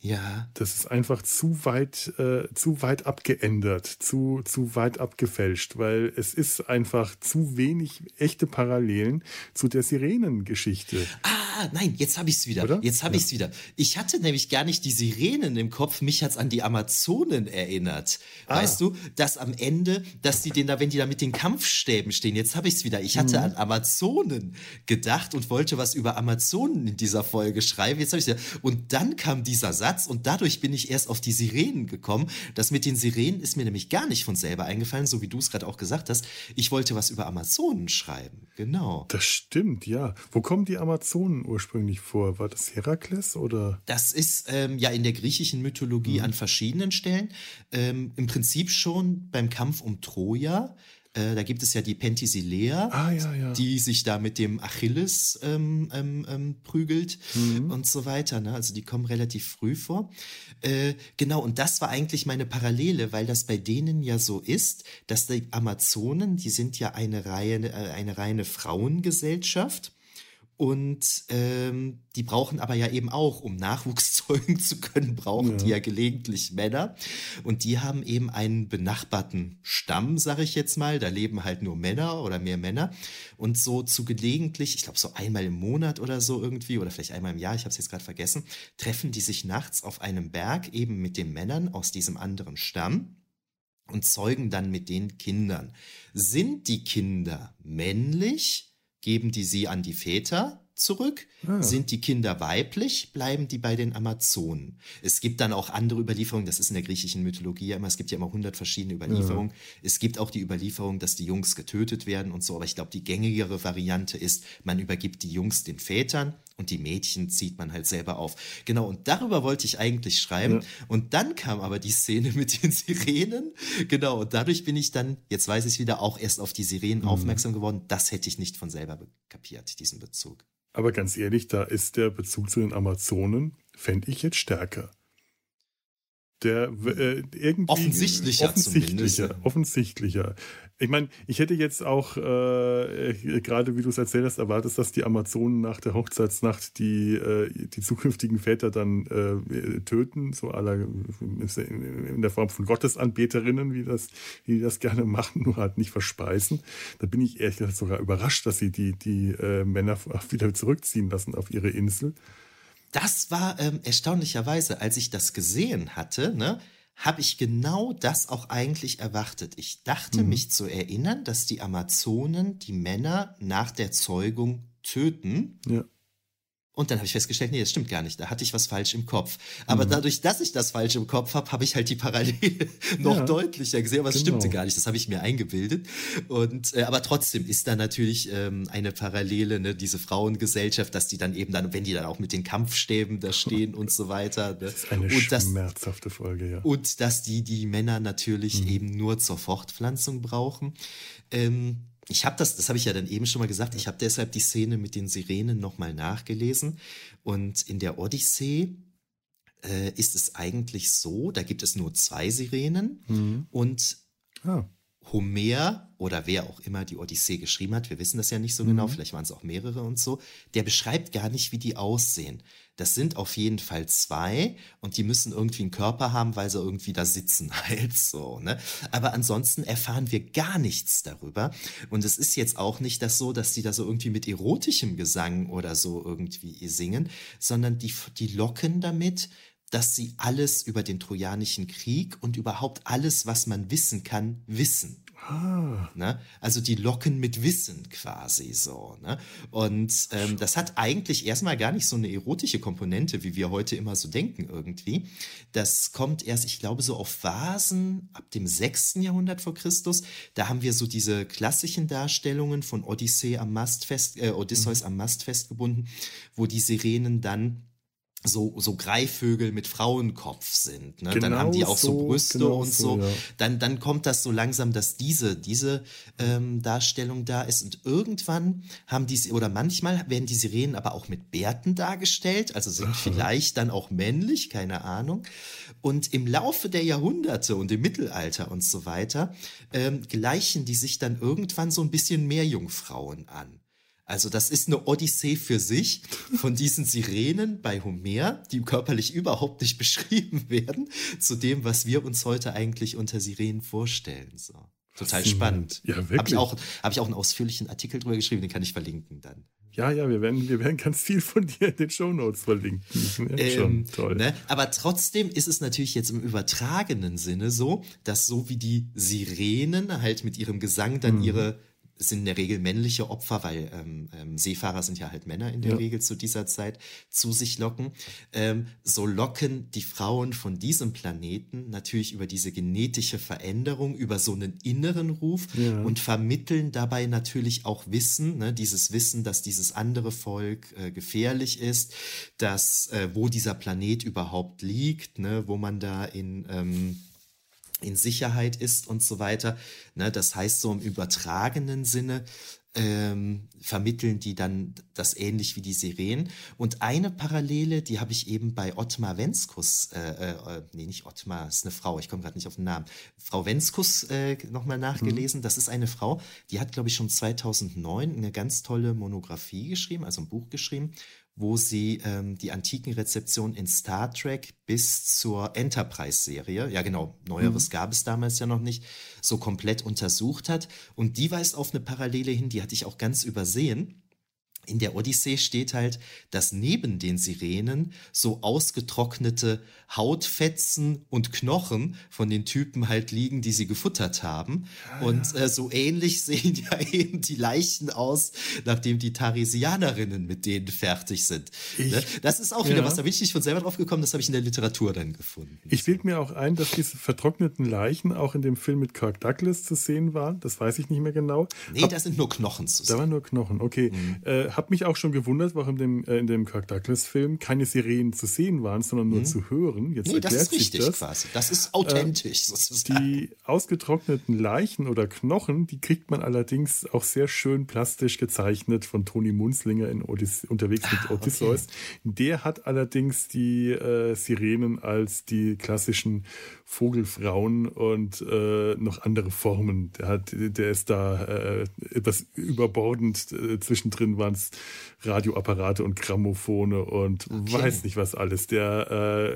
Ja. Das ist einfach zu weit, äh, zu weit abgeändert, zu, zu weit abgefälscht, weil es ist einfach zu wenig echte Parallelen zu der Sirenengeschichte. Ah, nein, jetzt habe ich es wieder. Oder? Jetzt habe ja. ich es wieder. Ich hatte nämlich gar nicht die Sirenen im Kopf, mich hat's an die Amazonen erinnert. Ah. Weißt du, dass am Ende, dass die den da, wenn die da mit den Kampfstäben stehen, jetzt habe ich es wieder. Ich hatte mhm. an Amazonen gedacht und wollte was über Amazonen in dieser Folge schreiben. Jetzt habe ich wieder. Und dann kam dieser Satz Satz und dadurch bin ich erst auf die Sirenen gekommen. Das mit den Sirenen ist mir nämlich gar nicht von selber eingefallen, so wie du es gerade auch gesagt hast. Ich wollte was über Amazonen schreiben. Genau. Das stimmt, ja. Wo kommen die Amazonen ursprünglich vor? War das Herakles oder? Das ist ähm, ja in der griechischen Mythologie mhm. an verschiedenen Stellen. Ähm, Im Prinzip schon beim Kampf um Troja. Äh, da gibt es ja die Penthesilea, ah, ja, ja. die sich da mit dem Achilles ähm, ähm, ähm, prügelt mhm. und so weiter. Ne? Also die kommen relativ früh vor. Äh, genau, und das war eigentlich meine Parallele, weil das bei denen ja so ist, dass die Amazonen, die sind ja eine, Reihe, äh, eine reine Frauengesellschaft. Und ähm, die brauchen aber ja eben auch, um Nachwuchs zeugen zu können, brauchen ja. die ja gelegentlich Männer. Und die haben eben einen benachbarten Stamm, sage ich jetzt mal. Da leben halt nur Männer oder mehr Männer. Und so zu gelegentlich, ich glaube so einmal im Monat oder so irgendwie, oder vielleicht einmal im Jahr, ich habe es jetzt gerade vergessen, treffen die sich nachts auf einem Berg eben mit den Männern aus diesem anderen Stamm und zeugen dann mit den Kindern. Sind die Kinder männlich? Geben die sie an die Väter zurück. Ah. Sind die Kinder weiblich, bleiben die bei den Amazonen. Es gibt dann auch andere Überlieferungen, das ist in der griechischen Mythologie ja immer, es gibt ja immer hundert verschiedene Überlieferungen. Ja. Es gibt auch die Überlieferung, dass die Jungs getötet werden und so, aber ich glaube, die gängigere Variante ist, man übergibt die Jungs den Vätern und die Mädchen zieht man halt selber auf. Genau, und darüber wollte ich eigentlich schreiben. Ja. Und dann kam aber die Szene mit den Sirenen. Genau, und dadurch bin ich dann, jetzt weiß ich wieder, auch erst auf die Sirenen mhm. aufmerksam geworden. Das hätte ich nicht von selber kapiert, diesen Bezug. Aber ganz ehrlich, da ist der Bezug zu den Amazonen, fände ich jetzt stärker. Der äh, irgendwie offensichtlicher, offensichtlicher, offensichtlicher. Ich meine, ich hätte jetzt auch äh, gerade, wie du es erzählt hast, erwartet, dass die Amazonen nach der Hochzeitsnacht die äh, die zukünftigen Väter dann äh, töten, so aller in der Form von Gottesanbeterinnen, wie das wie die das gerne machen, nur halt nicht verspeisen. Da bin ich ehrlich gesagt sogar überrascht, dass sie die die äh, Männer wieder zurückziehen lassen auf ihre Insel das war ähm, erstaunlicherweise, als ich das gesehen hatte, ne, habe ich genau das auch eigentlich erwartet. Ich dachte Mhm. mich zu erinnern, dass die Amazonen die Männer nach der Zeugung töten. Ja. Und dann habe ich festgestellt, nee, das stimmt gar nicht. Da hatte ich was falsch im Kopf. Aber Mhm. dadurch, dass ich das falsch im Kopf habe, habe ich halt die Parallele noch Ja. deutlicher gesehen. Aber es Genau. stimmte gar nicht. Das habe ich mir eingebildet. Und äh, aber trotzdem ist da natürlich ähm, eine Parallele, ne, diese Frauengesellschaft, dass die dann eben dann, wenn die dann auch mit den Kampfstäben da stehen und so weiter. Ne? Das ist eine und das, schmerzhafte Folge, ja. und dass die die Männer natürlich eben nur zur Fortpflanzung brauchen. Ähm, ich habe das, das habe ich ja dann eben schon mal gesagt, ich habe deshalb die Szene mit den Sirenen nochmal nachgelesen. Und in der Odyssee äh, ist es eigentlich so, da gibt es nur zwei Sirenen Mhm. und Ah, Homer oder wer auch immer die Odyssee geschrieben hat, wir wissen das ja nicht so genau, vielleicht waren es auch mehrere und so, der beschreibt gar nicht, wie die aussehen. Das sind auf jeden Fall zwei und die müssen irgendwie einen Körper haben, weil sie irgendwie da sitzen halt so, ne? Aber ansonsten erfahren wir gar nichts darüber und es ist jetzt auch nicht das so, dass die da so irgendwie mit erotischem Gesang oder so irgendwie singen, sondern die, die locken damit, dass sie alles über den Trojanischen Krieg und überhaupt alles, was man wissen kann, wissen. Ah, Ne? Also die locken mit Wissen quasi so. Ne? Und ähm, das hat eigentlich erstmal gar nicht so eine erotische Komponente, wie wir heute immer so denken irgendwie. Das kommt erst, ich glaube, so auf Vasen ab dem 6. Jahrhundert vor Christus. Da haben wir so diese klassischen Darstellungen von Odyssee am Mast fest, äh, Odysseus am Mast festgebunden, wo die Sirenen dann so, so Greifvögel mit Frauenkopf sind. Ne? dann Genau haben die auch so, so, Brüste genau und so, so. ja. Dann, dann kommt das so langsam, dass diese, diese ähm, Darstellung da ist. Und irgendwann haben die, oder manchmal werden die Sirenen aber auch mit Bärten dargestellt, also sind vielleicht dann auch männlich, keine Ahnung. Und im Laufe der Jahrhunderte und im Mittelalter und so weiter ähm, gleichen die sich dann irgendwann so ein bisschen mehr Jungfrauen an. Also das ist eine Odyssee für sich von diesen Sirenen bei Homer, die körperlich überhaupt nicht beschrieben werden, zu dem, was wir uns heute eigentlich unter Sirenen vorstellen. So. Total spannend. Ja, Habe wirklich. ich, auch, hab ich auch einen ausführlichen Artikel drüber geschrieben, den kann ich verlinken dann. ja, ja, wir werden, wir werden ganz viel von dir in den Shownotes verlinken. Ja, Ähm, schon toll. Ne? Aber trotzdem ist es natürlich jetzt im übertragenen Sinne so, dass so wie die Sirenen halt mit ihrem Gesang Mhm. dann ihre es sind in der Regel männliche Opfer, weil ähm, ähm, Seefahrer sind ja halt Männer in der Ja. Regel zu dieser Zeit, zu sich locken. Ähm, so locken die Frauen von diesem Planeten natürlich über diese genetische Veränderung, über so einen inneren Ruf Ja. und vermitteln dabei natürlich auch Wissen, ne, dieses Wissen, dass dieses andere Volk äh, gefährlich ist, dass äh, wo dieser Planet überhaupt liegt, ne, wo man da in ähm, in Sicherheit ist und so weiter. Ne, das heißt, so im übertragenen Sinne ähm, vermitteln die dann das ähnlich wie die Sirenen. Und eine Parallele, die habe ich eben bei Ottmar Wenskus, äh, äh, nee, nicht Ottmar, ist eine Frau, ich komme gerade nicht auf den Namen, Frau Wenskus äh, nochmal nachgelesen. Das ist eine Frau, die hat, glaube ich, schon 2009 eine ganz tolle Monographie geschrieben, also ein Buch geschrieben, wo sie ähm, die antiken Rezeptionen in Star Trek bis zur Enterprise-Serie, ja genau, Neueres gab es damals ja noch nicht, so komplett untersucht hat. Und die weist auf eine Parallele hin, die hatte ich auch ganz übersehen. In der Odyssee steht halt, dass neben den Sirenen so ausgetrocknete Hautfetzen und Knochen von den Typen halt liegen, die sie gefuttert haben. Und äh, so ähnlich sehen ja eben die Leichen aus, nachdem die Tarisianerinnen mit denen fertig sind. Ich- ne? Das ist auch wieder ja. was, da bin ich nicht von selber drauf gekommen, das habe ich in der Literatur dann gefunden. Ich bild mir auch ein, dass diese vertrockneten Leichen auch in dem Film mit Kirk Douglas zu sehen waren. Das weiß ich nicht mehr genau. nee, da sind nur Knochen zu Da sehen. waren nur Knochen, okay. Mhm. Äh, hab mich auch schon gewundert, warum dem, äh, in dem Kirk Douglas-Film keine Sirenen zu sehen waren, sondern nur zu hören. Jetzt Mhm. Nee, das erklärt ist sich richtig das. quasi. Das ist authentisch sozusagen. Die ausgetrockneten Leichen oder Knochen, die kriegt man allerdings auch sehr schön plastisch gezeichnet von Toni Munzlinger in Odys unterwegs Ah, mit Odysseus. Der hat allerdings die äh, Sirenen als die klassischen Vogelfrauen und äh, noch andere Formen. Der hat, der ist da äh, etwas überbordend. Äh, zwischendrin waren es Radioapparate und Grammophone und weiß nicht was alles. Der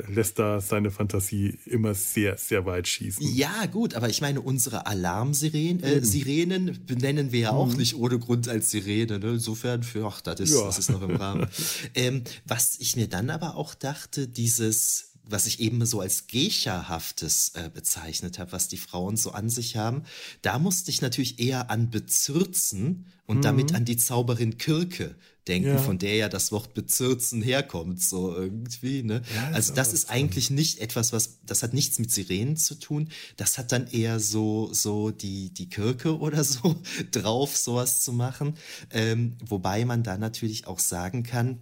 äh, lässt da seine Fantasie immer sehr, sehr weit schießen. Ja, gut, aber ich meine, unsere Alarmsirenen äh, Sirenen benennen wir ja auch nicht ohne Grund als Sirene. Ne? Insofern, für, ach, das ist, Ja. das ist noch im Rahmen. ähm, was ich mir dann aber auch dachte, dieses was ich eben so als Geisha-haftes äh, bezeichnet habe, was die Frauen so an sich haben, da musste ich natürlich eher an Bezirzen und mhm. damit an die Zauberin Kirke denken, ja. von der ja das Wort Bezirzen herkommt, so irgendwie. Ne? Ja, also das ist eigentlich nicht etwas, was, das hat nichts mit Sirenen zu tun. Das hat dann eher so, so die, die Kirke oder so drauf, sowas zu machen. Ähm, wobei man da natürlich auch sagen kann,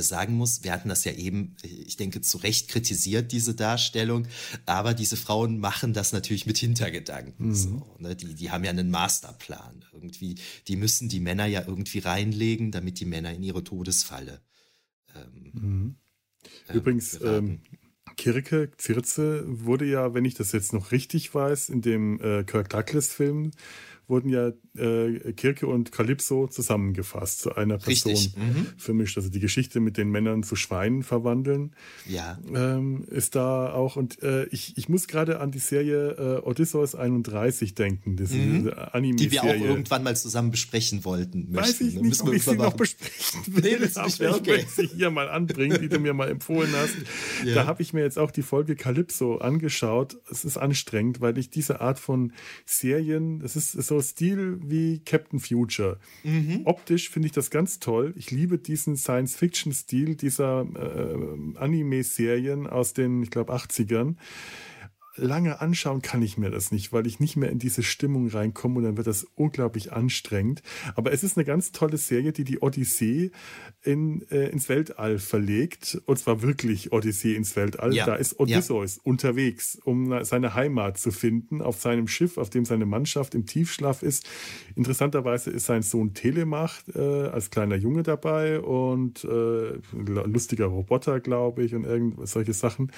sagen muss, wir hatten das ja eben, ich denke, zu Recht kritisiert, diese Darstellung, aber diese Frauen machen das natürlich mit Hintergedanken. Mhm. So, ne? die, die haben ja einen Masterplan irgendwie. Die müssen die Männer ja irgendwie reinlegen, damit die Männer in ihre Todesfalle. Ähm, mhm. Ähm, Übrigens, ähm, Kirke, Zirze wurde ja, wenn ich das jetzt noch richtig weiß, in dem äh, Kirk Douglas-Film wurden ja äh, Kirke und Kalypso zusammengefasst zu einer Person mhm. vermischt. Also die Geschichte mit den Männern zu Schweinen verwandeln. Ja. Ähm, ist da auch. Und äh, ich, ich muss gerade an die Serie äh, Odysseus 31 denken. Mhm. Anime-Serie. Die wir auch irgendwann mal zusammen besprechen wollten. Möchten. Weiß ich nicht, ob ich sie noch besprechen will. Nee, das ist nicht okay. Ich sie hier mal anbringen, die du mir mal empfohlen hast. Ja. Da habe ich mir jetzt auch die Folge Calypso angeschaut. Es ist anstrengend, weil ich diese Art von Serien, das ist so Stil wie Captain Future. Mhm. Optisch finde ich das ganz toll. Ich liebe diesen Science-Fiction-Stil dieser äh, Anime-Serien aus den, ich glaube, 80ern lange anschauen kann ich mir das nicht, weil ich nicht mehr in diese Stimmung reinkomme und dann wird das unglaublich anstrengend. Aber es ist eine ganz tolle Serie, die die Odyssee in, äh, ins Weltall verlegt. Und zwar wirklich Odyssee ins Weltall. Ja. Da ist Odysseus ja. unterwegs, um seine Heimat zu finden, auf seinem Schiff, auf dem seine Mannschaft im Tiefschlaf ist. Interessanterweise ist sein Sohn Telemach äh, als kleiner Junge dabei und äh, lustiger Roboter, glaube ich, und irgend solche Sachen.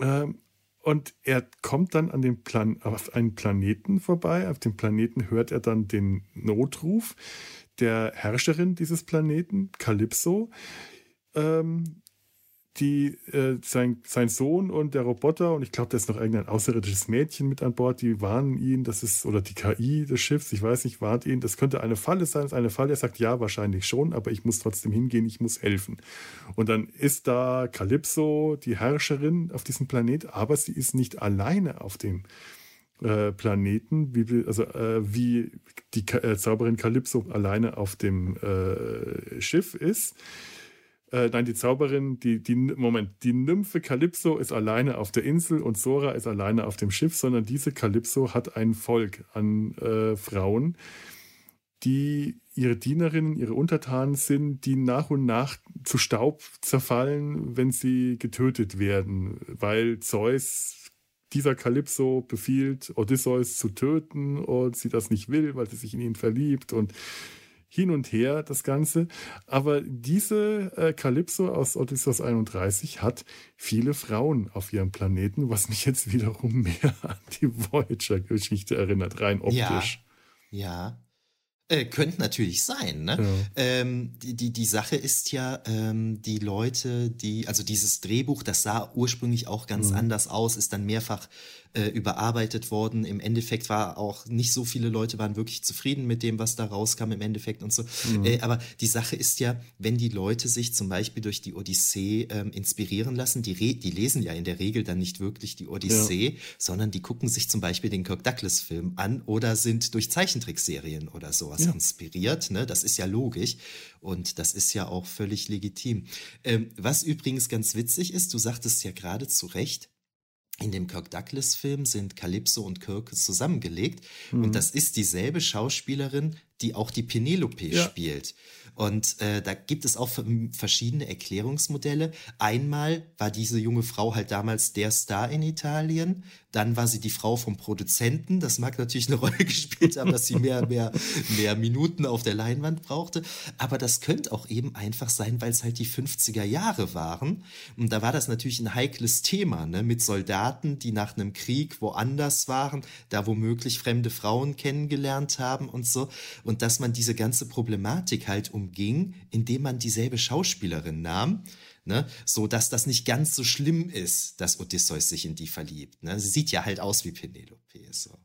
Ähm, und er kommt dann an den Plan auf einen Planeten vorbei. Auf dem Planeten hört er dann den Notruf der Herrscherin dieses Planeten, Calypso. Ähm, die, äh, sein, sein Sohn und der Roboter und ich glaube, da ist noch irgendein außerirdisches Mädchen mit an Bord, die warnen ihn, das ist, oder die KI des Schiffs, ich weiß nicht, warnt ihn, das könnte eine Falle sein, ist eine Falle. Er sagt, ja, wahrscheinlich schon, aber ich muss trotzdem hingehen, ich muss helfen. Und dann ist da Calypso, die Herrscherin auf diesem Planet, aber sie ist nicht alleine auf dem äh, Planeten, wie, also äh, wie die äh, Zauberin Calypso alleine auf dem äh, Schiff ist äh, nein, die Zauberin, die, die, Moment, die Nymphe Kalypso ist alleine auf der Insel und Sora ist alleine auf dem Schiff, sondern diese Kalypso hat ein Volk an äh, Frauen, die ihre Dienerinnen, ihre Untertanen sind, die nach und nach zu Staub zerfallen, wenn sie getötet werden, weil Zeus dieser Kalypso befiehlt, Odysseus zu töten und sie das nicht will, weil sie sich in ihn verliebt und hin und her das Ganze. Aber diese äh, Calypso aus Odysseus 31 hat viele Frauen auf ihrem Planeten, was mich jetzt wiederum mehr an die Voyager-Geschichte erinnert, rein optisch. Ja, ja. Äh, könnte natürlich sein. Ne? Ja. Ähm, die, die, die Sache ist ja, ähm, die Leute, die, also dieses Drehbuch, das sah ursprünglich auch ganz mhm. anders aus, ist dann mehrfach äh, überarbeitet worden. Im Endeffekt war auch nicht so viele Leute waren wirklich zufrieden mit dem, was da rauskam im Endeffekt und so. Mhm. Äh, aber die Sache ist ja, wenn die Leute sich zum Beispiel durch die Odyssee ähm, inspirieren lassen, die, Re die lesen ja in der Regel dann nicht wirklich die Odyssee, ja. sondern die gucken sich zum Beispiel den Kirk Douglas-Film an oder sind durch Zeichentrickserien oder sowas ja. inspiriert. Ne? Das ist ja logisch. Und das ist ja auch völlig legitim. Ähm, was übrigens ganz witzig ist, du sagtest ja gerade zu Recht, in dem Kirk Douglas-Film sind Calypso und Kirk zusammengelegt. Mhm. Und das ist dieselbe Schauspielerin, die auch die Penelope ja. spielt. Und äh, da gibt es auch verschiedene Erklärungsmodelle. Einmal war diese junge Frau halt damals der Star in Italien. Dann war sie die Frau vom Produzenten. Das mag natürlich eine Rolle gespielt haben, dass sie mehr, mehr, mehr Minuten auf der Leinwand brauchte. Aber das könnte auch eben einfach sein, weil es halt die 50er Jahre waren. Und da war das natürlich ein heikles Thema, ne? mit Soldaten, die nach einem Krieg woanders waren, da womöglich fremde Frauen kennengelernt haben und so. Und dass man diese ganze Problematik halt umging, indem man dieselbe Schauspielerin nahm, ne, so dass das nicht ganz so schlimm ist, dass Odysseus sich in die verliebt. Ne? Sie sieht ja halt aus wie Penelope. So.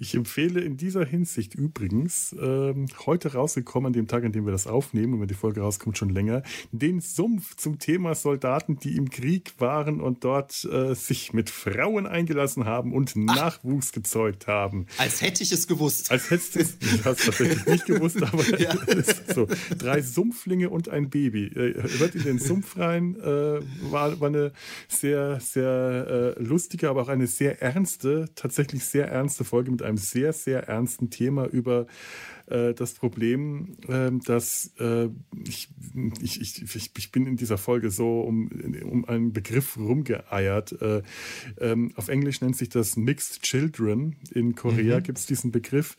Ich empfehle in dieser Hinsicht übrigens, ähm, heute rausgekommen, an dem Tag, an dem wir das aufnehmen, und wenn die Folge rauskommt, schon länger, den Sumpf zum Thema Soldaten, die im Krieg waren und dort äh, sich mit Frauen eingelassen haben und Ach. Nachwuchs gezeugt haben. Als hätte ich es gewusst. Als hättest du es, ich habe tatsächlich nicht gewusst, aber ja. so. Drei Sumpflinge und ein Baby. Äh, hört in den Sumpf rein, äh, war, war eine sehr, sehr äh, lustige, aber auch eine sehr ernste, tatsächlich sehr ernste Folge mit einem sehr, sehr ernsten Thema über äh, das Problem, äh, dass äh, ich, ich, ich, ich bin in dieser Folge so um, um einen Begriff rumgeeiert. Äh, ähm, auf Englisch nennt sich das Mixed Children. In Korea mhm. gibt es diesen Begriff.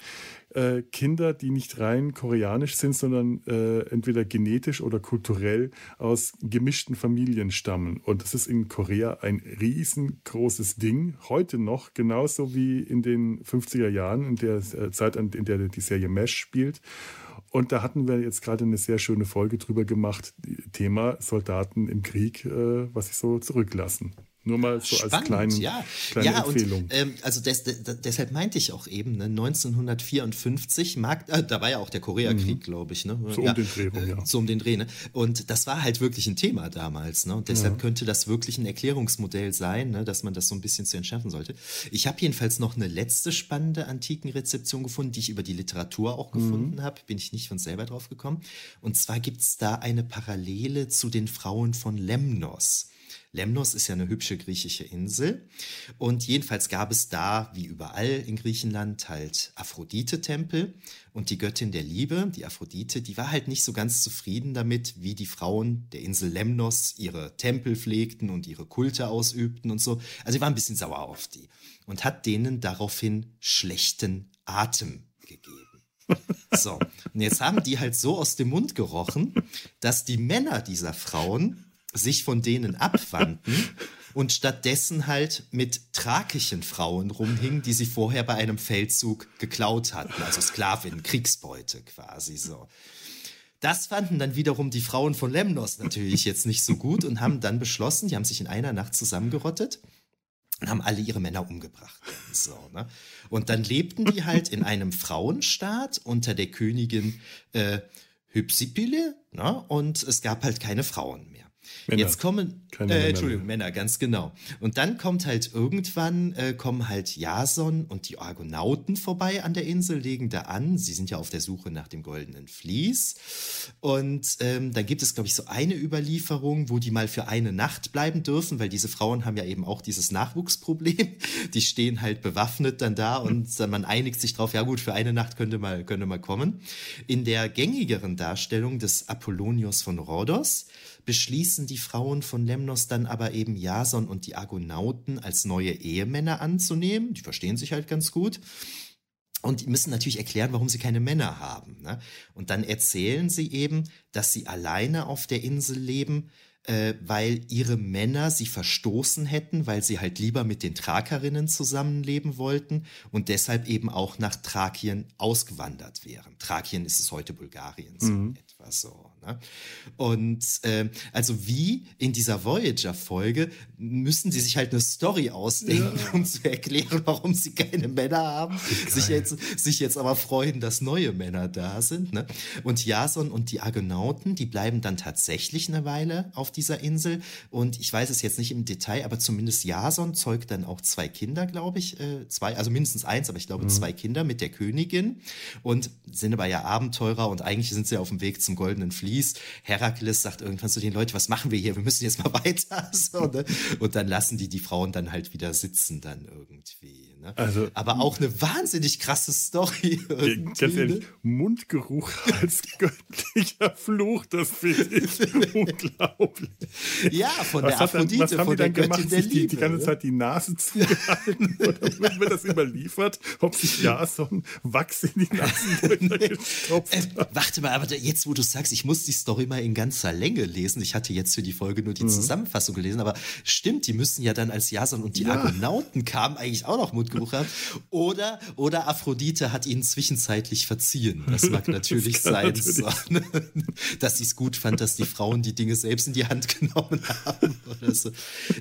Äh, Kinder, die nicht rein koreanisch sind, sondern äh, entweder genetisch oder kulturell aus gemischten Familien stammen. Und das ist in Korea ein riesengroßes Ding. Heute noch, genauso wie in den 50er Jahren, in der äh, Zeit, in der die Serie Mesh spielt. Und da hatten wir jetzt gerade eine sehr schöne Folge drüber gemacht, Thema Soldaten im Krieg, äh, was sich so zurücklassen. Nur mal so Spannend, als kleinen, ja. kleine ja, Empfehlung. Und, ähm, also des, des, deshalb meinte ich auch eben, ne, 1954, mag, äh, da war ja auch der Koreakrieg, mhm. glaube ich. Ne? So ja, um den Dreh rum, ja. So um den Dreh, ne? Und das war halt wirklich ein Thema damals. Ne? Und deshalb ja. könnte das wirklich ein Erklärungsmodell sein, ne? dass man das so ein bisschen zu entschärfen sollte. Ich habe jedenfalls noch eine letzte spannende Antikenrezeption gefunden, die ich über die Literatur auch mhm. gefunden mhm. habe. Bin ich nicht von selber drauf gekommen. Und zwar gibt es da eine Parallele zu den Frauen von Lemnos. Lemnos ist ja eine hübsche griechische Insel. Und jedenfalls gab es da, wie überall in Griechenland, halt Aphrodite-Tempel. Und die Göttin der Liebe, die Aphrodite, die war halt nicht so ganz zufrieden damit, wie die Frauen der Insel Lemnos ihre Tempel pflegten und ihre Kulte ausübten und so. Also sie war ein bisschen sauer auf die und hat denen daraufhin schlechten Atem gegeben. So, und jetzt haben die halt so aus dem Mund gerochen, dass die Männer dieser Frauen sich von denen abwandten und stattdessen halt mit thrakischen Frauen rumhingen, die sie vorher bei einem Feldzug geklaut hatten, also Sklavinnen, Kriegsbeute quasi so. Das fanden dann wiederum die Frauen von Lemnos natürlich jetzt nicht so gut und haben dann beschlossen, die haben sich in einer Nacht zusammengerottet und haben alle ihre Männer umgebracht. So, ne? Und dann lebten die halt in einem Frauenstaat unter der Königin äh, Hypsipyle ne? und es gab halt keine Frauen mehr. Männer. Jetzt kommen, äh, Entschuldigung, Männer, ganz genau. Und dann kommt halt irgendwann, äh, kommen halt Jason und die Argonauten vorbei an der Insel, legen da an. Sie sind ja auf der Suche nach dem goldenen Vlies. Und ähm, dann gibt es, glaube ich, so eine Überlieferung, wo die mal für eine Nacht bleiben dürfen, weil diese Frauen haben ja eben auch dieses Nachwuchsproblem. Die stehen halt bewaffnet dann da und hm. man einigt sich drauf, ja gut, für eine Nacht könnte mal, könnte mal kommen. In der gängigeren Darstellung des Apollonios von Rhodos beschließen die Frauen von Lemnos dann aber eben Jason und die Argonauten als neue Ehemänner anzunehmen. Die verstehen sich halt ganz gut. Und die müssen natürlich erklären, warum sie keine Männer haben. Ne? Und dann erzählen sie eben, dass sie alleine auf der Insel leben, äh, weil ihre Männer sie verstoßen hätten, weil sie halt lieber mit den Thrakerinnen zusammenleben wollten und deshalb eben auch nach Thrakien ausgewandert wären. Thrakien ist es heute Bulgarien, so mhm. etwa so. Ne? Und äh, also wie in dieser Voyager-Folge müssen sie sich halt eine Story ausdenken, ja. um zu erklären, warum sie keine Männer haben, sich jetzt, sich jetzt aber freuen, dass neue Männer da sind. Ne? Und Jason und die Argonauten, die bleiben dann tatsächlich eine Weile auf dieser Insel. Und ich weiß es jetzt nicht im Detail, aber zumindest Jason zeugt dann auch zwei Kinder, glaube ich. Äh, zwei, also mindestens eins, aber ich glaube mhm. zwei Kinder mit der Königin. Und sind aber ja Abenteurer und eigentlich sind sie auf dem Weg zum goldenen liest. Herakles sagt irgendwann zu den Leuten, was machen wir hier? Wir müssen jetzt mal weiter. So, ne? Und dann lassen die die Frauen dann halt wieder sitzen dann irgendwie. Ne? Also, Aber auch eine wahnsinnig krasse Story. Ganz ehrlich, ne? Mundgeruch als göttlicher Fluch, das finde ich unglaublich. Ja, von was der Aphrodite, dann, was von der Göttin gemacht? der Liebe. Die, die ganze ne? Zeit die Nase zugehalten oder wird das überliefert, ob sich Jason Wachs in die Nasen äh, Warte mal, aber jetzt, wo du sagst, ich muss die Story mal in ganzer Länge lesen. Ich hatte jetzt für die Folge nur die mhm. Zusammenfassung gelesen, aber stimmt, die müssen ja dann als Jason und die ja. Argonauten kamen eigentlich auch noch Mundgeruch haben. Oder, oder Aphrodite hat ihnen zwischenzeitlich verziehen. Das mag natürlich das sein, natürlich. So, ne? dass sie es gut fand, dass die Frauen die Dinge selbst in die Hand genommen haben. Oder so.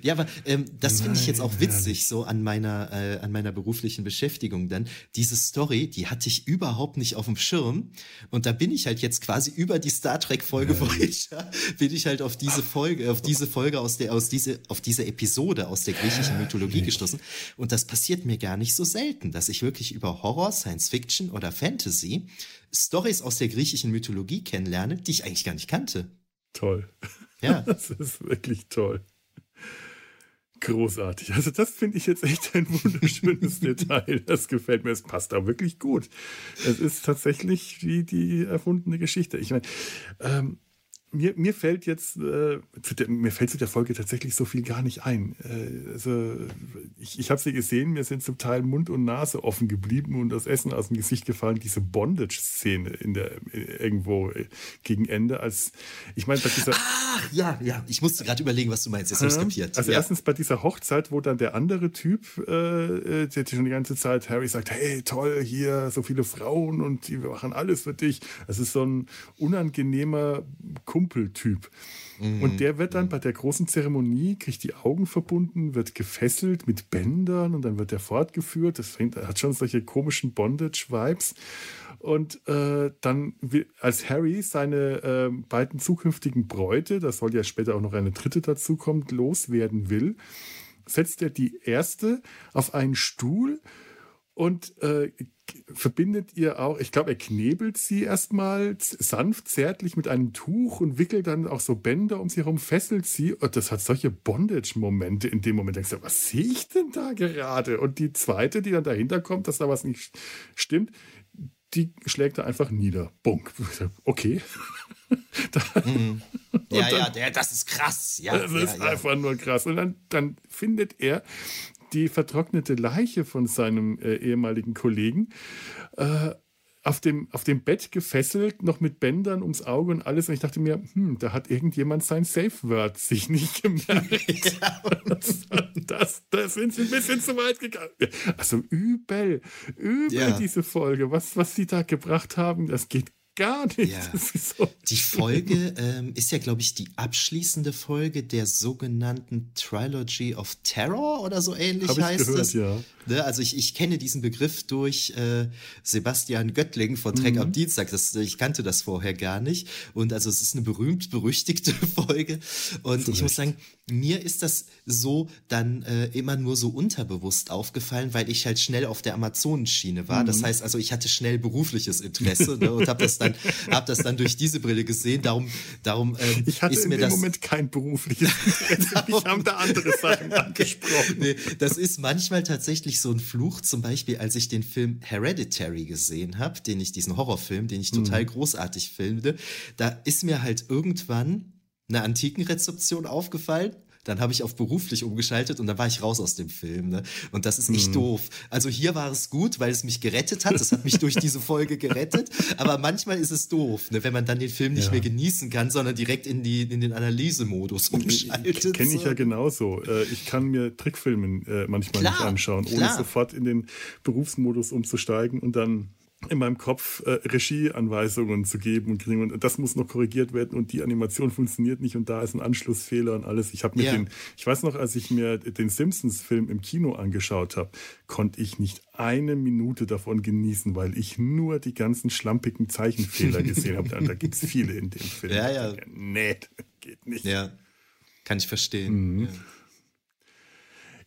Ja, aber ähm, das finde ich jetzt auch witzig, so an meiner, äh, an meiner beruflichen Beschäftigung dann. Diese Story, die hatte ich überhaupt nicht auf dem Schirm. Und da bin ich halt jetzt quasi über die Star Trek Folge ja. Voyager, bin ich halt auf diese Folge, auf diese Folge aus der, aus diese, auf diese Episode aus der griechischen Mythologie gestoßen. Und das passiert mir gar nicht so selten, dass ich wirklich über Horror, Science Fiction oder Fantasy Stories aus der griechischen Mythologie kennenlerne, die ich eigentlich gar nicht kannte. Toll. Ja. Das ist wirklich toll. Großartig. Also das finde ich jetzt echt ein wunderschönes Detail. Das gefällt mir. Es passt da wirklich gut. Es ist tatsächlich wie die erfundene Geschichte. Ich meine, ähm, mir, mir fällt jetzt, äh, der, mir fällt zu der Folge tatsächlich so viel gar nicht ein. Äh, also ich, ich habe sie gesehen, mir sind zum Teil Mund und Nase offen geblieben und das Essen aus dem Gesicht gefallen. Diese Bondage-Szene in der irgendwo äh, gegen Ende, als ich meine, bei dieser. Ah, ja, ja, ich musste gerade überlegen, was du meinst. Jetzt habe ich kapiert. Also ja. erstens bei dieser Hochzeit, wo dann der andere Typ, äh, der schon die ganze Zeit Harry sagt, hey, toll, hier so viele Frauen und die machen alles für dich. Es ist so ein unangenehmer Kumpeltyp. Mhm. Und der wird dann bei der großen Zeremonie, kriegt die Augen verbunden, wird gefesselt mit Bändern und dann wird er fortgeführt. Das fängt, hat schon solche komischen Bondage-Vibes. Und äh, dann, als Harry seine äh, beiden zukünftigen Bräute, da soll ja später auch noch eine dritte dazukommen, loswerden will, setzt er die erste auf einen Stuhl und äh, verbindet ihr auch, ich glaube, er knebelt sie erstmal sanft, zärtlich mit einem Tuch und wickelt dann auch so Bänder um sie herum, fesselt sie. Und das hat solche Bondage-Momente in dem Moment. Denkst du, was sehe ich denn da gerade? Und die zweite, die dann dahinter kommt, dass da was nicht stimmt, die schlägt er einfach nieder. Bunk. Okay. mhm. Ja, dann, ja, der, das ist krass. Ja, das ja, ist ja. einfach nur krass. Und dann, dann findet er die vertrocknete Leiche von seinem äh, ehemaligen Kollegen äh, auf dem, auf dem Bett gefesselt, noch mit Bändern ums Auge und alles. Und ich dachte mir, hm, da hat irgendjemand sein Safe Word sich nicht gemerkt. das, das sind sie ein bisschen zu weit gegangen. Also übel, übel ja. diese Folge. Was, was sie da gebracht haben, das geht gar nicht. Ja. So die Folge ähm, ist ja, glaube ich, die abschließende Folge der sogenannten Trilogy of Terror oder so ähnlich Hab heißt gehört, es. Ja. Ne? Also ich, ich kenne diesen Begriff durch äh, Sebastian Göttling von Trek mhm. am Dienstag. Das, ich kannte das vorher gar nicht. Und also es ist eine berühmt-berüchtigte Folge. Und Vielleicht. ich muss sagen, mir ist das so dann äh, immer nur so unterbewusst aufgefallen, weil ich halt schnell auf der Amazonenschiene war. Mhm. Das heißt also, ich hatte schnell berufliches Interesse ne, und habe das dann hab das dann durch diese Brille gesehen. Darum, darum ähm, ich hatte ist in mir dem das Moment kein berufliches Interesse. ich habe da andere Sachen angesprochen. Nee, das ist manchmal tatsächlich so ein Fluch. Zum Beispiel, als ich den Film Hereditary gesehen habe, den ich diesen Horrorfilm, den ich total mhm. großartig finde, da ist mir halt irgendwann eine Antikenrezeption aufgefallen dann habe ich auf beruflich umgeschaltet und dann war ich raus aus dem Film. Ne? Und das ist echt mhm. doof. Also hier war es gut, weil es mich gerettet hat. Es hat mich durch diese Folge gerettet. Aber manchmal ist es doof, ne? wenn man dann den Film nicht ja. mehr genießen kann, sondern direkt in, die, in den Analysemodus umschaltet. Kenne ich ja genauso. Äh, ich kann mir Trickfilmen äh, manchmal klar, nicht anschauen, ohne klar. sofort in den Berufsmodus umzusteigen und dann in meinem Kopf äh, Regieanweisungen zu geben und kriegen und das muss noch korrigiert werden und die Animation funktioniert nicht und da ist ein Anschlussfehler und alles. Ich habe mir ja. den, ich weiß noch, als ich mir den Simpsons-Film im Kino angeschaut habe, konnte ich nicht eine Minute davon genießen, weil ich nur die ganzen schlampigen Zeichenfehler gesehen habe. Da, da gibt es viele in dem Film. Ja, ja. Nee, geht nicht. Ja, kann ich verstehen. Mhm. Ja.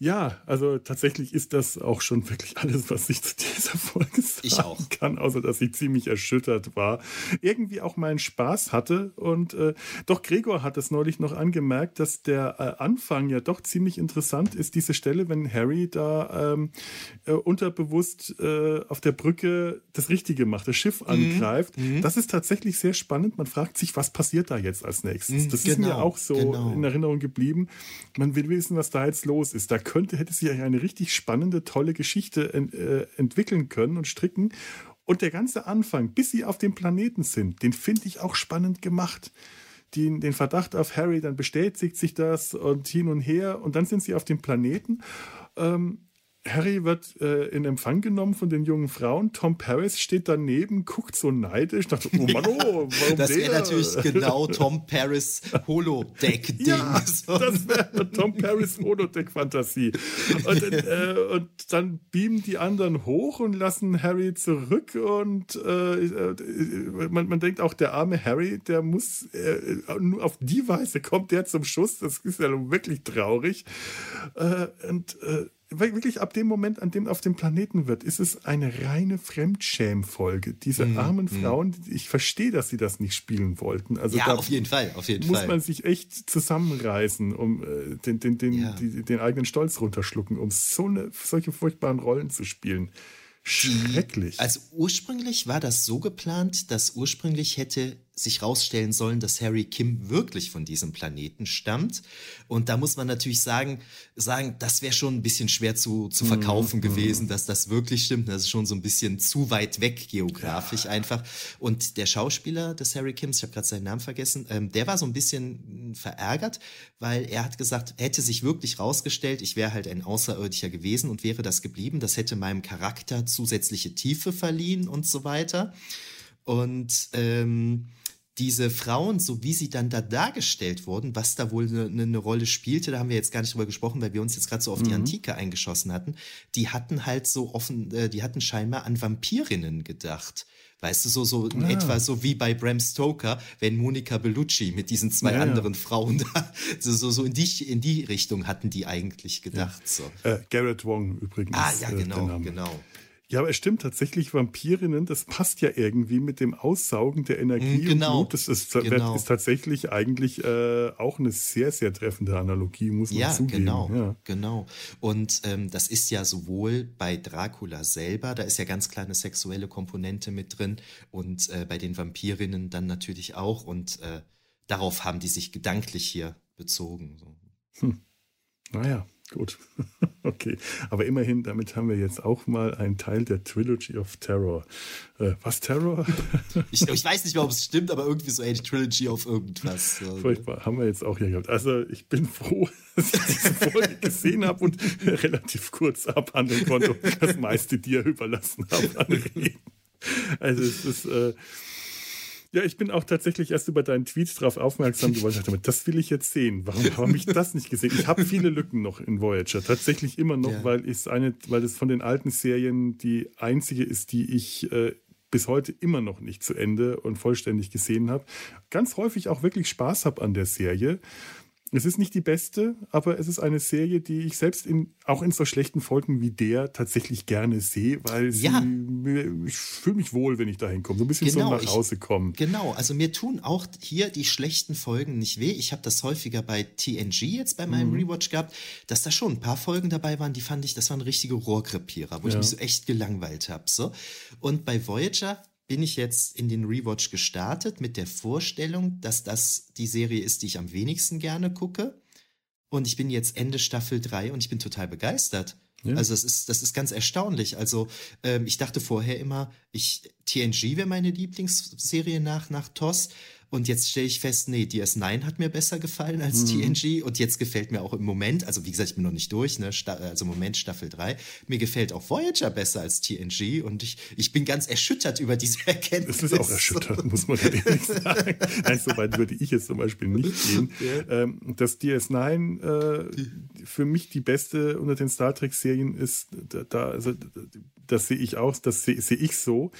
Ja, also tatsächlich ist das auch schon wirklich alles, was ich zu dieser Folge sagen ich auch. kann, außer dass ich ziemlich erschüttert war. Irgendwie auch meinen Spaß hatte. Und äh, doch Gregor hat es neulich noch angemerkt, dass der äh, Anfang ja doch ziemlich interessant ist. Diese Stelle, wenn Harry da ähm, äh, unterbewusst äh, auf der Brücke das Richtige macht, das Schiff mhm. angreift. Mhm. Das ist tatsächlich sehr spannend. Man fragt sich, was passiert da jetzt als nächstes? Mhm, das genau, ist mir genau, auch so genau. in Erinnerung geblieben. Man will wissen, was da jetzt los ist. Da könnte, hätte sich eine richtig spannende, tolle Geschichte ent, äh, entwickeln können und stricken. Und der ganze Anfang, bis sie auf dem Planeten sind, den finde ich auch spannend gemacht. Die, den Verdacht auf Harry, dann bestätigt sich das und hin und her und dann sind sie auf dem Planeten. Ähm, Harry wird äh, in Empfang genommen von den jungen Frauen. Tom Paris steht daneben, guckt so neidisch. Dachte, oh Mann, oh, warum Das wäre natürlich genau Tom Paris Holodeck-Ding. Ja, das wäre Tom Paris Holodeck-Fantasie. Und, äh, und, dann beamen die anderen hoch und lassen Harry zurück. Und äh, äh man, man, denkt auch, der arme Harry, der muss äh, nur auf die Weise kommt der zum Schuss. Das ist ja wirklich traurig. Äh, und wirklich ab dem Moment, an dem auf dem Planeten wird, ist es eine reine Fremdschämfolge. Diese mhm. armen mhm. Frauen, ich verstehe, dass sie das nicht spielen wollten. Also ja, auf jeden Fall, auf jeden muss Fall. man sich echt zusammenreißen, um äh, den, den, den, ja. die, den eigenen Stolz runterschlucken, um so eine, solche furchtbaren Rollen zu spielen. Schrecklich. Also ursprünglich war das so geplant, dass ursprünglich hätte sich rausstellen sollen, dass Harry Kim wirklich von diesem Planeten stammt. Und da muss man natürlich sagen, sagen, das wäre schon ein bisschen schwer zu, zu verkaufen mhm. gewesen, dass das wirklich stimmt. Das ist schon so ein bisschen zu weit weg geografisch ja. einfach. Und der Schauspieler des Harry Kims, ich habe gerade seinen Namen vergessen, ähm, der war so ein bisschen verärgert, weil er hat gesagt, hätte sich wirklich rausgestellt, ich wäre halt ein Außerirdischer gewesen und wäre das geblieben. Das hätte meinem Charakter zusätzliche Tiefe verliehen und so weiter. Und ähm, diese Frauen, so wie sie dann da dargestellt wurden, was da wohl eine, eine Rolle spielte, da haben wir jetzt gar nicht drüber gesprochen, weil wir uns jetzt gerade so auf mhm. die Antike eingeschossen hatten, die hatten halt so offen, äh, die hatten scheinbar an Vampirinnen gedacht. Weißt du, so, so ah. etwa so wie bei Bram Stoker, wenn Monica Bellucci mit diesen zwei ja, anderen ja. Frauen da, so, so, so in, die, in die Richtung hatten die eigentlich gedacht. Ja. So. Äh, Garrett Wong übrigens. Ah, ja, äh, genau, genau. Ja, aber es stimmt tatsächlich, Vampirinnen, das passt ja irgendwie mit dem Aussaugen der Energie genau. und Blut. Das ist, genau. ist tatsächlich eigentlich äh, auch eine sehr, sehr treffende Analogie, muss man ja, zugeben. Genau, ja, genau. Und ähm, das ist ja sowohl bei Dracula selber, da ist ja ganz klar eine sexuelle Komponente mit drin und äh, bei den Vampirinnen dann natürlich auch und äh, darauf haben die sich gedanklich hier bezogen. So. Hm. Naja, Gut, okay. Aber immerhin, damit haben wir jetzt auch mal einen Teil der Trilogy of Terror. Äh, was Terror? ich, ich, weiß nicht mehr, ob es stimmt, aber irgendwie so eine Trilogy of irgendwas. Furchtbar, haben wir jetzt auch hier gehabt. Also ich bin froh, dass ich diese Folge gesehen habe und relativ kurz abhandeln konnte das meiste dir überlassen habe Also es ist... Äh, ja, ich bin auch tatsächlich erst über deinen Tweet darauf aufmerksam geworden. Ich dachte, das will ich jetzt sehen. Warum habe ich das nicht gesehen? Ich habe viele Lücken noch in Voyager. Tatsächlich immer noch, ja. weil es eine, weil es von den alten Serien die einzige ist, die ich äh, bis heute immer noch nicht zu Ende und vollständig gesehen habe. Ganz häufig auch wirklich Spaß habe an der Serie. Es ist nicht die beste, aber es ist eine Serie, die ich selbst in, auch in so schlechten Folgen wie der tatsächlich gerne sehe, weil sie, ja. ich fühle mich wohl, wenn ich da hinkomme. So ein bisschen genau, so nach Hause kommen. Genau, also mir tun auch hier die schlechten Folgen nicht weh. Ich habe das häufiger bei TNG jetzt bei meinem mhm. Rewatch gehabt, dass da schon ein paar Folgen dabei waren, die fand ich, das waren richtige Rohrkrepierer, wo ja. ich mich so echt gelangweilt habe. So. Und bei Voyager bin ich jetzt in den Rewatch gestartet mit der Vorstellung, dass das die Serie ist, die ich am wenigsten gerne gucke. Und ich bin jetzt Ende Staffel 3 und ich bin total begeistert. Ja. Also das ist, das ist ganz erstaunlich. Also ähm, ich dachte vorher immer, ich TNG wäre meine Lieblingsserie nach, nach TOS. Und jetzt stelle ich fest, nee, DS9 hat mir besser gefallen als mhm. TNG. Und jetzt gefällt mir auch im Moment, also wie gesagt, ich bin noch nicht durch, ne? also im Moment Staffel 3, mir gefällt auch Voyager besser als TNG. Und ich, ich bin ganz erschüttert über diese Erkenntnis. Das ist auch erschüttert, muss man ehrlich sagen. Nein, so weit würde ich jetzt zum Beispiel nicht gehen. Ja. Ähm, dass DS9 äh, für mich die beste unter den Star Trek-Serien ist, da, also, das sehe ich auch, das sehe seh ich so.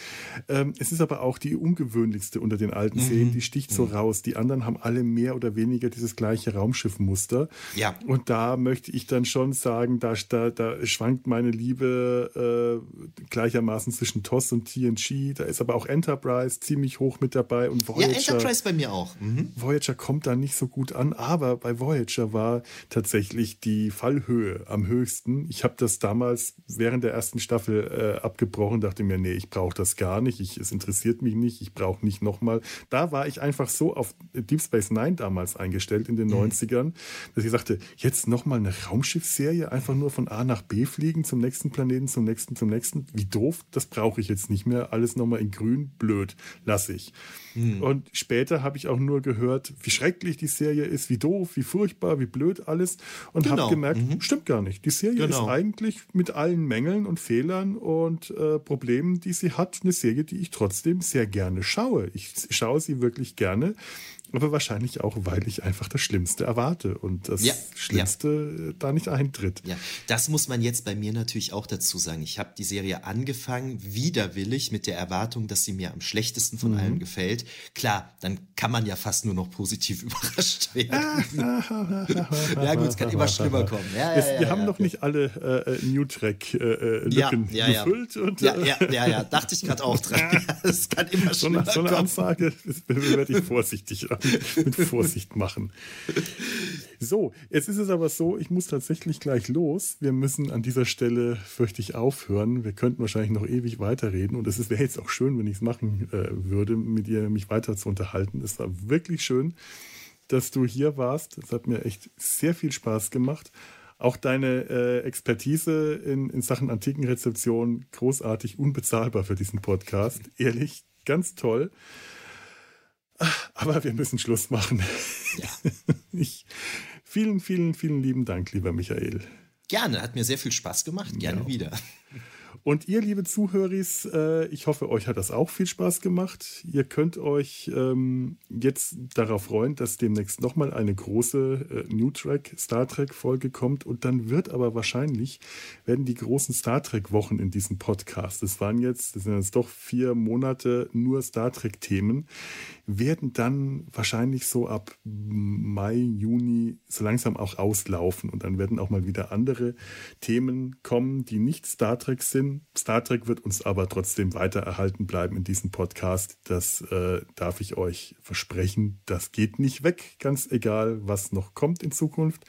Ähm, es ist aber auch die ungewöhnlichste unter den alten mhm. Serien, die sticht sticht so mhm. raus. Die anderen haben alle mehr oder weniger dieses gleiche Raumschiffmuster. Ja. Und da möchte ich dann schon sagen, da, da, da schwankt meine Liebe äh, gleichermaßen zwischen TOS und TNG. Da ist aber auch Enterprise ziemlich hoch mit dabei und Voyager. Ja, Enterprise bei mir auch. Mhm. Voyager kommt da nicht so gut an, aber bei Voyager war tatsächlich die Fallhöhe am höchsten. Ich habe das damals während der ersten Staffel äh, abgebrochen, dachte mir, nee, ich brauche das gar nicht, ich, es interessiert mich nicht, ich brauche nicht nochmal. Da war ich einfach so auf Deep Space Nine damals eingestellt in den mhm. 90ern, dass ich sagte, jetzt nochmal eine Raumschiffserie, einfach nur von A nach B fliegen, zum nächsten Planeten, zum nächsten, zum nächsten. Wie doof, das brauche ich jetzt nicht mehr. Alles nochmal in grün, blöd, lasse ich. Mhm. Und später habe ich auch nur gehört, wie schrecklich die Serie ist, wie doof, wie furchtbar, wie blöd alles. Und genau. habe gemerkt, mhm. stimmt gar nicht. Die Serie genau. ist eigentlich mit allen Mängeln und Fehlern und äh, Problemen, die sie hat, eine Serie, die ich trotzdem sehr gerne schaue. Ich schaue sie wirklich gerne aber wahrscheinlich auch, weil ich einfach das Schlimmste erwarte und das ja, Schlimmste ja. da nicht eintritt. Ja, das muss man jetzt bei mir natürlich auch dazu sagen. Ich habe die Serie angefangen, widerwillig, mit der Erwartung, dass sie mir am schlechtesten von mhm. allen gefällt. Klar, dann kann man ja fast nur noch positiv überrascht werden. ja gut, es kann immer schlimmer kommen. Ja, ja, wir haben noch nicht alle äh, äh New Track äh, äh gefüllt. Und, ja, ja, ja, ja, dachte ich gerade auch dran. Es kann immer schlimmer so, so eine Ansage werde ich vorsichtig mit Vorsicht machen. So, jetzt ist es aber so, ich muss tatsächlich gleich los. Wir müssen an dieser Stelle, fürchte ich, aufhören. Wir könnten wahrscheinlich noch ewig weiterreden und es wäre jetzt auch schön, wenn ich es machen äh, würde, mit dir mich weiter zu unterhalten. Es war wirklich schön, dass du hier warst. Es hat mir echt sehr viel Spaß gemacht. Auch deine äh, Expertise in, in Sachen Antikenrezeption großartig, unbezahlbar für diesen Podcast. Ehrlich, ganz toll. Aber wir müssen Schluss machen. Ja. Ich, vielen, vielen, vielen lieben Dank, lieber Michael. Gerne, hat mir sehr viel Spaß gemacht. Gerne ja. wieder. Und ihr, liebe Zuhörer, äh, ich hoffe, euch hat das auch viel Spaß gemacht. Ihr könnt euch ähm, jetzt darauf freuen, dass demnächst nochmal eine große äh, New Track Star Trek Folge kommt. Und dann wird aber wahrscheinlich, werden die großen Star Trek Wochen in diesem Podcast, das waren jetzt, das sind jetzt doch vier Monate nur Star Trek Themen, werden dann wahrscheinlich so ab Mai, Juni so langsam auch auslaufen. Und dann werden auch mal wieder andere Themen kommen, die nicht Star Trek sind. Star Trek wird uns aber trotzdem weiter erhalten bleiben in diesem Podcast. Das äh, darf ich euch versprechen. Das geht nicht weg, ganz egal, was noch kommt in Zukunft.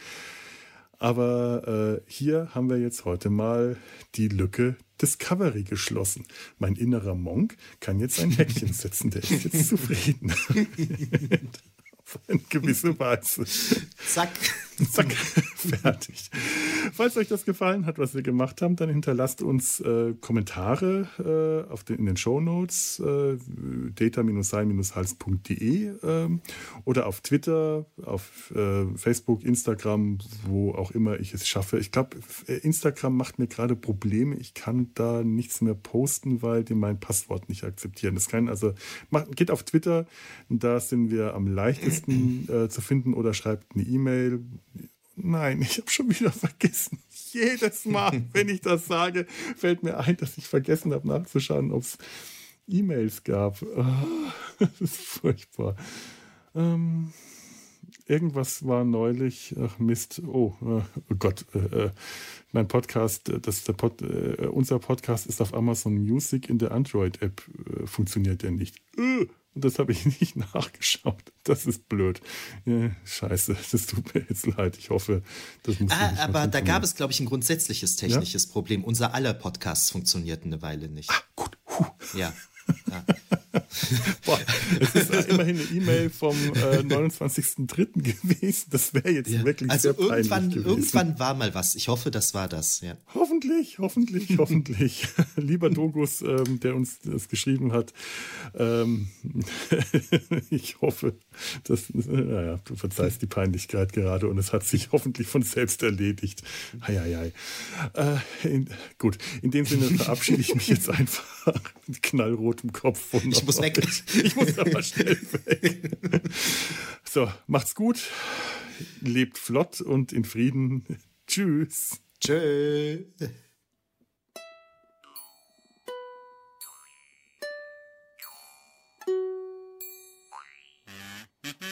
Aber äh, hier haben wir jetzt heute mal die Lücke Discovery geschlossen. Mein innerer Monk kann jetzt ein Häkchen setzen. Der ist jetzt zufrieden. Auf eine gewisse Weise. Zack. Zack, fertig. Falls euch das gefallen hat, was wir gemacht haben, dann hinterlasst uns äh, Kommentare äh, auf den, in den Show Notes äh, data-sein-hals.de äh, oder auf Twitter, auf äh, Facebook, Instagram, wo auch immer ich es schaffe. Ich glaube, äh, Instagram macht mir gerade Probleme. Ich kann da nichts mehr posten, weil die mein Passwort nicht akzeptieren. Das kann also macht, geht auf Twitter, da sind wir am leichtesten äh, zu finden oder schreibt eine E-Mail Nein, ich habe schon wieder vergessen. Jedes Mal, wenn ich das sage, fällt mir ein, dass ich vergessen habe nachzuschauen, ob es E-Mails gab. Oh, das ist furchtbar. Ähm, irgendwas war neulich. Ach Mist. Oh, äh, oh Gott. Äh, äh mein Podcast, das der Pod, äh, unser Podcast ist auf Amazon Music in der Android-App. Äh, funktioniert der nicht. Äh, und das habe ich nicht nachgeschaut. Das ist blöd. Ja, scheiße, das tut mir jetzt leid. Ich hoffe, das muss ah, Aber da gab es, glaube ich, ein grundsätzliches technisches ja? Problem. Unser aller Podcasts funktionierten eine Weile nicht. Ah, gut. Puh. Ja. Ja. Boah, es ist immerhin eine E-Mail vom äh, 29.03. gewesen. Das wäre jetzt ja. wirklich also sehr peinlich irgendwann, gewesen. irgendwann war mal was. Ich hoffe, das war das. Ja. Hoffentlich, hoffentlich, hoffentlich. Lieber Dogus, ähm, der uns das geschrieben hat, ähm, ich hoffe, dass, naja, du verzeihst die Peinlichkeit gerade und es hat sich hoffentlich von selbst erledigt. Hei, hei, hei. Äh, in, gut, in dem Sinne verabschiede ich mich jetzt einfach mit rotem Kopf. Wunderbar. Ich muss weg. Ich muss aber schnell weg. So, macht's gut. Lebt flott und in Frieden. Tschüss. Tschö. Mm-hmm.